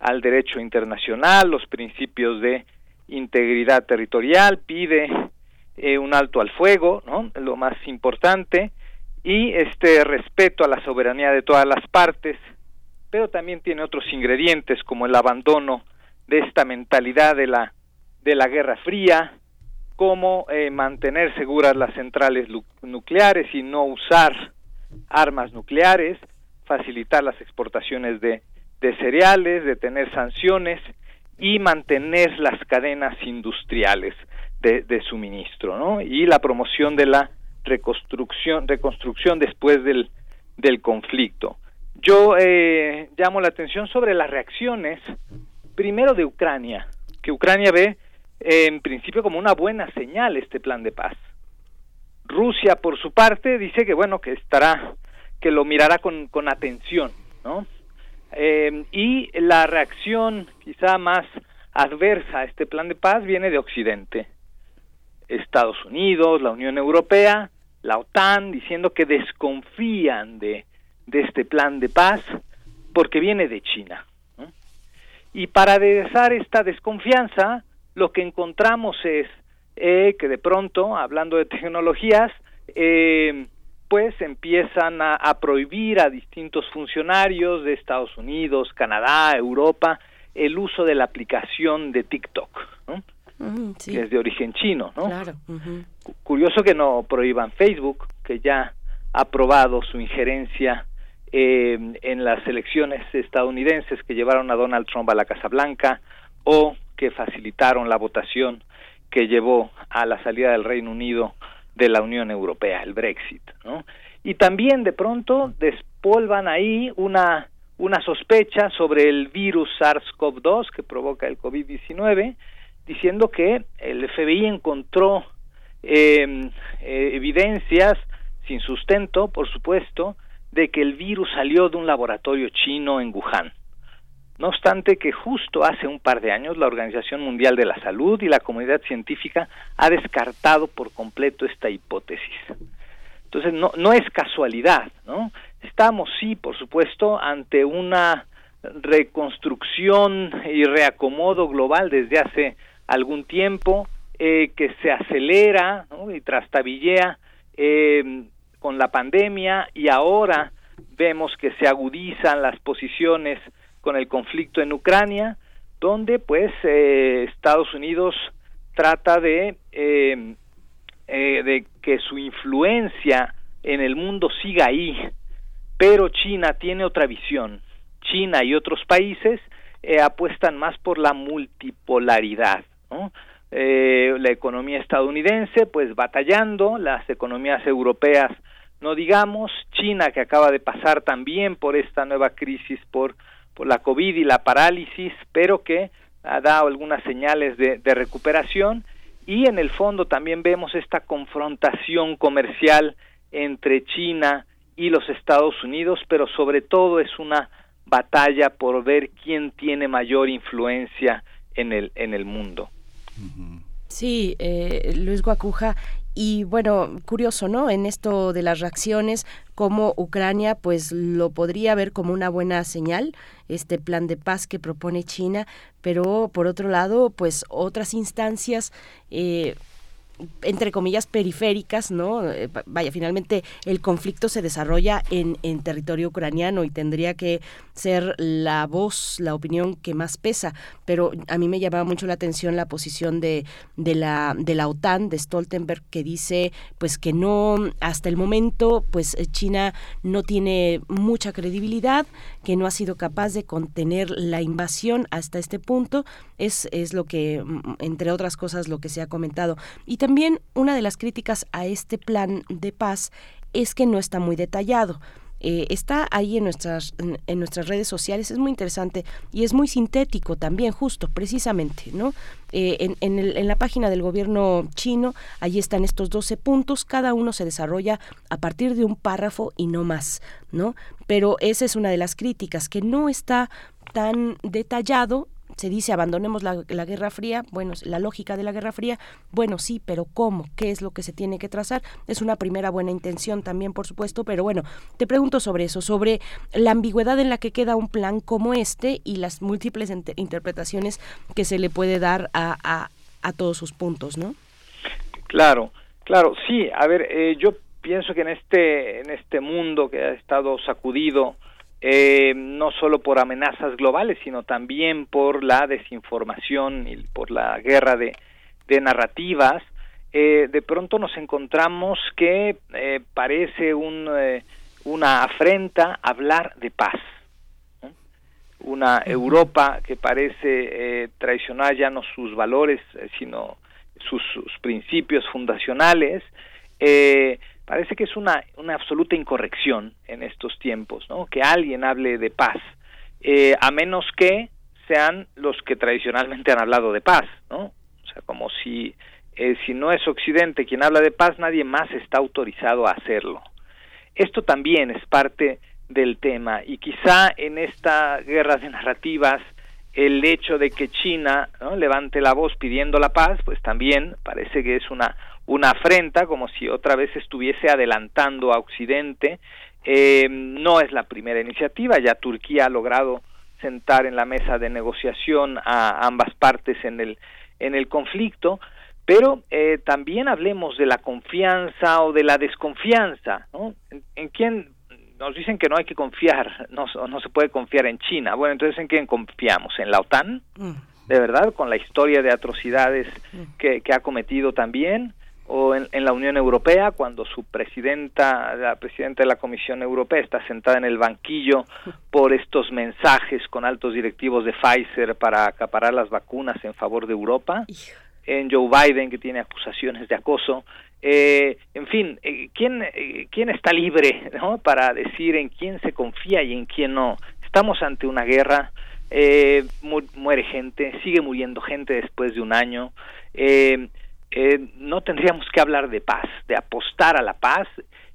al derecho internacional, los principios de integridad territorial, pide eh, un alto al fuego, ¿no? Lo más importante y este respeto a la soberanía de todas las partes, pero también tiene otros ingredientes como el abandono de esta mentalidad de la de la Guerra Fría, como eh, mantener seguras las centrales nucleares y no usar armas nucleares, facilitar las exportaciones de, de cereales, de tener sanciones y mantener las cadenas industriales de, de suministro, ¿no? Y la promoción de la reconstrucción, reconstrucción después del, del conflicto. Yo eh, llamo la atención sobre las reacciones, primero de Ucrania, que Ucrania ve eh, en principio como una buena señal este plan de paz. Rusia, por su parte, dice que bueno que estará, que lo mirará con, con atención, ¿no? Eh, y la reacción quizá más adversa a este plan de paz viene de Occidente. Estados Unidos, la Unión Europea, la OTAN, diciendo que desconfían de, este plan de paz porque viene de China. Y para aderezar esta desconfianza, lo que encontramos es eh, que de pronto, hablando de tecnologías, eh, pues empiezan a, prohibir a distintos funcionarios de Estados Unidos, Canadá, Europa, el uso de la aplicación de TikTok, que es de origen chino. ¿no? Curioso que no prohíban Facebook, que ya ha probado su injerencia eh, en las elecciones estadounidenses que llevaron a Donald Trump a la Casa Blanca o que facilitaron la votación que llevó a la salida del Reino Unido de la Unión Europea, el Brexit, ¿no? Y también de pronto despolvan ahí una, una sospecha sobre el virus SARS-CoV-2 que provoca el COVID-19, diciendo que el FBI encontró em, eh, evidencias sin sustento, por supuesto, de que el virus salió de un laboratorio chino en Wuhan. No obstante que justo hace un par de años la Organización Mundial de la Salud y la comunidad científica ha descartado por completo esta hipótesis. Entonces no, no es casualidad, ¿no? Estamos sí, por supuesto, ante una reconstrucción y reacomodo global desde hace algún tiempo eh, que se acelera y trastabillea eh, con la pandemia y ahora vemos que se agudizan las posiciones con el conflicto en Ucrania, donde pues eh, Estados Unidos trata de, eh, eh, de que su influencia en el mundo siga ahí, pero China tiene otra visión. China y otros países apuestan más por la multipolaridad. la economía estadounidense pues batallando, las economías europeas no digamos, China que acaba de pasar también por esta nueva crisis por por la COVID y la parálisis, pero que ha dado algunas señales de, recuperación y en el fondo también vemos esta confrontación comercial entre China y los Estados Unidos, pero sobre todo es una batalla por ver quién tiene mayor influencia en el, en el mundo. Sí, eh, Luis Guacuja, y bueno, curioso, ¿no? En esto de las reacciones, como Ucrania pues lo podría ver como una buena señal, este plan de paz que propone China, pero por otro lado, pues otras instancias eh, entre comillas, periféricas, ¿no? Eh, vaya, finalmente el conflicto se desarrolla en, territorio ucraniano y tendría que ser la voz, la opinión que más pesa, pero a mí me llamaba mucho la atención la posición de, de, la, de la OTAN, de Stoltenberg, que dice pues que no, hasta el momento, pues China no tiene mucha credibilidad, que no ha sido capaz de contener la invasión hasta este punto, es, es lo que, entre otras cosas, lo que se ha comentado. Y también una de las críticas a este plan de paz es que no está muy detallado. Eh, está ahí en nuestras, en, nuestras redes sociales, es muy interesante y es muy sintético también, justo, precisamente, ¿no? Eh, en, en, en, la página del gobierno chino, ahí están estos 12 puntos, cada uno se desarrolla a partir de un párrafo y no más, ¿no? Pero esa es una de las críticas, que no está tan detallado se dice abandonemos la, Guerra Fría, bueno, la lógica de la Guerra Fría, bueno, sí, pero ¿cómo? ¿Qué es lo que se tiene que trazar? Es una primera buena intención también, por supuesto, pero bueno, te pregunto sobre eso, sobre la ambigüedad en la que queda un plan como este y las múltiples interpretaciones que se le puede dar a, a, todos sus puntos, ¿no? Claro, claro, sí, a ver, eh, yo pienso que en este, en este mundo que ha estado sacudido, eh, no solo por amenazas globales, sino también por la desinformación y por la guerra de, narrativas, eh, de pronto nos encontramos que eh, parece un, una afrenta hablar de paz. Una Europa que parece traicionar ya no sus valores, sino sus, sus principios fundacionales, parece que es una, una absoluta incorrección en estos tiempos, ¿no? Que alguien hable de paz, eh, a menos que sean los que tradicionalmente han hablado de paz, ¿no? O sea, como si, eh, si no es Occidente quien habla de paz, nadie más está autorizado a hacerlo. Esto también es parte del tema y quizá en esta guerra de narrativas el hecho de que China levante la voz pidiendo la paz, pues también parece que es una una afrenta, como si otra vez estuviese adelantando a Occidente. Eh, no es la primera iniciativa, ya Turquía ha logrado sentar en la mesa de negociación a ambas partes en el, en el conflicto, pero eh, también hablemos de la confianza o de la desconfianza, ¿no? ¿En, quién nos dicen que no hay que confiar, *laughs* no, no se puede confiar en China? Bueno, entonces ¿en quién confiamos? ¿En la OTAN? Mm. ¿De verdad? Con la historia de atrocidades mm. que, que ha cometido también o en, la Unión Europea, cuando su presidenta, la presidenta de la Comisión Europea, está sentada en el banquillo por estos mensajes con altos directivos de Pfizer para acaparar las vacunas en favor de Europa, en Joe Biden, que tiene acusaciones de acoso. Eh, en fin, eh, ¿quién, eh, ¿quién está libre ¿no? para decir en quién se confía y en quién no? Estamos ante una guerra, muere gente, sigue muriendo gente después de un año. Eh, eh, no tendríamos que hablar de paz, de apostar a la paz.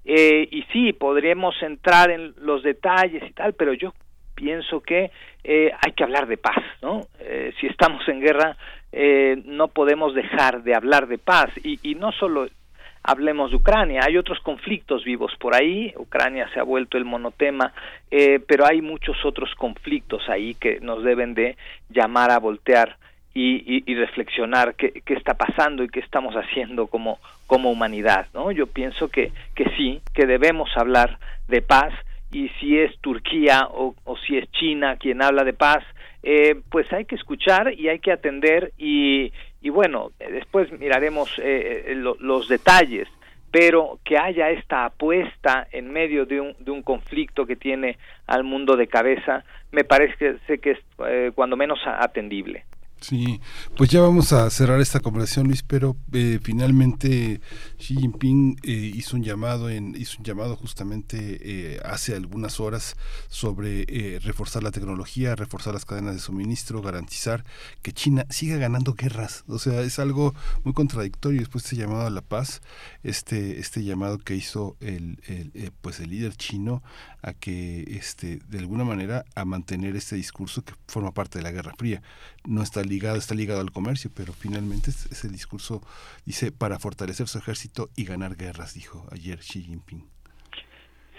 Eh, y sí, podríamos entrar en los detalles y tal, pero yo pienso que eh, hay que hablar de paz, ¿no? si estamos en guerra, no podemos dejar de hablar de paz. Y, y no solo hablemos de Ucrania, hay otros conflictos vivos por ahí, Ucrania se ha vuelto el monotema, pero hay muchos otros conflictos ahí que nos deben de llamar a voltear y, reflexionar qué, está pasando y qué estamos haciendo como, como humanidad. ¿no? Yo pienso que, que sí, que debemos hablar de paz y si es Turquía o, si es China quien habla de paz, eh, pues hay que escuchar y hay que atender y, y bueno, después miraremos eh, eh, los detalles pero que haya esta apuesta en medio de un, de un conflicto que tiene al mundo de cabeza, me parece que es cuando menos atendible. Sí, pues ya vamos a cerrar esta conversación, Luis, pero eh, finalmente Xi Jinping eh, hizo un llamado en, hizo un llamado justamente eh, hace algunas horas sobre reforzar la tecnología, reforzar las cadenas de suministro, garantizar que China siga ganando guerras. O sea, es algo muy contradictorio. Después de este llamado a la paz, este, este llamado que hizo el, el pues el líder chino a que este, de alguna manera a mantener este discurso que forma parte de la Guerra Fría. No está ligado, está ligado al comercio, pero finalmente ese discurso dice para fortalecer su ejército y ganar guerras, dijo ayer Xi Jinping.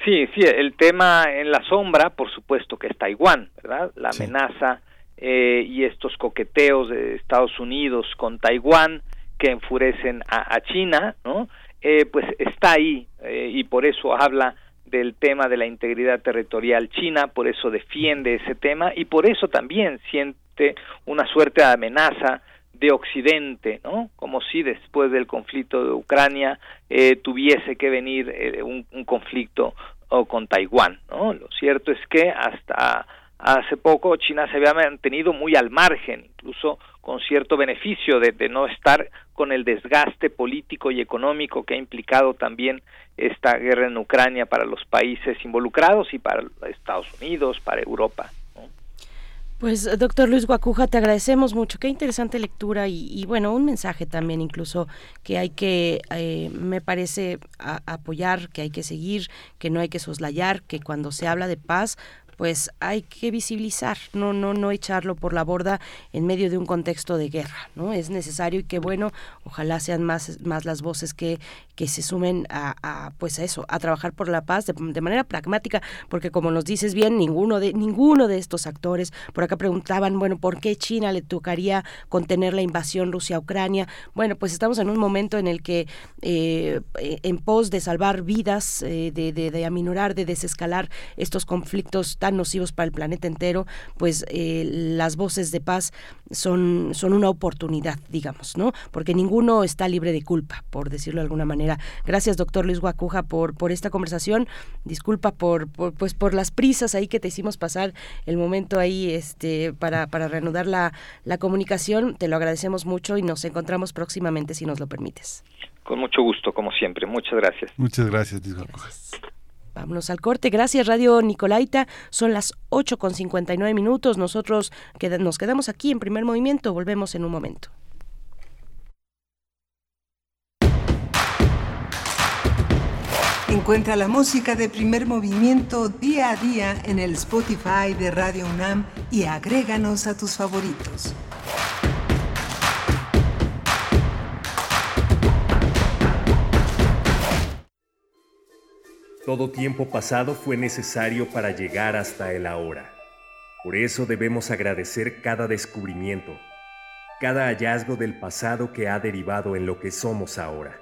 Sí, sí, el tema en la sombra, por supuesto que es Taiwán, ¿verdad? La amenaza eh, y estos coqueteos de Estados Unidos con Taiwán que enfurecen a, China, ¿no? Eh, pues está ahí eh, y por eso habla del tema de la integridad territorial china, por eso defiende ese tema y por eso también siente una suerte de amenaza de Occidente, ¿no? Como si después del conflicto de Ucrania eh, tuviese que venir eh, un, conflicto con Taiwán, ¿no? Lo cierto es que hasta hace poco China se había mantenido muy al margen, incluso con cierto beneficio de, de no estar con el desgaste político y económico que ha implicado también esta guerra en Ucrania para los países involucrados y para Estados Unidos, para Europa. Pues doctor Luis Guacuja, te agradecemos mucho. Qué interesante lectura y, bueno, un mensaje también incluso que hay que, eh, me parece, apoyar, que hay que seguir, que no hay que soslayar, que cuando se habla de paz, pues hay que visibilizar, no, no, no echarlo por la borda en medio de un contexto de guerra, ¿no? Es necesario y qué bueno, ojalá sean más, más las voces que, que se sumen a, pues a eso, a trabajar por la paz de, manera pragmática, porque como nos dices bien, ninguno de, ninguno de estos actores, por acá preguntaban, bueno, ¿por qué China le tocaría contener la invasión Rusia-Ucrania? Bueno, pues estamos en un momento en el que eh, en pos de salvar vidas, eh, de, de, de aminorar, de desescalar estos conflictos nocivos para el planeta entero, pues eh, las voces de paz son, son una oportunidad, digamos, ¿no? Porque ninguno está libre de culpa, por decirlo de alguna manera. Gracias, doctor Luis Guacuja, por, por esta conversación. Disculpa por, pues, por las prisas ahí que te hicimos pasar el momento ahí este, para, para reanudar la, la comunicación. Te lo agradecemos mucho y nos encontramos próximamente, si nos lo permites. Con mucho gusto, como siempre. Muchas gracias. Muchas gracias, Luis Guacuja. Vámonos al corte. Gracias, Radio Nicolaita. Son las 8 con 59 minutos. Nosotros nos quedamos aquí en primer movimiento. Volvemos en un momento. Encuentra la música de primer movimiento día a día en el Spotify de Radio UNAM y agréganos a tus favoritos. Todo tiempo pasado fue necesario para llegar hasta el ahora. Por eso debemos agradecer cada descubrimiento, cada hallazgo del pasado que ha derivado en lo que somos ahora.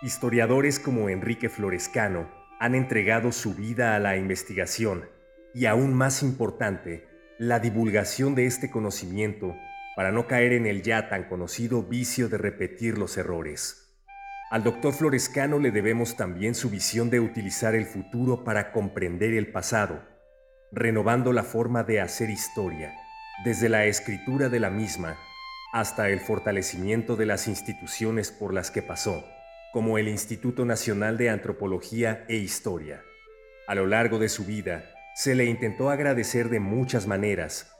Historiadores como Enrique Florescano han entregado su vida a la investigación y aún más importante, la divulgación de este conocimiento para no caer en el ya tan conocido vicio de repetir los errores. Al doctor Florescano le debemos también su visión de utilizar el futuro para comprender el pasado, renovando la forma de hacer historia, desde la escritura de la misma hasta el fortalecimiento de las instituciones por las que pasó, como el Instituto Nacional de Antropología e Historia. A lo largo de su vida, se le intentó agradecer de muchas maneras,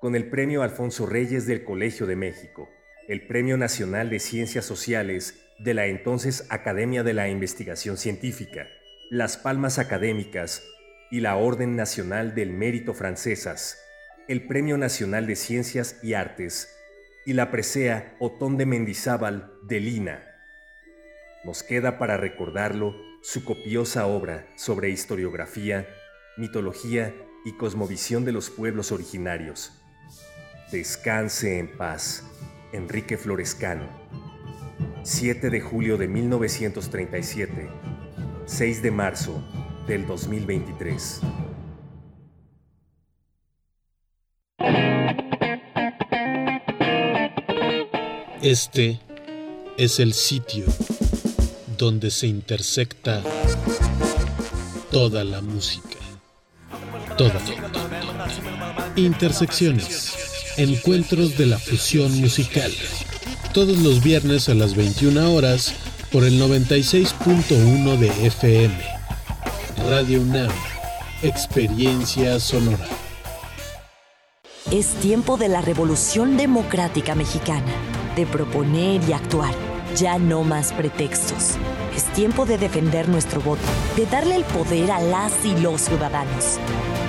con el Premio Alfonso Reyes del Colegio de México, el Premio Nacional de Ciencias Sociales de la entonces Academia de la Investigación Científica, las Palmas Académicas y la Orden Nacional del Mérito Francesas, el Premio Nacional de Ciencias y Artes y la presea Otón de Mendizábal de Lina. Nos queda para recordarlo su copiosa obra sobre historiografía, mitología y cosmovisión de los pueblos originarios. Descanse en paz, Enrique Florescano. 7 de julio de 1937, 6 de marzo del 2023. Este es el sitio donde se intersecta toda la música. Toda. Intersecciones. Encuentros de la fusión musical. Todos los viernes a las 21 horas por el 96.1 de FM. Radio UNAM. Experiencia sonora. Es tiempo de la revolución democrática mexicana de proponer y actuar. Ya no más pretextos. Es tiempo de defender nuestro voto, de darle el poder a las y los ciudadanos.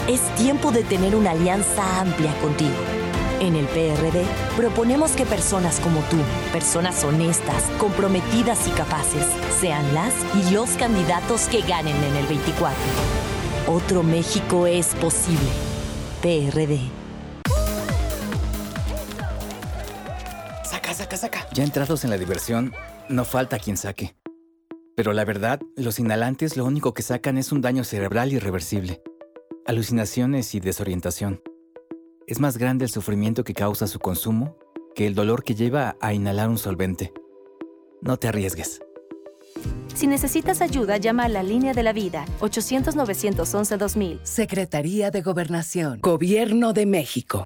Es tiempo de tener una alianza amplia contigo. En el PRD proponemos que personas como tú, personas honestas, comprometidas y capaces, sean las y los candidatos que ganen en el 24. Otro México es posible. PRD. Ya entrados en la diversión, no falta quien saque. Pero la verdad, los inhalantes lo único que sacan es un daño cerebral irreversible, alucinaciones y desorientación. Es más grande el sufrimiento que causa su consumo que el dolor que lleva a inhalar un solvente. No te arriesgues. Si necesitas ayuda, llama a la línea de la vida 800-911-2000. Secretaría de Gobernación. Gobierno de México.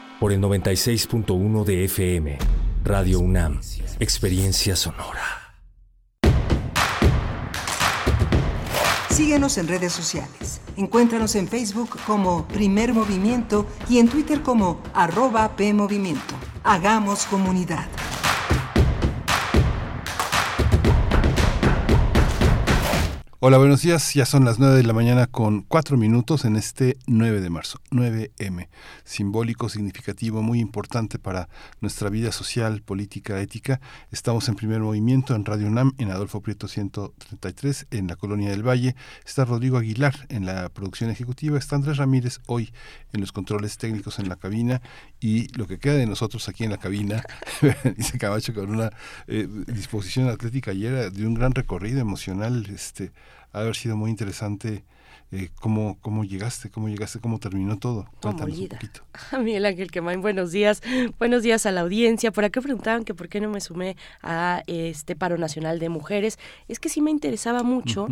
por el 96.1 de FM. Radio UNAM, Experiencia Sonora. Síguenos en redes sociales. Encuéntranos en Facebook como Primer Movimiento y en Twitter como arroba PMovimiento. Hagamos comunidad. Hola, buenos días. Ya son las 9 de la mañana con 4 minutos en este 9 de marzo. 9M. Simbólico, significativo, muy importante para nuestra vida social, política, ética. Estamos en primer movimiento en Radio UNAM, en Adolfo Prieto 133, en la Colonia del Valle. Está Rodrigo Aguilar en la producción ejecutiva. Está Andrés Ramírez hoy en los controles técnicos en la cabina. Y lo que queda de nosotros aquí en la cabina, *laughs* dice Camacho con una eh, disposición atlética ayer de un gran recorrido emocional. este ha haber sido muy interesante eh, cómo, cómo llegaste, cómo llegaste, cómo terminó todo. Cuéntanos un poquito. *laughs* Miguel Ángel Quemain, buenos días. Buenos días a la audiencia. Por acá preguntaban que por qué no me sumé a este paro nacional de mujeres. Es que sí me interesaba mucho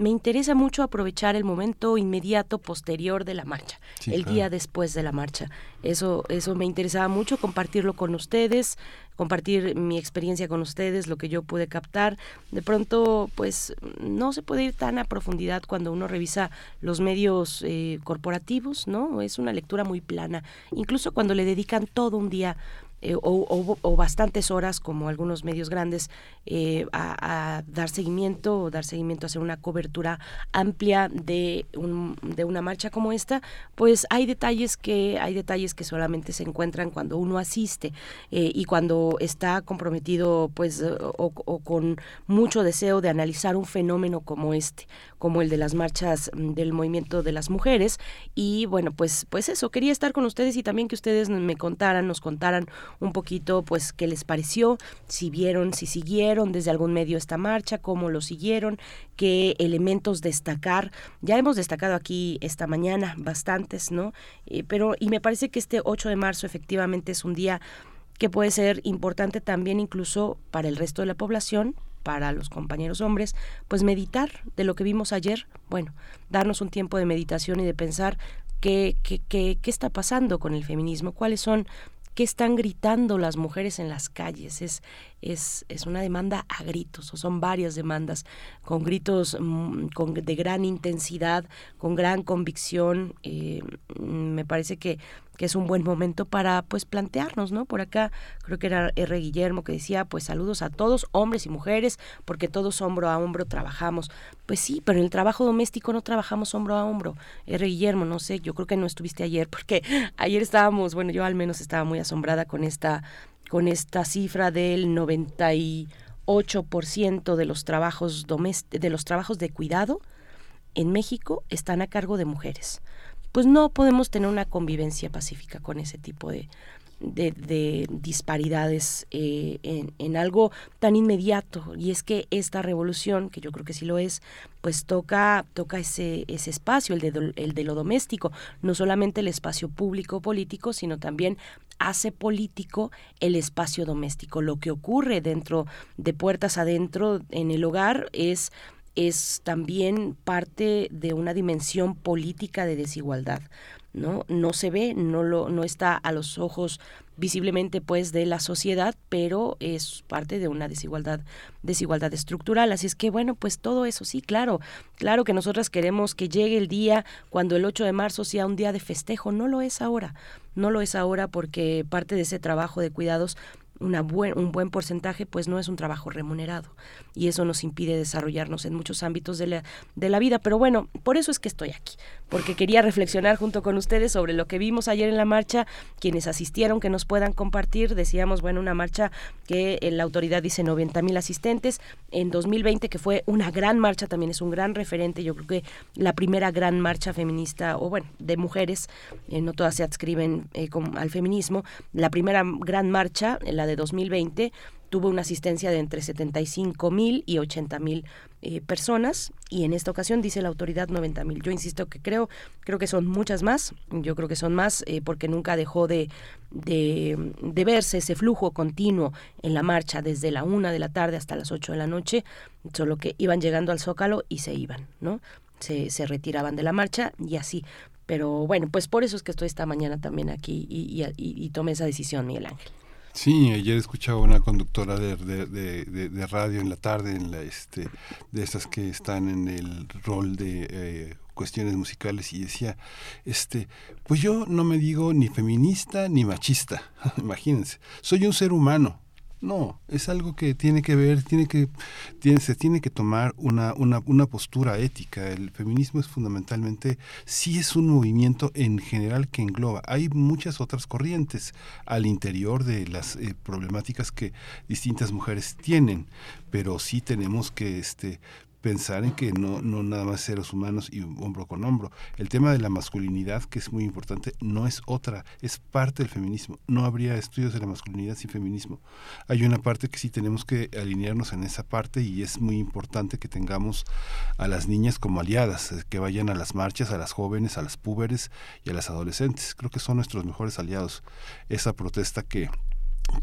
me interesa mucho aprovechar el momento inmediato posterior de la marcha, el día después de la marcha. Eso, eso me interesaba mucho, compartirlo con ustedes, compartir mi experiencia con ustedes, lo que yo pude captar. De pronto, pues no se puede ir tan a profundidad cuando uno revisa los medios eh, corporativos, ¿no? Es una lectura muy plana. Incluso cuando le dedican todo un día eh, o, bastantes horas, como algunos medios grandes, eh, a, dar seguimiento o dar seguimiento a hacer una cobertura amplia de, un, de una marcha como esta, pues hay detalles que hay detalles que solamente se encuentran cuando uno asiste eh, y cuando está comprometido, pues, o, o con mucho deseo de analizar un fenómeno como este, como el de las marchas del movimiento de las mujeres. Y bueno, pues, pues eso, quería estar con ustedes y también que ustedes me contaran, nos contaran un poquito pues qué les pareció, si vieron, si siguieron desde algún medio esta marcha, cómo lo siguieron, qué elementos destacar. Ya hemos destacado aquí esta mañana bastantes, ¿no? Eh, pero y me parece que este 8 de marzo efectivamente es un día que puede ser importante también incluso para el resto de la población, para los compañeros hombres, pues meditar de lo que vimos ayer, bueno, darnos un tiempo de meditación y de pensar qué, qué, qué, qué está pasando con el feminismo, cuáles son qué están gritando las mujeres en las calles. Es, es, es una demanda a gritos, o son varias demandas, con gritos mm, con, de gran intensidad, con gran convicción. Eh, me parece que que es un buen momento para pues plantearnos, ¿no? Por acá creo que era R. Guillermo que decía, pues saludos a todos, hombres y mujeres, porque todos hombro a hombro trabajamos. Pues sí, pero en el trabajo doméstico no trabajamos hombro a hombro. R. Guillermo, no sé, yo creo que no estuviste ayer, porque *laughs* ayer estábamos, bueno, yo al menos estaba muy asombrada con esta, con esta cifra del 98% de los trabajos de los trabajos de cuidado en México están a cargo de mujeres pues no podemos tener una convivencia pacífica con ese tipo de, de, disparidades eh, en, en, algo tan inmediato. Y es que esta revolución que yo creo que sí lo es pues toca toca ese ese espacio el de el de lo doméstico. No solamente el espacio público político sino también hace político el espacio doméstico. Lo que ocurre dentro de puertas adentro en el hogar es es también parte de una dimensión política de desigualdad. ¿no? no se ve, no, lo, no está a los ojos visiblemente pues de la sociedad, pero es parte de una desigualdad, desigualdad estructural. Así es que bueno, pues todo eso sí, claro, claro que nosotras queremos que llegue el día cuando el 8 de marzo sea un día de festejo, no lo es ahora, no lo es ahora porque parte de ese trabajo de cuidados una buen, un buen porcentaje pues no es un trabajo remunerado y eso nos impide desarrollarnos en muchos ámbitos de la, de la vida. Pero bueno, por eso es que estoy aquí, porque quería reflexionar junto con ustedes sobre lo que vimos ayer en la marcha, quienes asistieron, que nos puedan compartir. Decíamos, bueno, una marcha que la autoridad dice 90 mil asistentes. En 2020, que fue una gran marcha, también es un gran referente, yo creo que la primera gran marcha feminista, o bueno, de mujeres, eh, no todas se adscriben eh, al feminismo, la primera gran marcha, la de 2020, tuvo una asistencia de entre 75 mil y 80 mil eh, personas y en esta ocasión dice la autoridad 90 mil. Yo insisto que creo, creo que son muchas más, yo creo que son más eh, porque nunca dejó de, de, de, verse ese flujo continuo en la marcha desde la una de la tarde hasta las 8 de la noche, solo que iban llegando al zócalo y se iban, ¿no? Se, se retiraban de la marcha y así. Pero bueno, pues por eso es que estoy esta mañana también aquí y, y, y tomé esa decisión, Miguel Ángel. Sí, ayer escuchaba una conductora de, de, de, radio en la tarde, en la, este, de esas que están en el rol de eh, cuestiones musicales y decía, este, pues yo no me digo ni feminista ni machista, *laughs* imagínense, soy un ser humano, No, es algo que tiene que ver, tiene que, se tiene que tomar una, una, una postura ética. El feminismo es fundamentalmente, sí es un movimiento en general que engloba. Hay muchas otras corrientes al interior de las eh, problemáticas que distintas mujeres tienen, pero sí tenemos que este, pensar en que no, no nada más seres humanos y hombro con hombro. El tema de la masculinidad, que es muy importante, no es otra, es parte del feminismo. No habría estudios de la masculinidad sin feminismo. Hay una parte que sí tenemos que alinearnos en esa parte y es muy importante que tengamos a las niñas como aliadas, eh, que vayan a las marchas, a las jóvenes, a las púberes y a las adolescentes. Creo que son nuestros mejores aliados. Esa protesta que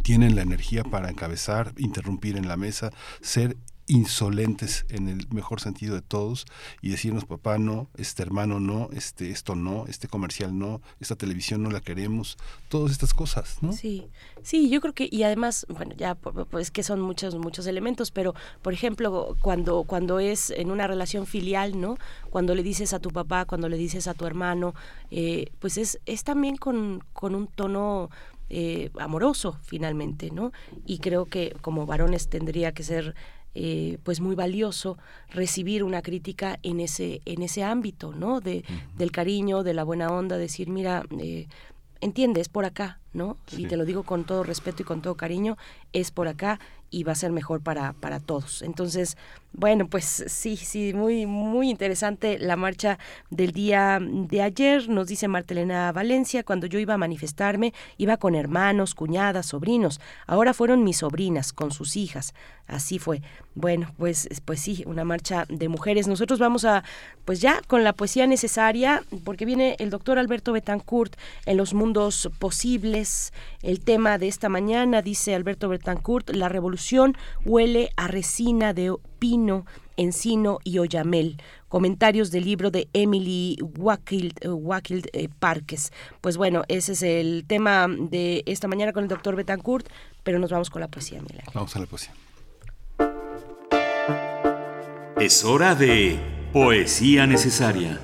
tienen la energía para encabezar, interrumpir en la mesa, ser insolentes en el mejor sentido de todos y decirnos papá no, este hermano no, este esto no, este comercial no, esta televisión no la queremos, todas estas cosas, ¿no? Sí, sí, yo creo que y además, bueno, ya pues que son muchos muchos elementos, pero por ejemplo cuando cuando es en una relación filial, ¿no? Cuando le dices a tu papá, cuando le dices a tu hermano, eh, pues es es también con con un tono eh, amoroso finalmente, ¿no? Y creo que como varones tendría que ser eh, pues muy valioso recibir una crítica en ese en ese ámbito no de del cariño de la buena onda decir mira eh, entiendes por acá no y te lo digo con todo respeto y con todo cariño es por acá y va a ser mejor para, para todos. Entonces, bueno, pues sí, sí, muy, muy interesante la marcha del día de ayer, nos dice Martelena Valencia, cuando yo iba a manifestarme, iba con hermanos, cuñadas, sobrinos, ahora fueron mis sobrinas con sus hijas, así fue. Bueno, pues, pues sí, una marcha de mujeres. Nosotros vamos a, pues ya con la poesía necesaria, porque viene el doctor Alberto Betancourt en los mundos posibles, el tema de esta mañana, dice Alberto Betancourt, la revolución huele a resina de pino, encino y oyamel. Comentarios del libro de Emily Wakild, eh, eh, Parques. Pues bueno, ese es el tema de esta mañana con el doctor Betancourt, pero nos vamos con la poesía, Milán. Vamos a la poesía. Es hora de poesía necesaria.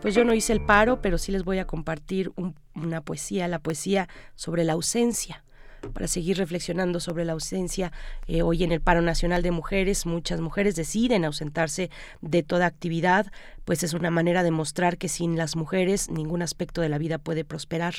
Pues yo no hice el paro, pero sí les voy a compartir una poesía, la poesía sobre la ausencia para seguir reflexionando sobre la ausencia. Eh, hoy en el paro nacional de mujeres, muchas mujeres deciden ausentarse de toda actividad, pues es una manera de mostrar que sin las mujeres ningún aspecto de la vida puede prosperar,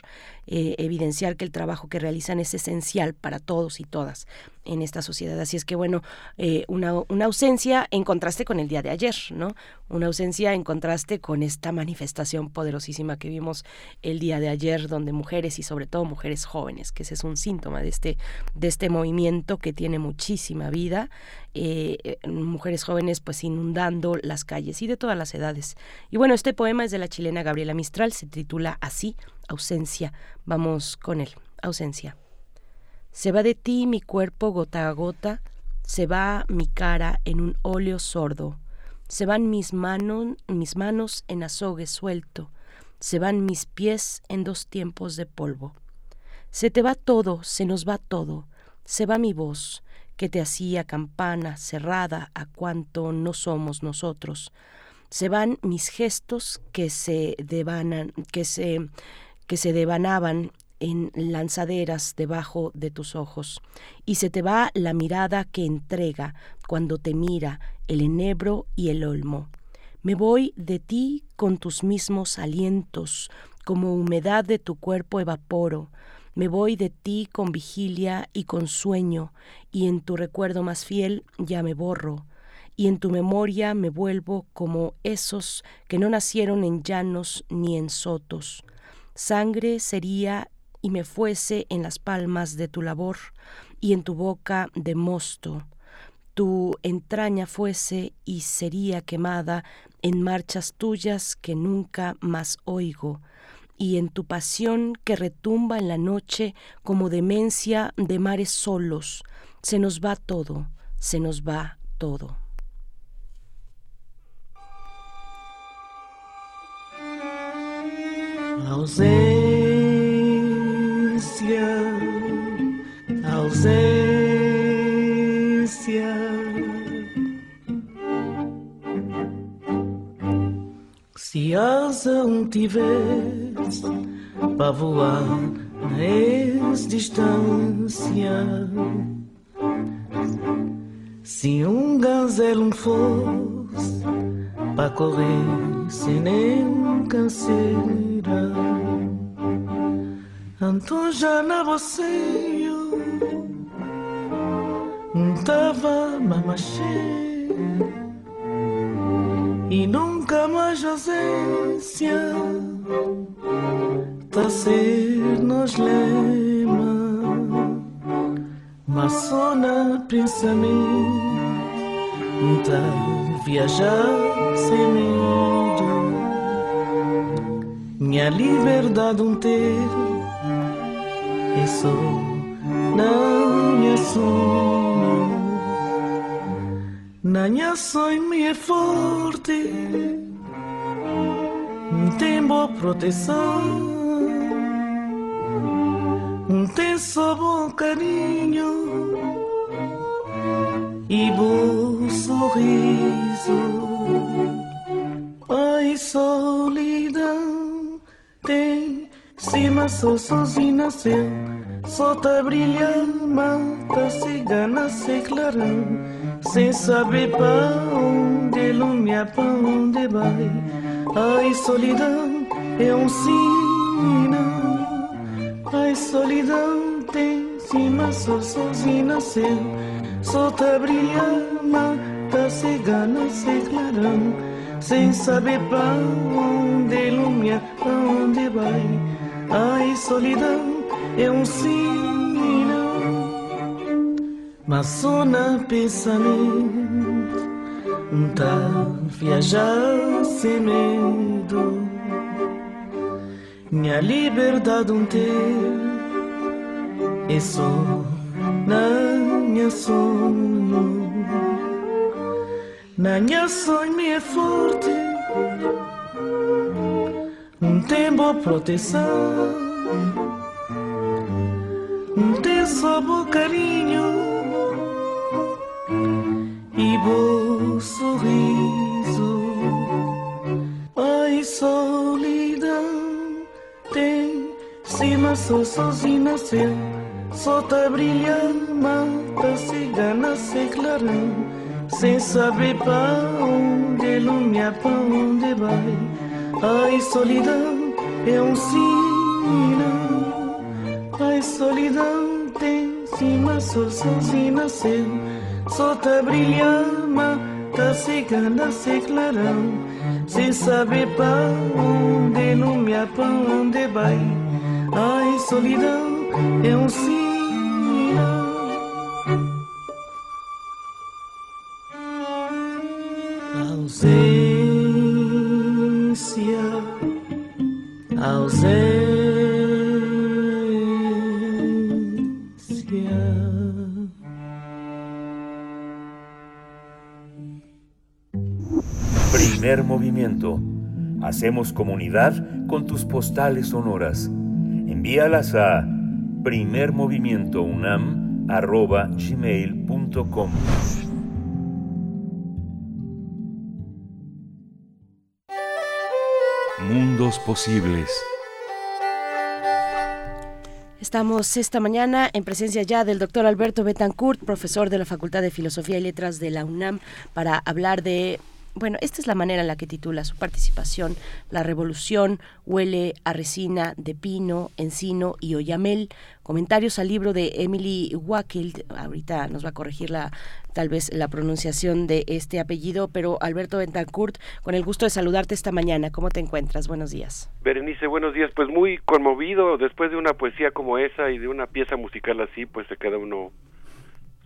eh, evidenciar que el trabajo que realizan es esencial para todos y todas en esta sociedad. Así es que, bueno, eh, una, una, ausencia en contraste con el día de ayer, ¿no? Una ausencia en contraste con esta manifestación poderosísima que vimos el día de ayer, donde mujeres y sobre todo mujeres jóvenes, que ese es un síntoma de este, de este movimiento que tiene muchísima vida, eh, eh, mujeres jóvenes pues inundando las calles y de todas las edades. Y bueno, este poema es de la chilena Gabriela Mistral, se titula así, Ausencia. Vamos con él, Ausencia. Se va de ti mi cuerpo gota a gota, se va mi cara en un óleo sordo, se van mis, manos mis manos en azogue suelto, se van mis pies en dos tiempos de polvo. Se te va todo, se nos va todo, se va mi voz, que te hacía campana cerrada a cuanto no somos nosotros. Se van mis gestos que se devanan, que se que se devanaban en lanzaderas debajo de tus ojos, y se te va la mirada que entrega cuando te mira el enebro y el olmo. Me voy de ti con tus mismos alientos, como humedad de tu cuerpo evaporo, me voy de ti con vigilia y con sueño, y en tu recuerdo más fiel ya me borro, y en tu memoria me vuelvo como esos que no nacieron en llanos ni en sotos. Sangre sería y me fuese en las palmas de tu labor y en tu boca de mosto. Tu entraña fuese y sería quemada en marchas tuyas que nunca más oigo, y en tu pasión que retumba en la noche como demencia de mares solos. Se nos va todo, se nos va todo. ausencia. Se asa um tiveres para voar ex-distância. Se um gazelo fosse para correr sem nenhum canseira, então já na você tava mamache e nunca mais ausência Tacer-nos lema. Maçona pensamento Viajar sem medo. Minha liberdade um ter E só não me assumo Naña soy forte, tem boa proteção. Tem só bom carinho e bom sorriso. Ai, solidão tem cima, sou sozinha, nasceu, Solta, brilha, mata, cigana, nasce clarão sem saber pra onde lumia pra onde vai ai solidão é um sinal Ai, solidão tem cima, só sozinho nasceu. Só tá brilhando, tá cigana, se clarão. Sem saber pra onde ilumina, pra onde vai. Ai, solidão é um sinal. Mas só na pensamento, tá viajar sem medo. Minha liberdade um ter é só na minha sonho Na minha sonho é forte Um tem boa proteção Um bom carinho Bom sorriso Ai, solidão tem cima só sozinho nasceu só tá brilhando mata cigana se clarão sem saber pra onde ilumina pra onde vai. Ai solidão é um sinal ai solidão tem cima só sozinho nasceu só tá brilhando mata cigana se clarão sem saber pra onde ilumina pra onde vai. Ai solidão é um sinal Hacemos comunidad con tus postales sonoras. Envíalas a primermovimientounam.gmail.com Mundos posibles. Estamos esta mañana en presencia ya del doctor Alberto Betancourt, profesor de la Facultad de Filosofía y Letras de la UNAM, para hablar de bueno, esta es la manera en la que titula su participación, La revolución huele a resina de pino, encino y oyamel. Comentarios al libro de Emily Wakild, ahorita nos va a corregir la tal vez la pronunciación de este apellido, pero Alberto Bentancourt, con el gusto de saludarte esta mañana. ¿Cómo te encuentras? Buenos días. Berenice, buenos días. Pues muy conmovido después de una poesía como esa y de una pieza musical así, pues se queda uno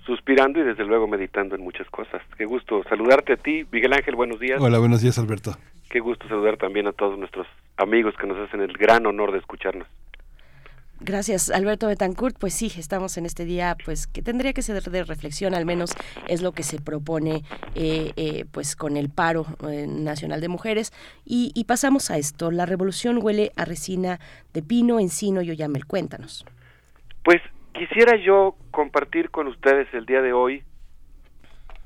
suspirando y desde luego meditando en muchas cosas. Qué gusto saludarte a ti, Miguel Ángel, buenos días. Hola, buenos días, Alberto. Qué gusto saludar también a todos nuestros amigos que nos hacen el gran honor de escucharnos. Gracias, Alberto Betancourt. Pues sí, estamos en este día, pues que tendría que ser de reflexión, al menos es lo que se propone, eh, eh, pues con el paro eh, nacional de mujeres. Y, y, pasamos a esto. La revolución huele a resina de pino, encino y oyamel. Cuéntanos. Pues quisiera yo compartir con ustedes el día de hoy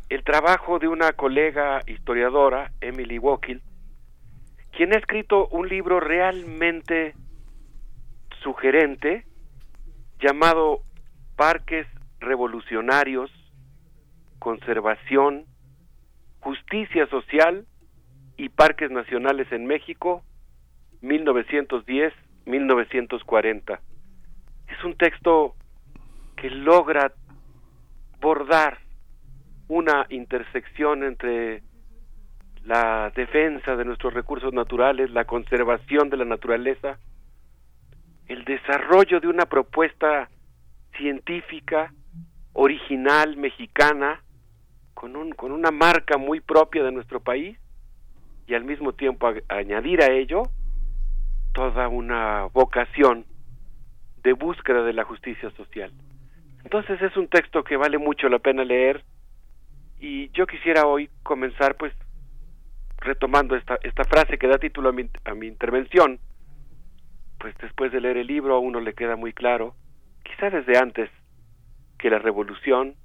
el trabajo de una colega historiadora, Emily Wakill, quien ha escrito un libro realmente sugerente llamado Parques Revolucionarios, Conservación, Justicia Social y Parques Nacionales en México, 1910-1940. Es un texto que logra bordar una intersección entre la defensa de nuestros recursos naturales, la conservación de la naturaleza, el desarrollo de una propuesta científica, original, mexicana, con, un, con una marca muy propia de nuestro país, y al mismo tiempo añadir a ello toda una vocación de búsqueda de la justicia social. Entonces es un texto que vale mucho la pena leer y yo quisiera hoy comenzar pues retomando esta, esta frase que da título a mi, a mi intervención, pues después de leer el libro a uno le queda muy claro, quizá desde antes, que la revolución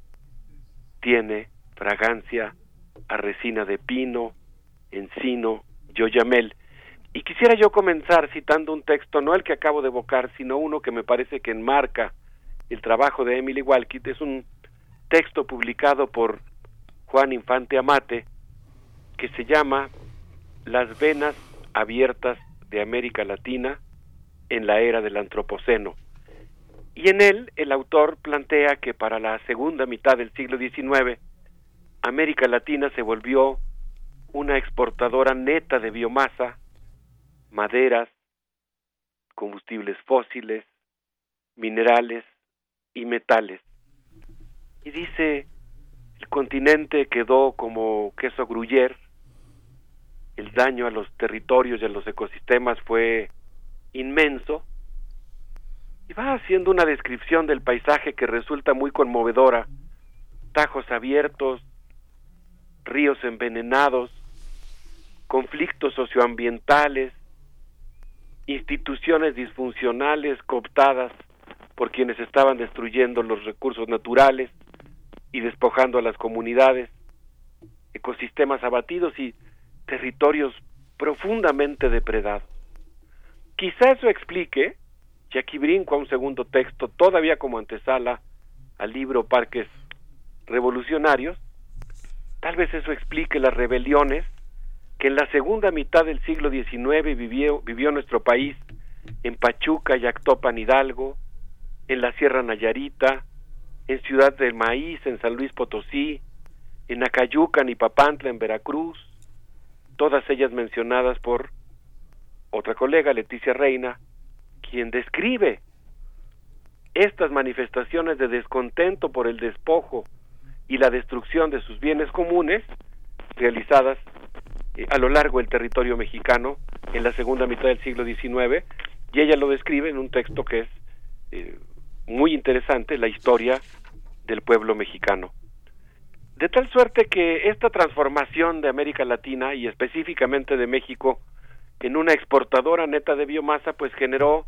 tiene fragancia a resina de pino, encino, yoyamel. Y quisiera yo comenzar citando un texto, no el que acabo de evocar, sino uno que me parece que enmarca el trabajo de Emily Walkit. Es un texto publicado por Juan Infante Amate, que se llama Las venas abiertas de América Latina en la era del Antropoceno. Y en él el autor plantea que para la segunda mitad del siglo XIX, América Latina se volvió una exportadora neta de biomasa, maderas, combustibles fósiles, minerales y metales. Y dice, el continente quedó como queso gruyer, el daño a los territorios y a los ecosistemas fue inmenso, y va haciendo una descripción del paisaje que resulta muy conmovedora, tajos abiertos, ríos envenenados, conflictos socioambientales, instituciones disfuncionales cooptadas por quienes estaban destruyendo los recursos naturales y despojando a las comunidades, ecosistemas abatidos y territorios profundamente depredados. Quizá eso explique, y aquí brinco a un segundo texto, todavía como antesala al libro Parques Revolucionarios, tal vez eso explique las rebeliones que en la segunda mitad del siglo XIX vivió, vivió nuestro país en Pachuca y Actopan Hidalgo, en la Sierra Nayarita, en Ciudad del Maíz, en San Luis Potosí, en Acayucan y Papantla, en Veracruz, todas ellas mencionadas por otra colega, Leticia Reina, quien describe estas manifestaciones de descontento por el despojo y la destrucción de sus bienes comunes realizadas eh, a lo largo del territorio mexicano en la segunda mitad del siglo XIX y ella lo describe en un texto que es eh, muy interesante, la historia del pueblo mexicano. De tal suerte que esta transformación de América Latina y específicamente de México en una exportadora neta de biomasa, pues generó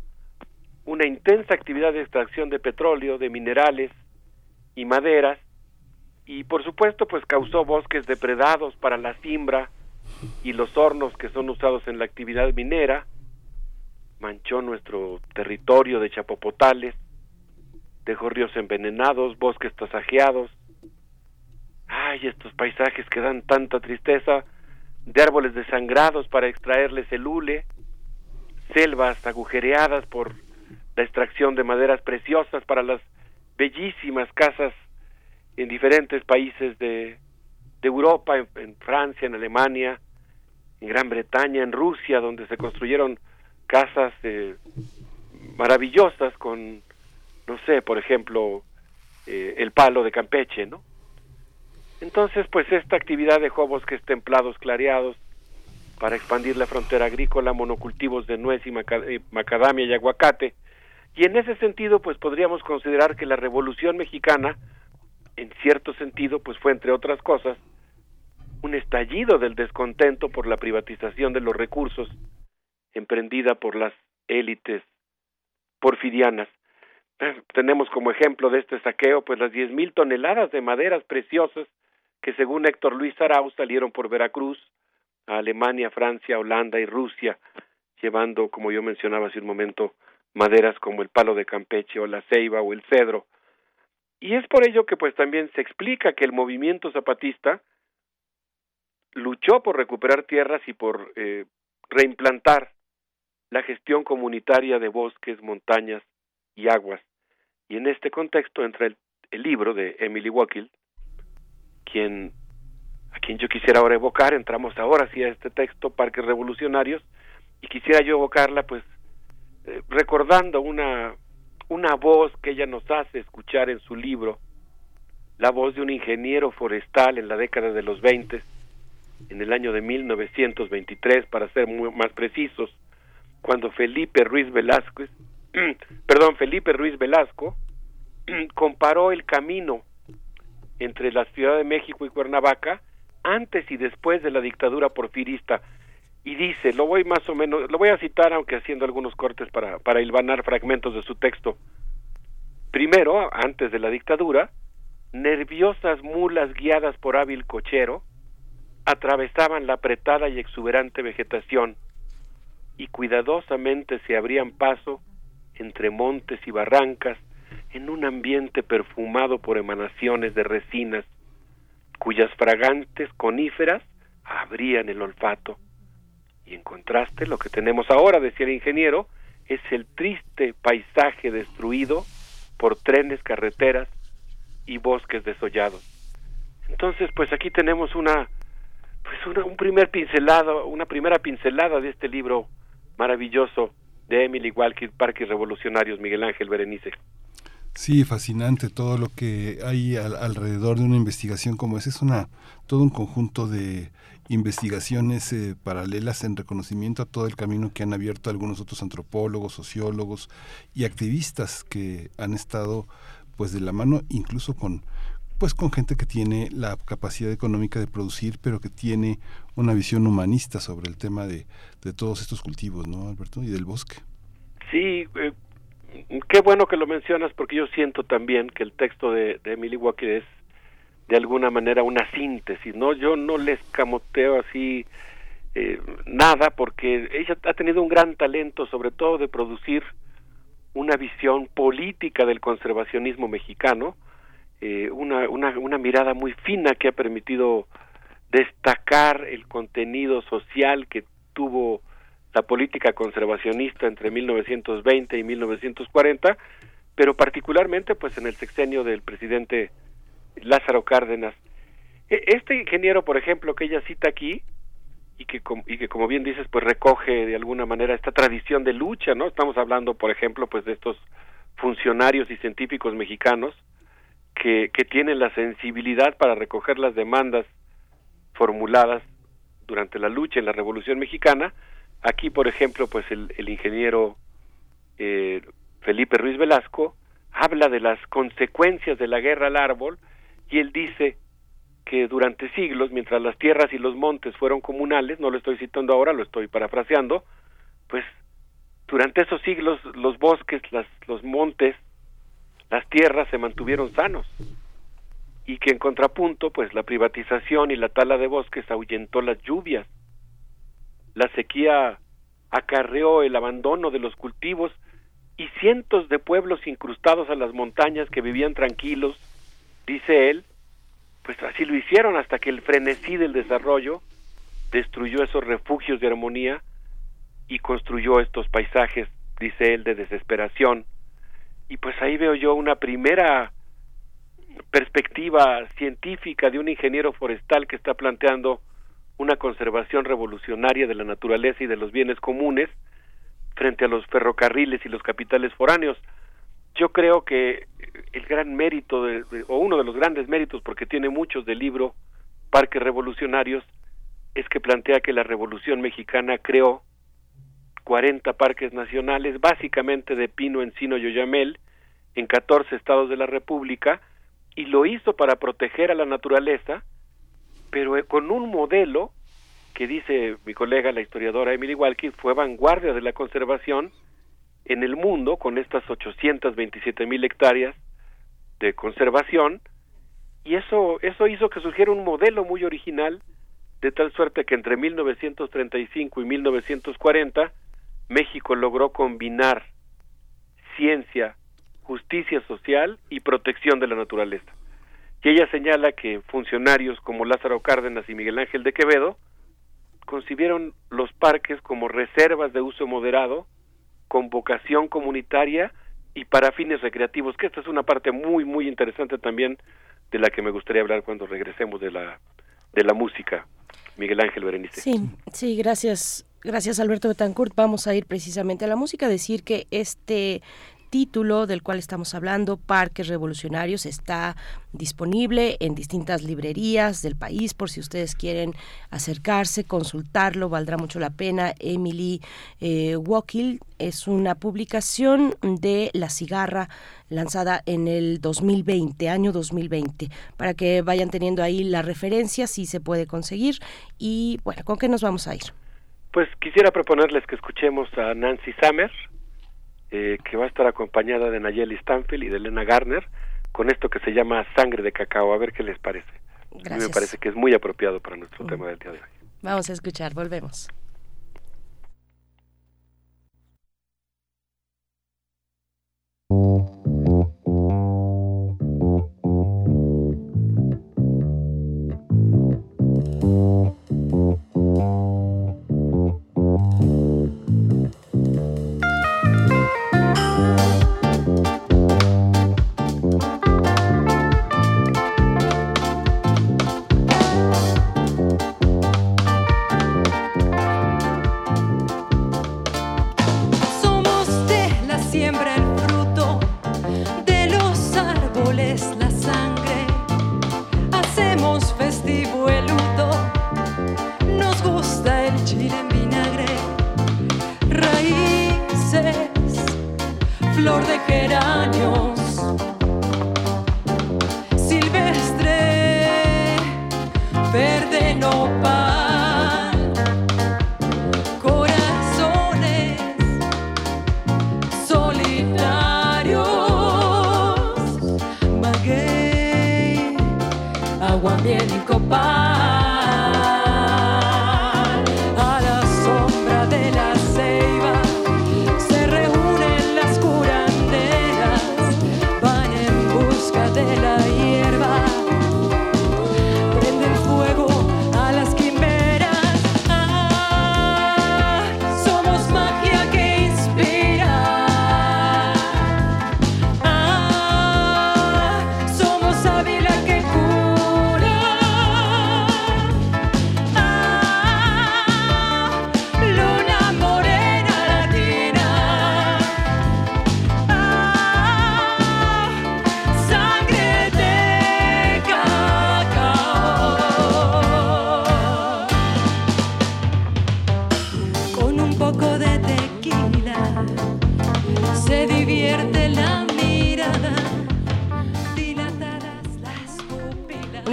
una intensa actividad de extracción de petróleo, de minerales y maderas, y por supuesto pues causó bosques depredados para la siembra y los hornos que son usados en la actividad minera, manchó nuestro territorio de chapopotales, dejó ríos envenenados, bosques tasajeados. Ay, estos paisajes que dan tanta tristeza, de árboles desangrados para extraerles el hule, selvas agujereadas por la extracción de maderas preciosas para las bellísimas casas en diferentes países de, de Europa, en, Francia, en Alemania, en Gran Bretaña, en Rusia, donde se construyeron casas eh, maravillosas con, no sé, por ejemplo, eh, el palo de Campeche, ¿no? Entonces, pues esta actividad dejó bosques templados clareados para expandir la frontera agrícola, monocultivos de nuez y macadamia y aguacate. Y en ese sentido, pues podríamos considerar que la Revolución Mexicana, en cierto sentido, pues fue entre otras cosas, un estallido del descontento por la privatización de los recursos emprendida por las élites porfirianas. Tenemos como ejemplo de este saqueo pues las diez mil toneladas de maderas preciosas que según Héctor Luis Arau salieron por Veracruz a Alemania, Francia, Holanda y Rusia, llevando, como yo mencionaba hace un momento, maderas como el palo de Campeche o la ceiba o el cedro. Y es por ello que pues también se explica que el movimiento zapatista luchó por recuperar tierras y por eh, reimplantar la gestión comunitaria de bosques, montañas y aguas. Y en este contexto entra el, libro de Emily Wakill, quien a quien yo quisiera ahora evocar, entramos ahora sí a este texto, Parques Revolucionarios, y quisiera yo evocarla pues eh, recordando una, una voz que ella nos hace escuchar en su libro, la voz de un ingeniero forestal en la década de los 20, en el año de 1923, para ser más precisos, cuando Felipe Ruiz Velázquez, *clears throat* perdón, Felipe Ruiz Velasco, *clears throat* comparó el camino entre la Ciudad de México y Cuernavaca antes y después de la dictadura porfirista y dice, lo voy más o menos, lo voy a citar aunque haciendo algunos cortes para, para hilvanar fragmentos de su texto. Primero, antes de la dictadura, nerviosas mulas guiadas por hábil cochero atravesaban la apretada y exuberante vegetación y cuidadosamente se abrían paso entre montes y barrancas en un ambiente perfumado por emanaciones de resinas cuyas fragantes coníferas abrían el olfato. Y en contraste, lo que tenemos ahora, decía el ingeniero, es el triste paisaje destruido por trenes, carreteras y bosques desollados. Entonces, pues aquí tenemos una, pues una, un primer pincelado, una primera pincelada de este libro maravilloso de Emily Walker, Parques Revolucionarios, Miguel Ángel Berenice. Sí, fascinante todo lo que hay alrededor de una investigación como esa. Es una, todo un conjunto de investigaciones eh, paralelas en reconocimiento a todo el camino que han abierto algunos otros antropólogos, sociólogos y activistas que han estado pues de la mano incluso con pues con gente que tiene la capacidad económica de producir, pero que tiene una visión humanista sobre el tema de, de todos estos cultivos, ¿no, Alberto? Y del bosque. Sí, eh, qué bueno que lo mencionas porque yo siento también que el texto de, de Emily Walker es de alguna manera una síntesis, ¿no? Yo no les camoteo así eh, nada porque ella ha tenido un gran talento sobre todo de producir una visión política del conservacionismo mexicano, eh, una, una, una mirada muy fina que ha permitido destacar el contenido social que tuvo la política conservacionista entre 1920 y 1940, pero particularmente pues en el sexenio del presidente Lázaro Cárdenas. E, este ingeniero, por ejemplo, que ella cita aquí y que, y que como bien dices, pues recoge de alguna manera esta tradición de lucha, ¿no? Estamos hablando, por ejemplo, pues de estos funcionarios y científicos mexicanos que, que tienen la sensibilidad para recoger las demandas formuladas durante la lucha en la Revolución Mexicana, Aquí, por ejemplo, pues el, ingeniero eh, Felipe Ruiz Velasco habla de las consecuencias de la guerra al árbol y él dice que durante siglos, mientras las tierras y los montes fueron comunales, no lo estoy citando ahora, lo estoy parafraseando, pues durante esos siglos los bosques, las, los montes, las tierras se mantuvieron sanos y que en contrapunto, pues la privatización y la tala de bosques ahuyentó las lluvias la sequía acarreó el abandono de los cultivos y cientos de pueblos incrustados a las montañas que vivían tranquilos, dice él, pues así lo hicieron hasta que el frenesí del desarrollo destruyó esos refugios de armonía y construyó estos paisajes, dice él, de desesperación. Y pues ahí veo yo una primera perspectiva científica de un ingeniero forestal que está planteando una conservación revolucionaria de la naturaleza y de los bienes comunes frente a los ferrocarriles y los capitales foráneos. Yo creo que el gran mérito, o uno de los grandes méritos, porque tiene muchos del libro Parques Revolucionarios, es que plantea que la Revolución Mexicana creó 40 parques nacionales, básicamente de pino, encino y oyamel, en 14 estados de la República, y lo hizo para proteger a la naturaleza, pero eh, con un modelo que dice mi colega, la historiadora Emily Walkie, fue vanguardia de la conservación en el mundo con estas 827 mil hectáreas de conservación y eso eso hizo que surgiera un modelo muy original de tal suerte que entre 1935 y 1940 México logró combinar ciencia, justicia social y protección de la naturaleza. Y ella señala que funcionarios como Lázaro Cárdenas y Miguel Ángel de Quevedo concibieron los parques como reservas de uso moderado, con vocación comunitaria y para fines recreativos, que esta es una parte muy, muy interesante también de la que me gustaría hablar cuando regresemos de la, de la música. Miguel Ángel Berenice. Sí, sí, gracias. Gracias Alberto Betancourt. Vamos a ir precisamente a la música, decir que este título del cual estamos hablando, Parques Revolucionarios, está disponible en distintas librerías del país por si ustedes quieren acercarse, consultarlo, valdrá mucho la pena. Emily eh, Wakil es una publicación de La Cigarra lanzada en el 2020, año 2020, para que vayan teniendo ahí la referencia si se puede conseguir. Y bueno, ¿con qué nos vamos a ir? Pues quisiera proponerles que escuchemos a Nancy Summer, eh, que va a estar acompañada de Nayeli Stanfield y de Elena Garner con esto que se llama Sangre de Cacao. A ver qué les parece. A mí me parece que es muy apropiado para nuestro Mm. tema del día de hoy. Vamos a escuchar, volvemos. erano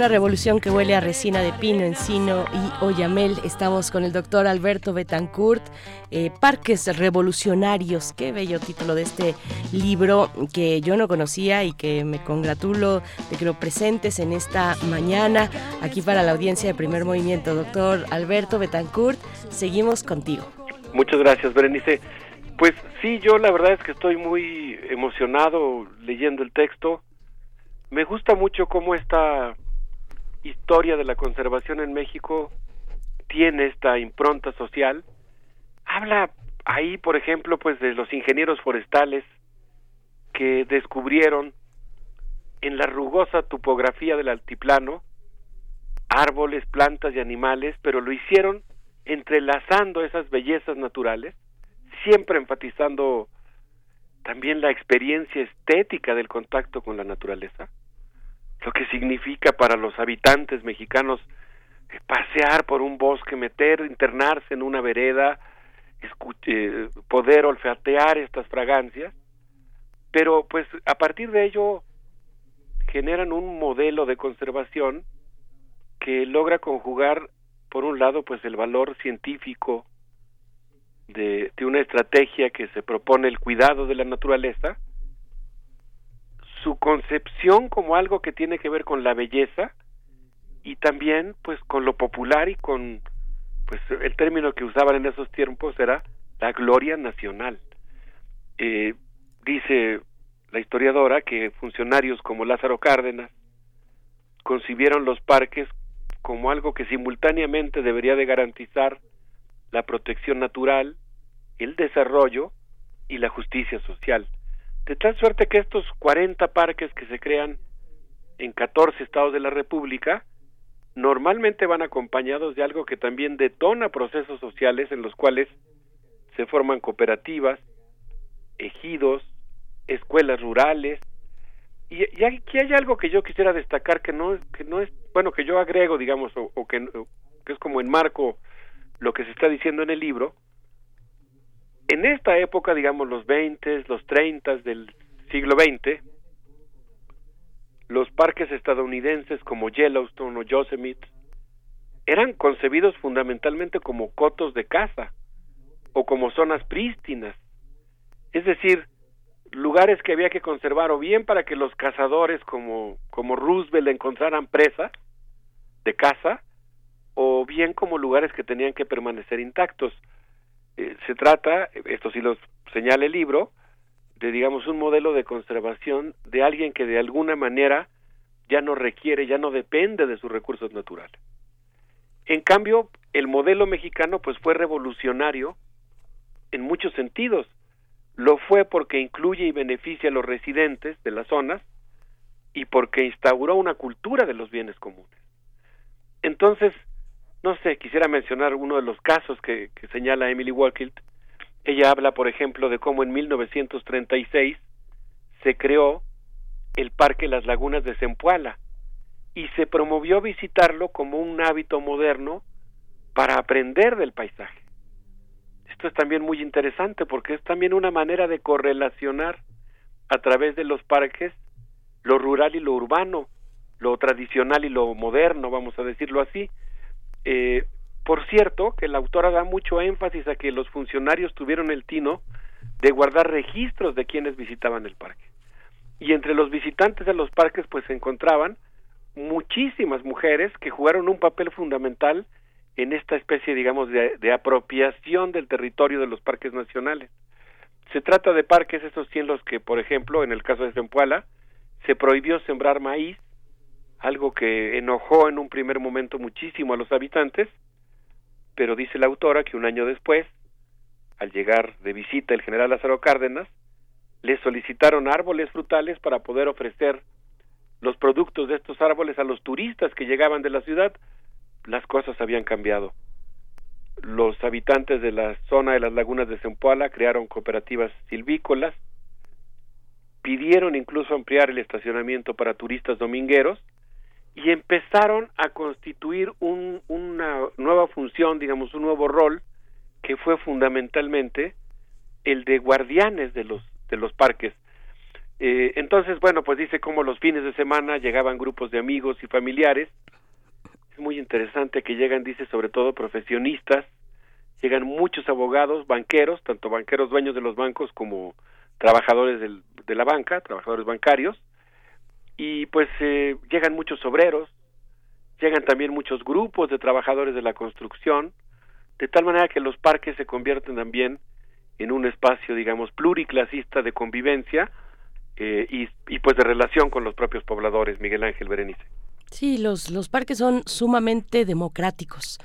Una revolución que huele a resina de pino, encino y oyamel. Estamos con el doctor Alberto Betancourt. eh, Parques Revolucionarios. Qué bello título de este libro que yo no conocía y que me congratulo de que lo presentes en esta mañana aquí para la audiencia de primer movimiento. Doctor Alberto Betancourt, seguimos contigo. Muchas gracias, Berenice. Pues sí, yo la verdad es que estoy muy emocionado leyendo el texto. Me gusta mucho cómo esta historia de la conservación en México tiene esta impronta social. Habla ahí, por ejemplo, pues de los ingenieros forestales que descubrieron en la rugosa topografía del altiplano árboles, plantas y animales, pero lo hicieron entrelazando esas bellezas naturales, siempre enfatizando también la experiencia estética del contacto con la naturaleza, lo que significa para los habitantes mexicanos eh, pasear por un bosque, meter, internarse en una vereda, escu- eh, poder olfatear estas fragancias, pero pues a partir de ello generan un modelo de conservación que logra conjugar por un lado pues el valor científico de, de una estrategia que se propone el cuidado de la naturaleza su concepción como algo que tiene que ver con la belleza y también pues con lo popular y con pues el término que usaban en esos tiempos era la gloria nacional Eh, dice la historiadora que funcionarios como Lázaro Cárdenas concibieron los parques como algo que simultáneamente debería de garantizar la protección natural, el desarrollo y la justicia social. De tal suerte que estos 40 parques que se crean en 14 estados de la República normalmente van acompañados de algo que también detona procesos sociales en los cuales se forman cooperativas, ejidos, escuelas rurales. Y, aquí hay algo que yo quisiera destacar que no, que no es, bueno, que yo agrego, digamos, o, que, que es como enmarco lo que se está diciendo en el libro. En esta época, digamos, los 20, los 30 del siglo XX, los parques estadounidenses como Yellowstone o Yosemite eran concebidos fundamentalmente como cotos de caza o como zonas prístinas, es decir, lugares que había que conservar o bien para que los cazadores como, como Roosevelt encontraran presa de caza o bien como lugares que tenían que permanecer intactos. Eh, se trata, esto sí lo señala el libro, de digamos un modelo de conservación de alguien que de alguna manera ya no requiere, ya no depende de sus recursos naturales. En cambio, el modelo mexicano pues fue revolucionario en muchos sentidos. Lo fue porque incluye y beneficia a los residentes de las zonas y porque instauró una cultura de los bienes comunes. Entonces, no sé, quisiera mencionar uno de los casos que, señala Emily Walkilt. Ella habla, por ejemplo, de cómo en 1936 se creó el Parque Las Lagunas de Zempoala y se promovió visitarlo como un hábito moderno para aprender del paisaje. Esto es también muy interesante porque es también una manera de correlacionar a través de los parques lo rural y lo urbano, lo tradicional y lo moderno, vamos a decirlo así. Eh, por cierto, que la autora da mucho énfasis a que los funcionarios tuvieron el tino de guardar registros de quienes visitaban el parque y entre los visitantes de los parques pues se encontraban muchísimas mujeres que jugaron un papel fundamental en esta especie digamos de, apropiación del territorio de los parques nacionales. Se trata de parques estos sí en los que por ejemplo en el caso de Zempoala se prohibió sembrar maíz, algo que enojó en un primer momento muchísimo a los habitantes, pero dice la autora que un año después, al llegar de visita el general Lázaro Cárdenas, le solicitaron árboles frutales para poder ofrecer los productos de estos árboles a los turistas que llegaban de la ciudad, las cosas habían cambiado. Los habitantes de la zona de las lagunas de Zempoala crearon cooperativas silvícolas, pidieron incluso ampliar el estacionamiento para turistas domingueros y empezaron a constituir una nueva función, digamos, un nuevo rol, que fue fundamentalmente el de guardianes de los de los parques. Eh, entonces, bueno, pues dice cómo los fines de semana llegaban grupos de amigos y familiares. Es muy interesante que llegan, dice, sobre todo profesionistas, llegan muchos abogados, banqueros, tanto banqueros dueños de los bancos como trabajadores de la banca, trabajadores bancarios, y pues eh, llegan muchos obreros, llegan también muchos grupos de trabajadores de la construcción, de tal manera que los parques se convierten también en un espacio, digamos, pluriclasista de convivencia eh, y, y, pues de relación con los propios pobladores, Miguel Ángel Berenice. Sí, los, los parques son sumamente democráticos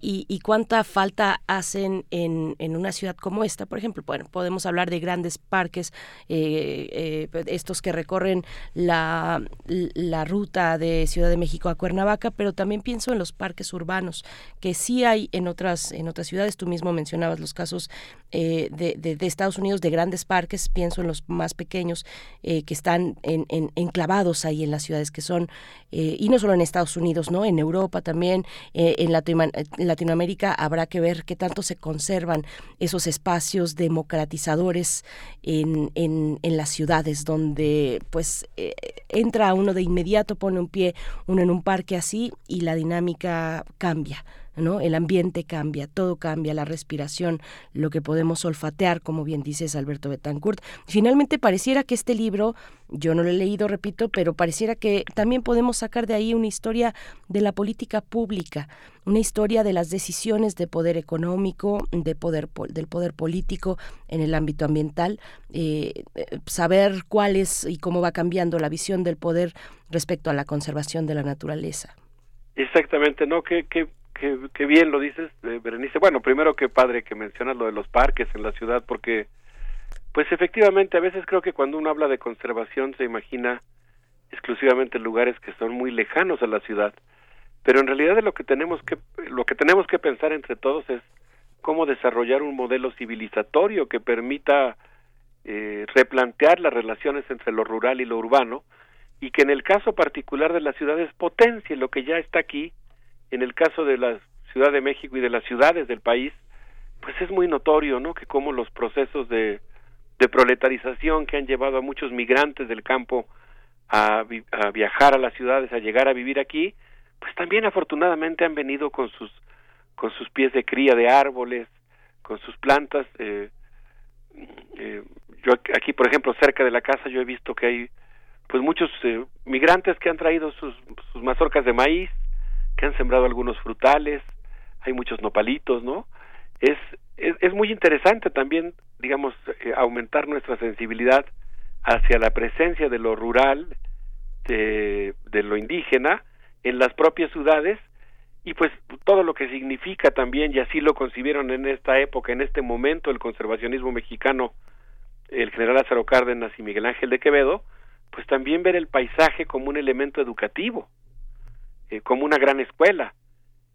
y, cuánta falta hacen en, en, una ciudad como esta. Por ejemplo, bueno, podemos hablar de grandes parques, eh, eh, estos que recorren la, la ruta de Ciudad de México a Cuernavaca, pero también pienso en los parques urbanos, que sí hay en otras, en otras ciudades. Tú mismo mencionabas los casos eh, de, de, Estados Unidos de grandes parques, pienso en los más pequeños que están en, enclavados ahí en las ciudades que son, y no solo en Estados Unidos, ¿no? En Europa también, en Latinoamérica Latinoamérica habrá que ver qué tanto se conservan esos espacios democratizadores en, en, en las ciudades donde pues eh, entra uno de inmediato, pone un pie uno en un parque así y la dinámica cambia ¿no? El ambiente cambia, todo cambia, la respiración, lo que podemos olfatear, como bien dices Alberto Betancourt. Finalmente pareciera que este libro, yo no lo he leído, repito, pero pareciera que también podemos sacar de ahí una historia de la política pública, una historia de las decisiones de poder económico, de poder del poder político en el ámbito ambiental, eh, eh, saber cuál es y cómo va cambiando la visión del poder respecto a la conservación de la naturaleza. Exactamente, ¿no? Bien lo dices, eh, Berenice. Bueno, primero qué padre que mencionas lo de los parques en la ciudad, porque, pues efectivamente, a veces creo que cuando uno habla de conservación se imagina exclusivamente lugares que son muy lejanos a la ciudad, pero en realidad lo que tenemos que lo que tenemos que pensar entre todos es cómo desarrollar un modelo civilizatorio que permita eh, replantear las relaciones entre lo rural y lo urbano y que en el caso particular de las ciudades potencie lo que ya está aquí en el caso de la Ciudad de México y de las ciudades del país, pues es muy notorio, ¿no? Que como los procesos de, proletarización que han llevado a muchos migrantes del campo a, a, viajar a las ciudades, a llegar a vivir aquí, pues también afortunadamente han venido con sus con sus pies de cría de árboles, con sus plantas. Eh, eh, yo aquí, por ejemplo, cerca de la casa, yo he visto que hay pues muchos eh, migrantes que han traído sus, sus mazorcas de maíz, que han sembrado algunos frutales, hay muchos nopalitos, ¿no? Es, es, muy interesante también, digamos, eh, aumentar nuestra sensibilidad hacia la presencia de lo rural, de, de lo indígena, en las propias ciudades, y pues todo lo que significa también, y así lo concibieron en esta época, en este momento, el conservacionismo mexicano, el general Lázaro Cárdenas y Miguel Ángel de Quevedo, pues también ver el paisaje como un elemento educativo, eh, como una gran escuela.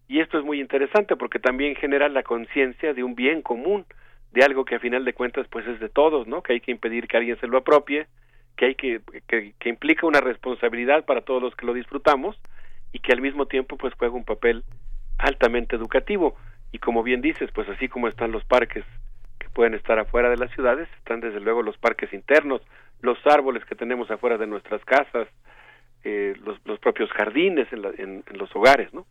Y esto es muy interesante porque también genera la conciencia de un bien común, de algo que a final de cuentas pues es de todos, ¿no? Que hay que impedir que alguien se lo apropie, que hay que, que, que implica una responsabilidad para todos los que lo disfrutamos y que al mismo tiempo pues juega un papel altamente educativo. Y como bien dices, pues así como están los parques que pueden estar afuera de las ciudades, están desde luego los parques internos, los árboles que tenemos afuera de nuestras casas, eh, los, los, propios jardines en, en, en, los hogares, ¿no?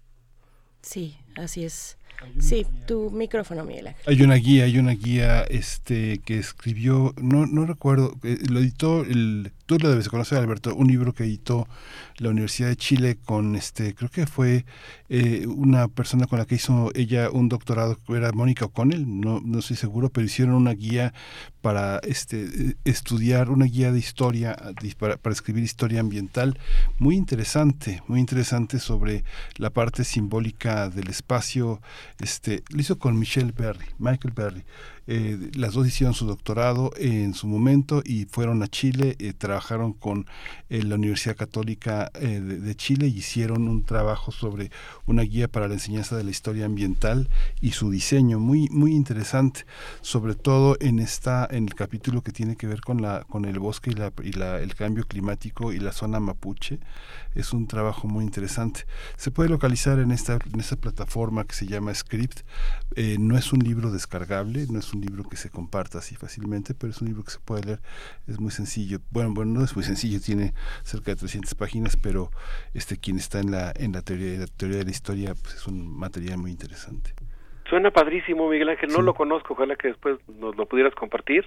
Sí, así es. Sí, tu micrófono, Miguel Ángel. Hay una guía, hay una guía este que escribió, no no recuerdo, eh, lo editó, el, tú lo debes conocer, Alberto, un libro que editó la Universidad de Chile con, este creo que fue eh, una persona con la que hizo ella un doctorado, era Mónica O'Connell, no, no estoy seguro, pero hicieron una guía para este estudiar, una guía de historia, para, para escribir historia ambiental, muy interesante, muy interesante sobre la parte simbólica del espacio este, lo hizo con Michelle Berry, Michael Berry. Eh, las dos hicieron su doctorado en su momento y fueron a Chile, eh, trabajaron con eh, la Universidad Católica de, Chile y hicieron un trabajo sobre una guía para la enseñanza de la historia ambiental y su diseño, muy, muy interesante, sobre todo en esta, en el capítulo que tiene que ver con la, con el bosque y, la, y la, el cambio climático y la zona mapuche. Es un trabajo muy interesante. Se puede localizar en esta, en esta plataforma que se llama Script. no es un libro descargable, no es un libro que se comparta así fácilmente, pero es un libro que se puede leer, es muy sencillo. Bueno, bueno, no es muy sencillo, tiene cerca de 300 páginas, pero este quien está en la en la teoría, la teoría de la historia, pues es un material muy interesante. Suena padrísimo, Miguel Ángel, no lo conozco, ojalá que después nos lo pudieras compartir.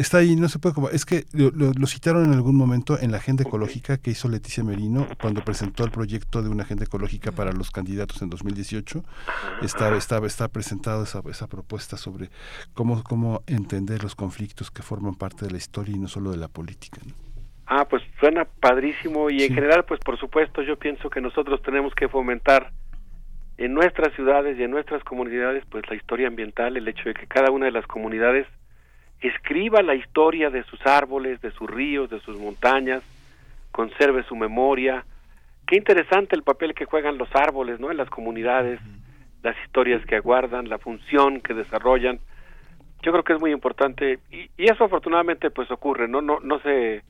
Está ahí, no se puede como Es que lo, citaron en algún momento en la agenda ecológica que hizo Leticia Merino cuando presentó el proyecto de una agenda ecológica para los candidatos en 2018. Estaba, estaba, está presentado esa, esa propuesta sobre cómo, cómo entender los conflictos que forman parte de la historia y no solo de la política. Ah, pues suena padrísimo y en general, pues por supuesto, yo pienso que nosotros tenemos que fomentar en nuestras ciudades y en nuestras comunidades, pues la historia ambiental, el hecho de que cada una de las comunidades escriba la historia de sus árboles, de sus ríos, de sus montañas, conserve su memoria. Qué interesante el papel que juegan los árboles, ¿no? En las comunidades, las historias que aguardan, la función que desarrollan. Yo creo que es muy importante y, y eso afortunadamente pues ocurre, ¿no? No no se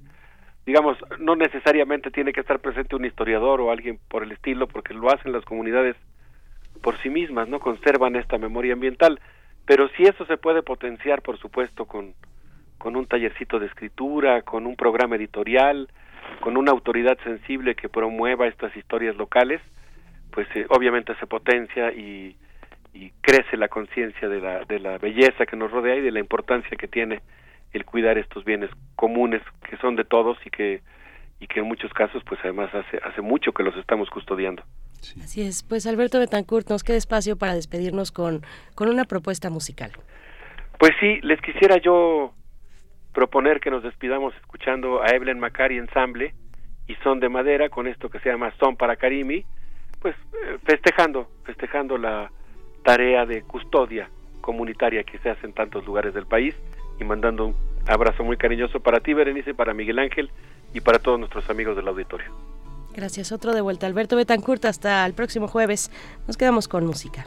digamos, no necesariamente tiene que estar presente un historiador o alguien por el estilo porque lo hacen las comunidades por sí mismas, ¿no? Conservan esta memoria ambiental pero si eso se puede potenciar, por supuesto, con, con un tallercito de escritura, con un programa editorial, con una autoridad sensible que promueva estas historias locales, pues eh, obviamente se potencia y, y crece la conciencia de la, de la belleza que nos rodea y de la importancia que tiene el cuidar estos bienes comunes que son de todos y que y que en muchos casos pues además hace hace mucho que los estamos custodiando. Así es. Pues Alberto Betancourt, nos queda espacio para despedirnos con, con una propuesta musical. Pues sí, les quisiera yo proponer que nos despidamos escuchando a Evelyn Macari Ensamble y Son de Madera con esto que se llama Son para Karimi, pues eh, festejando, festejando la tarea de custodia comunitaria que se hace en tantos lugares del país y mandando un abrazo muy cariñoso para ti, Berenice, para Miguel Ángel y para todos nuestros amigos del auditorio. Gracias. Otro de vuelta. Alberto Betancourt, hasta el próximo jueves. Nos quedamos con música.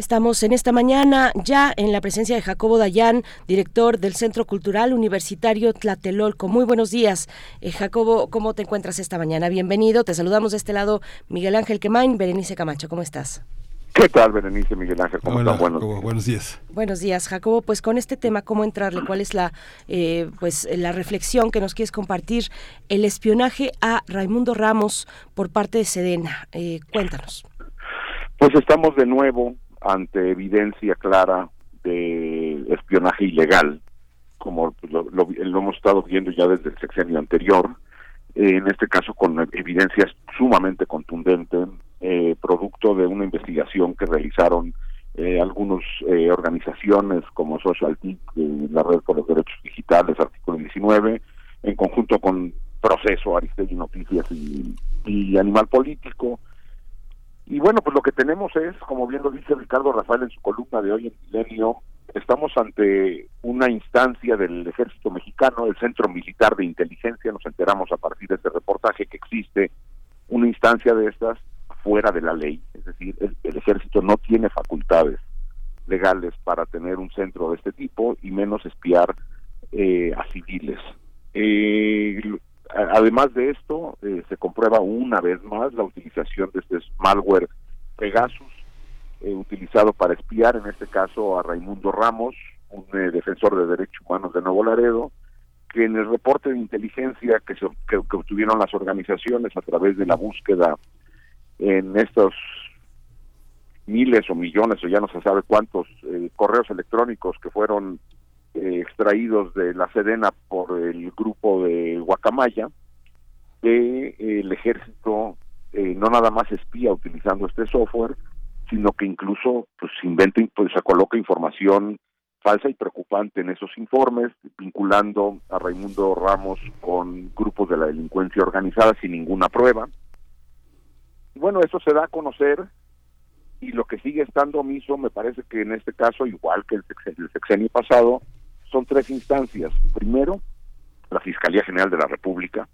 Estamos en esta mañana ya en la presencia de Jacobo Dayan, director del Centro Cultural Universitario Tlatelolco. Muy buenos días. Eh, Jacobo, ¿cómo te encuentras esta mañana? Bienvenido. Te saludamos de este lado Miguel Ángel Quemain, Berenice Camacho. ¿Cómo estás? ¿Qué tal, Berenice Miguel Ángel? ¿Cómo Hola, están? Buenos Jacobo, buenos días. Buenos días, Jacobo. Pues con este tema, ¿cómo entrarle? ¿Cuál es la, eh, pues, la reflexión que nos quieres compartir? El espionaje a Raimundo Ramos por parte de Sedena. Eh, cuéntanos. Pues estamos de nuevo ante evidencia clara de espionaje ilegal, como lo, lo- lo hemos estado viendo ya desde el sexenio anterior, eh, en este caso con evidencias sumamente contundentes, eh, producto de una investigación que realizaron eh, algunas organizaciones como Social TIC, eh, la Red por los Derechos Digitales, artículo 19, en conjunto con Proceso, Aristegui Noticias y Animal Político, y bueno, pues lo que tenemos es, como bien lo dice Ricardo Rafael en su columna de hoy en Milenio, estamos ante una instancia del ejército mexicano, el Centro Militar de Inteligencia, nos enteramos a partir de este reportaje que existe una instancia de estas fuera de la ley, es decir, el, el ejército no tiene facultades legales para tener un centro de este tipo y menos espiar eh, a civiles. Eh, además de esto, eh, se comprueba una vez más la utilización de este malware Pegasus, eh, utilizado para espiar, en este caso a Raimundo Ramos, un eh, defensor de derechos humanos de Nuevo Laredo, que en el reporte de inteligencia que, se, que, que obtuvieron las organizaciones a través de la búsqueda en estos miles o millones o ya no se sabe cuántos correos electrónicos que fueron eh, extraídos de la Sedena por el grupo de Guacamaya, que el ejército no nada más espía utilizando este software, sino que incluso pues inventa, pues se coloca información falsa y preocupante en esos informes, vinculando a Raimundo Ramos con grupos de la delincuencia organizada sin ninguna prueba. bueno, eso se da a conocer y lo que sigue estando omiso, me parece que en este caso, igual que el sexenio, pasado, son tres instancias. Primero, la Fiscalía General de la República.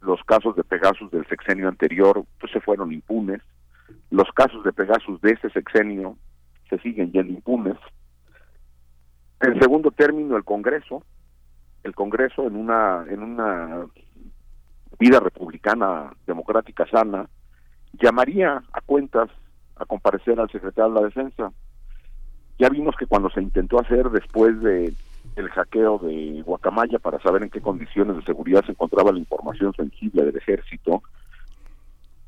Los casos de Pegasus del sexenio anterior pues se fueron impunes. Los casos de Pegasus de este sexenio se siguen yendo impunes. En segundo término, el Congreso, el Congreso en una en una vida republicana democrática sana llamaría a cuentas a comparecer al secretario de la Defensa. Ya vimos que cuando se intentó hacer después de el hackeo de Guacamaya para saber en qué condiciones de seguridad se encontraba la información sensible del ejército,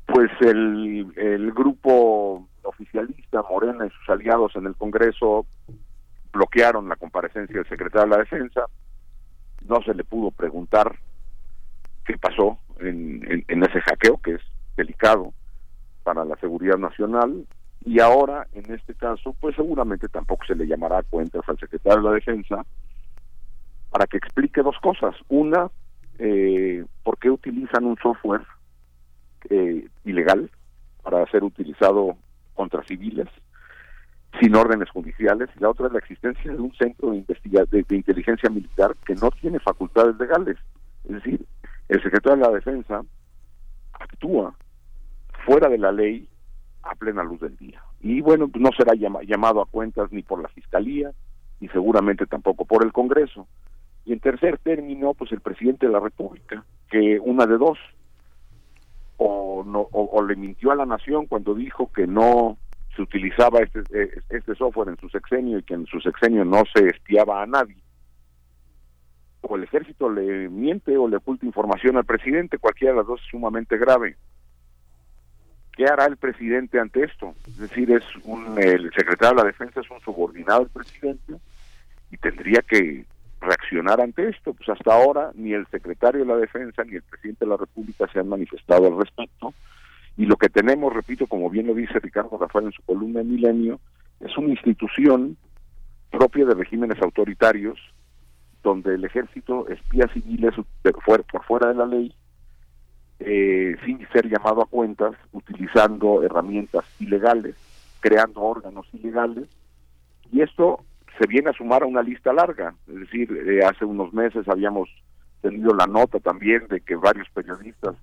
pues el, grupo oficialista Morena y sus aliados en el Congreso bloquearon la comparecencia del secretario de la Defensa, no se le pudo preguntar qué pasó en, en, ese hackeo, que es delicado para la seguridad nacional, y ahora, en este caso, pues seguramente tampoco se le llamará a cuentas al secretario de la Defensa para que explique dos cosas. Una, eh, por qué utilizan un software eh, ilegal para ser utilizado contra civiles sin órdenes judiciales y la otra es la existencia de un centro de, de, inteligencia militar que no tiene facultades legales. Es decir, el secretario de la Defensa actúa fuera de la ley a plena luz del día. Y bueno, no será llamado a cuentas ni por la Fiscalía, ni seguramente tampoco por el Congreso. Y en tercer término, pues el presidente de la República, que una de dos, o, no, o le mintió a la nación cuando dijo que no se utilizaba este, eh, este software en su sexenio y que en su sexenio no se espiaba a nadie. O el ejército le miente o le oculta información al presidente, cualquiera de las dos es sumamente grave. ¿Qué hará el presidente ante esto? Es decir, es un, el secretario de la Defensa es un subordinado del presidente y tendría que reaccionar ante esto. Pues hasta ahora ni el secretario de la Defensa ni el presidente de la República se han manifestado al respecto y lo que tenemos, repito, como bien lo dice Ricardo Rafael en su columna de Milenio, es una institución propia de regímenes autoritarios donde el ejército espía civiles por fuera de la ley eh, sin ser llamado a cuentas, utilizando herramientas ilegales, creando órganos ilegales, y esto se viene a sumar a una lista larga. Es decir, eh, hace unos meses habíamos tenido la nota también de que varios periodistas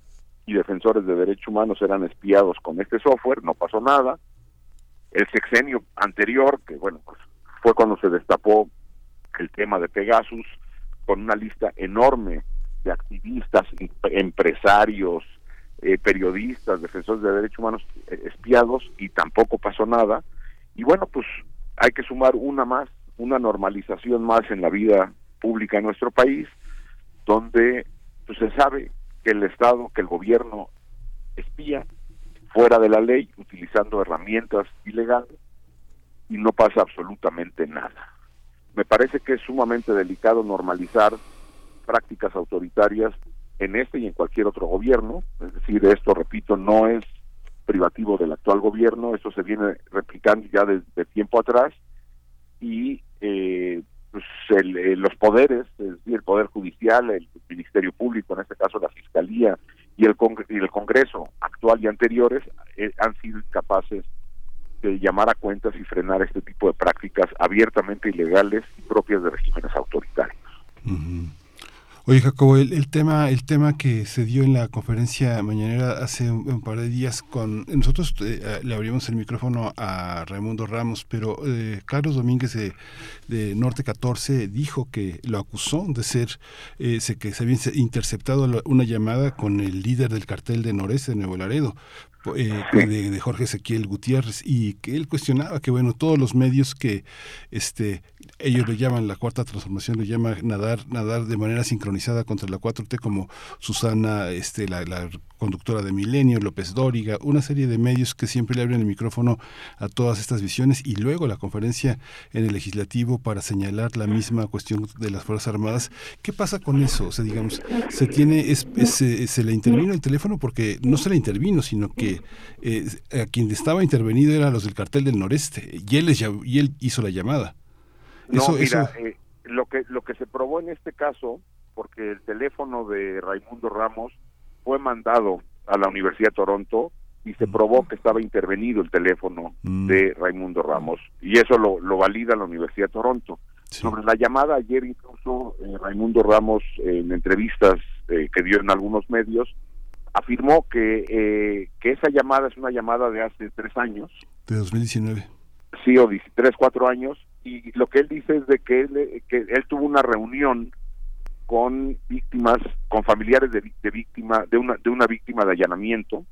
y defensores de derechos humanos eran espiados con este software, no pasó nada. El sexenio anterior, que bueno, pues fue cuando se destapó el tema de Pegasus, con una lista enorme de activistas, empresarios, eh, periodistas, defensores de derechos humanos eh, espiados y tampoco pasó nada. Y bueno, pues hay que sumar una más, una normalización más en la vida pública en nuestro país, donde pues, se sabe que el Estado, que el gobierno espía fuera de la ley, utilizando herramientas ilegales, y no pasa absolutamente nada. Me parece que es sumamente delicado normalizar prácticas autoritarias en este y en cualquier otro gobierno, es decir, esto, repito, no es privativo del actual gobierno, esto se viene replicando ya desde tiempo atrás y eh, pues el, los poderes, es decir, el Poder Judicial, el Ministerio Público, en este caso la Fiscalía y el, y el Congreso actual y anteriores, eh, han sido capaces de llamar a cuentas y frenar este tipo de prácticas abiertamente ilegales y propias de regímenes autoritarios. Oye, Jacobo, el, tema, el tema que se dio en la conferencia mañanera hace un, par de días con nosotros eh, le abrimos el micrófono a Raimundo Ramos, pero eh, Carlos Domínguez de, Norte 14 dijo que lo acusó de ser eh, que se había interceptado una llamada con el líder del cartel de Noreste de Nuevo Laredo eh, de, Jorge Ezequiel Gutiérrez y que él cuestionaba que bueno todos los medios que este ellos le llaman la cuarta transformación le llama nadar nadar de manera sincronizada contra la 4T como Susana este la, conductora de Milenio, López Dóriga, una serie de medios que siempre le abren el micrófono a todas estas visiones y luego la conferencia en el legislativo para señalar la misma cuestión de las Fuerzas Armadas. ¿Qué pasa con eso? O sea, digamos, se tiene, es, se le intervino el teléfono porque no se le intervino, sino que eh, a quien estaba intervenido eran los del cartel del noreste y él, y él hizo la llamada. No, mira, Eh, lo que lo que se probó en este caso, porque el teléfono de Raimundo Ramos fue mandado a la Universidad de Toronto y se probó que estaba intervenido el teléfono Mm. de Raimundo Ramos y eso lo, lo valida la Universidad de Toronto. Sobre la llamada ayer incluso eh, Raimundo Ramos en entrevistas eh, que dio en algunos medios afirmó que eh, que esa llamada es una llamada de hace tres años De 2019. sí o 13, 4 años y lo que él dice es de que él, eh, que él tuvo una reunión con víctimas, con familiares de, de víctima, de una, de una víctima de allanamiento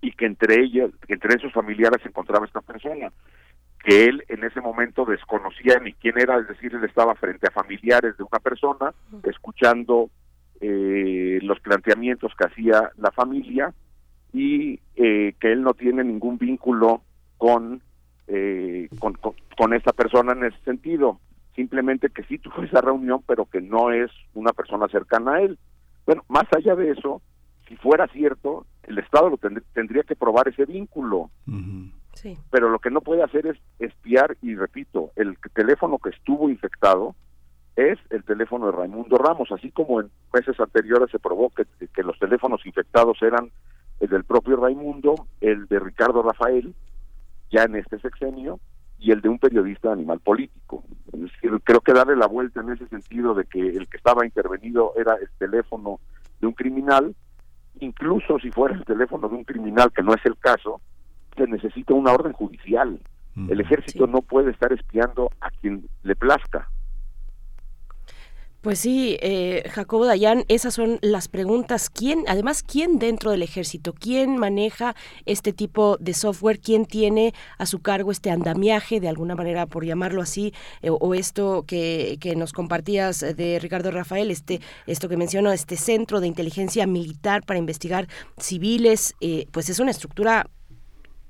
y que entre ellas, que entre esos familiares se encontraba esta persona, que él en ese momento desconocía ni quién era, es decir, él estaba frente a familiares de una persona, escuchando eh, los planteamientos que hacía la familia y eh, que él no tiene ningún vínculo con, eh, con, con, con esta persona en ese sentido. Simplemente que sí tuvo esa reunión, pero que no es una persona cercana a él. Bueno, más allá de eso, si fuera cierto, el Estado lo tend- tendría que probar ese vínculo. Sí. Pero lo que no puede hacer es espiar, y repito, el teléfono que estuvo infectado es el teléfono de Raimundo Ramos, así como en meses anteriores se probó que, que los teléfonos infectados eran el del propio Raimundo, el de Ricardo Rafael, ya en este sexenio, y el de un periodista de animal político. Es decir, creo que darle la vuelta en ese sentido de que el que estaba intervenido era el teléfono de un criminal, incluso si fuera el teléfono de un criminal, que no es el caso, se necesita una orden judicial. El ejército no puede estar espiando a quien le plazca. Pues sí, eh, Jacobo Dayan, esas son las preguntas. ¿Quién, además, quién dentro del ejército, quién maneja este tipo de software, quién tiene a su cargo este andamiaje, de alguna manera, por llamarlo así, eh, o esto que, que nos compartías de Ricardo Rafael, este, esto que menciono, este centro de inteligencia militar para investigar civiles, eh, pues es una estructura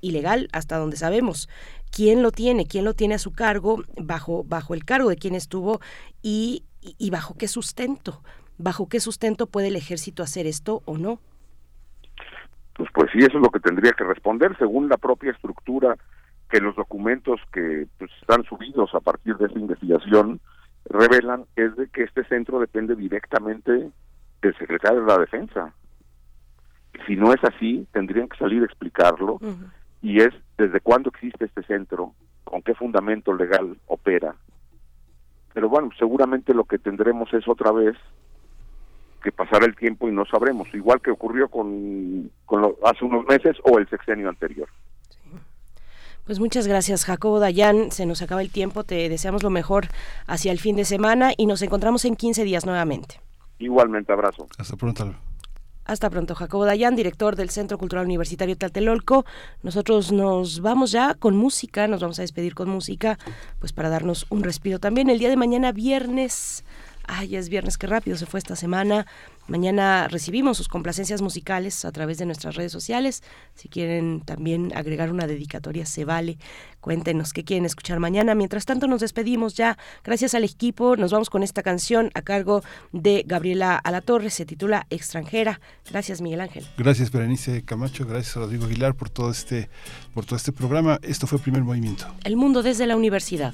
ilegal hasta donde sabemos. ¿Quién lo tiene? ¿Quién lo tiene a su cargo? Bajo, bajo el cargo de quién estuvo y, y- y bajo qué sustento. ¿Bajo qué sustento puede el ejército hacer esto o no? Pues, pues sí, eso es lo que tendría que responder según la propia estructura que los documentos que pues, están subidos a partir de esa investigación revelan es de que este centro depende directamente del secretario de la Defensa. Si no es así, tendrían que salir a explicarlo y es desde cuándo existe este centro, con qué fundamento legal opera. Pero bueno, seguramente lo que tendremos es otra vez que pasar el tiempo y no sabremos, igual que ocurrió con, con lo- hace unos meses o el sexenio anterior. Pues muchas gracias, Jacobo Dayan. Se nos acaba el tiempo. Te deseamos lo mejor hacia el fin de semana y nos encontramos en 15 días nuevamente. Igualmente, abrazo. Hasta pronto. Hasta pronto, Jacobo Dayan, director del Centro Cultural Universitario Tlatelolco. Nosotros nos vamos ya con música, nos vamos a despedir con música, pues para darnos un respiro también. El día de mañana, viernes, ay, es viernes, qué rápido se fue esta semana. Mañana recibimos sus complacencias musicales a través de nuestras redes sociales. Si quieren también agregar una dedicatoria, se vale. Cuéntenos qué quieren escuchar mañana. Mientras tanto, nos despedimos ya. Gracias al equipo. Nos vamos con esta canción a cargo de Gabriela Alatorre. Se titula Extranjera. Gracias, Miguel Ángel. Gracias Berenice Camacho, gracias a Rodrigo Aguilar por todo este por todo este programa. Esto fue Primer Movimiento. El mundo desde la universidad.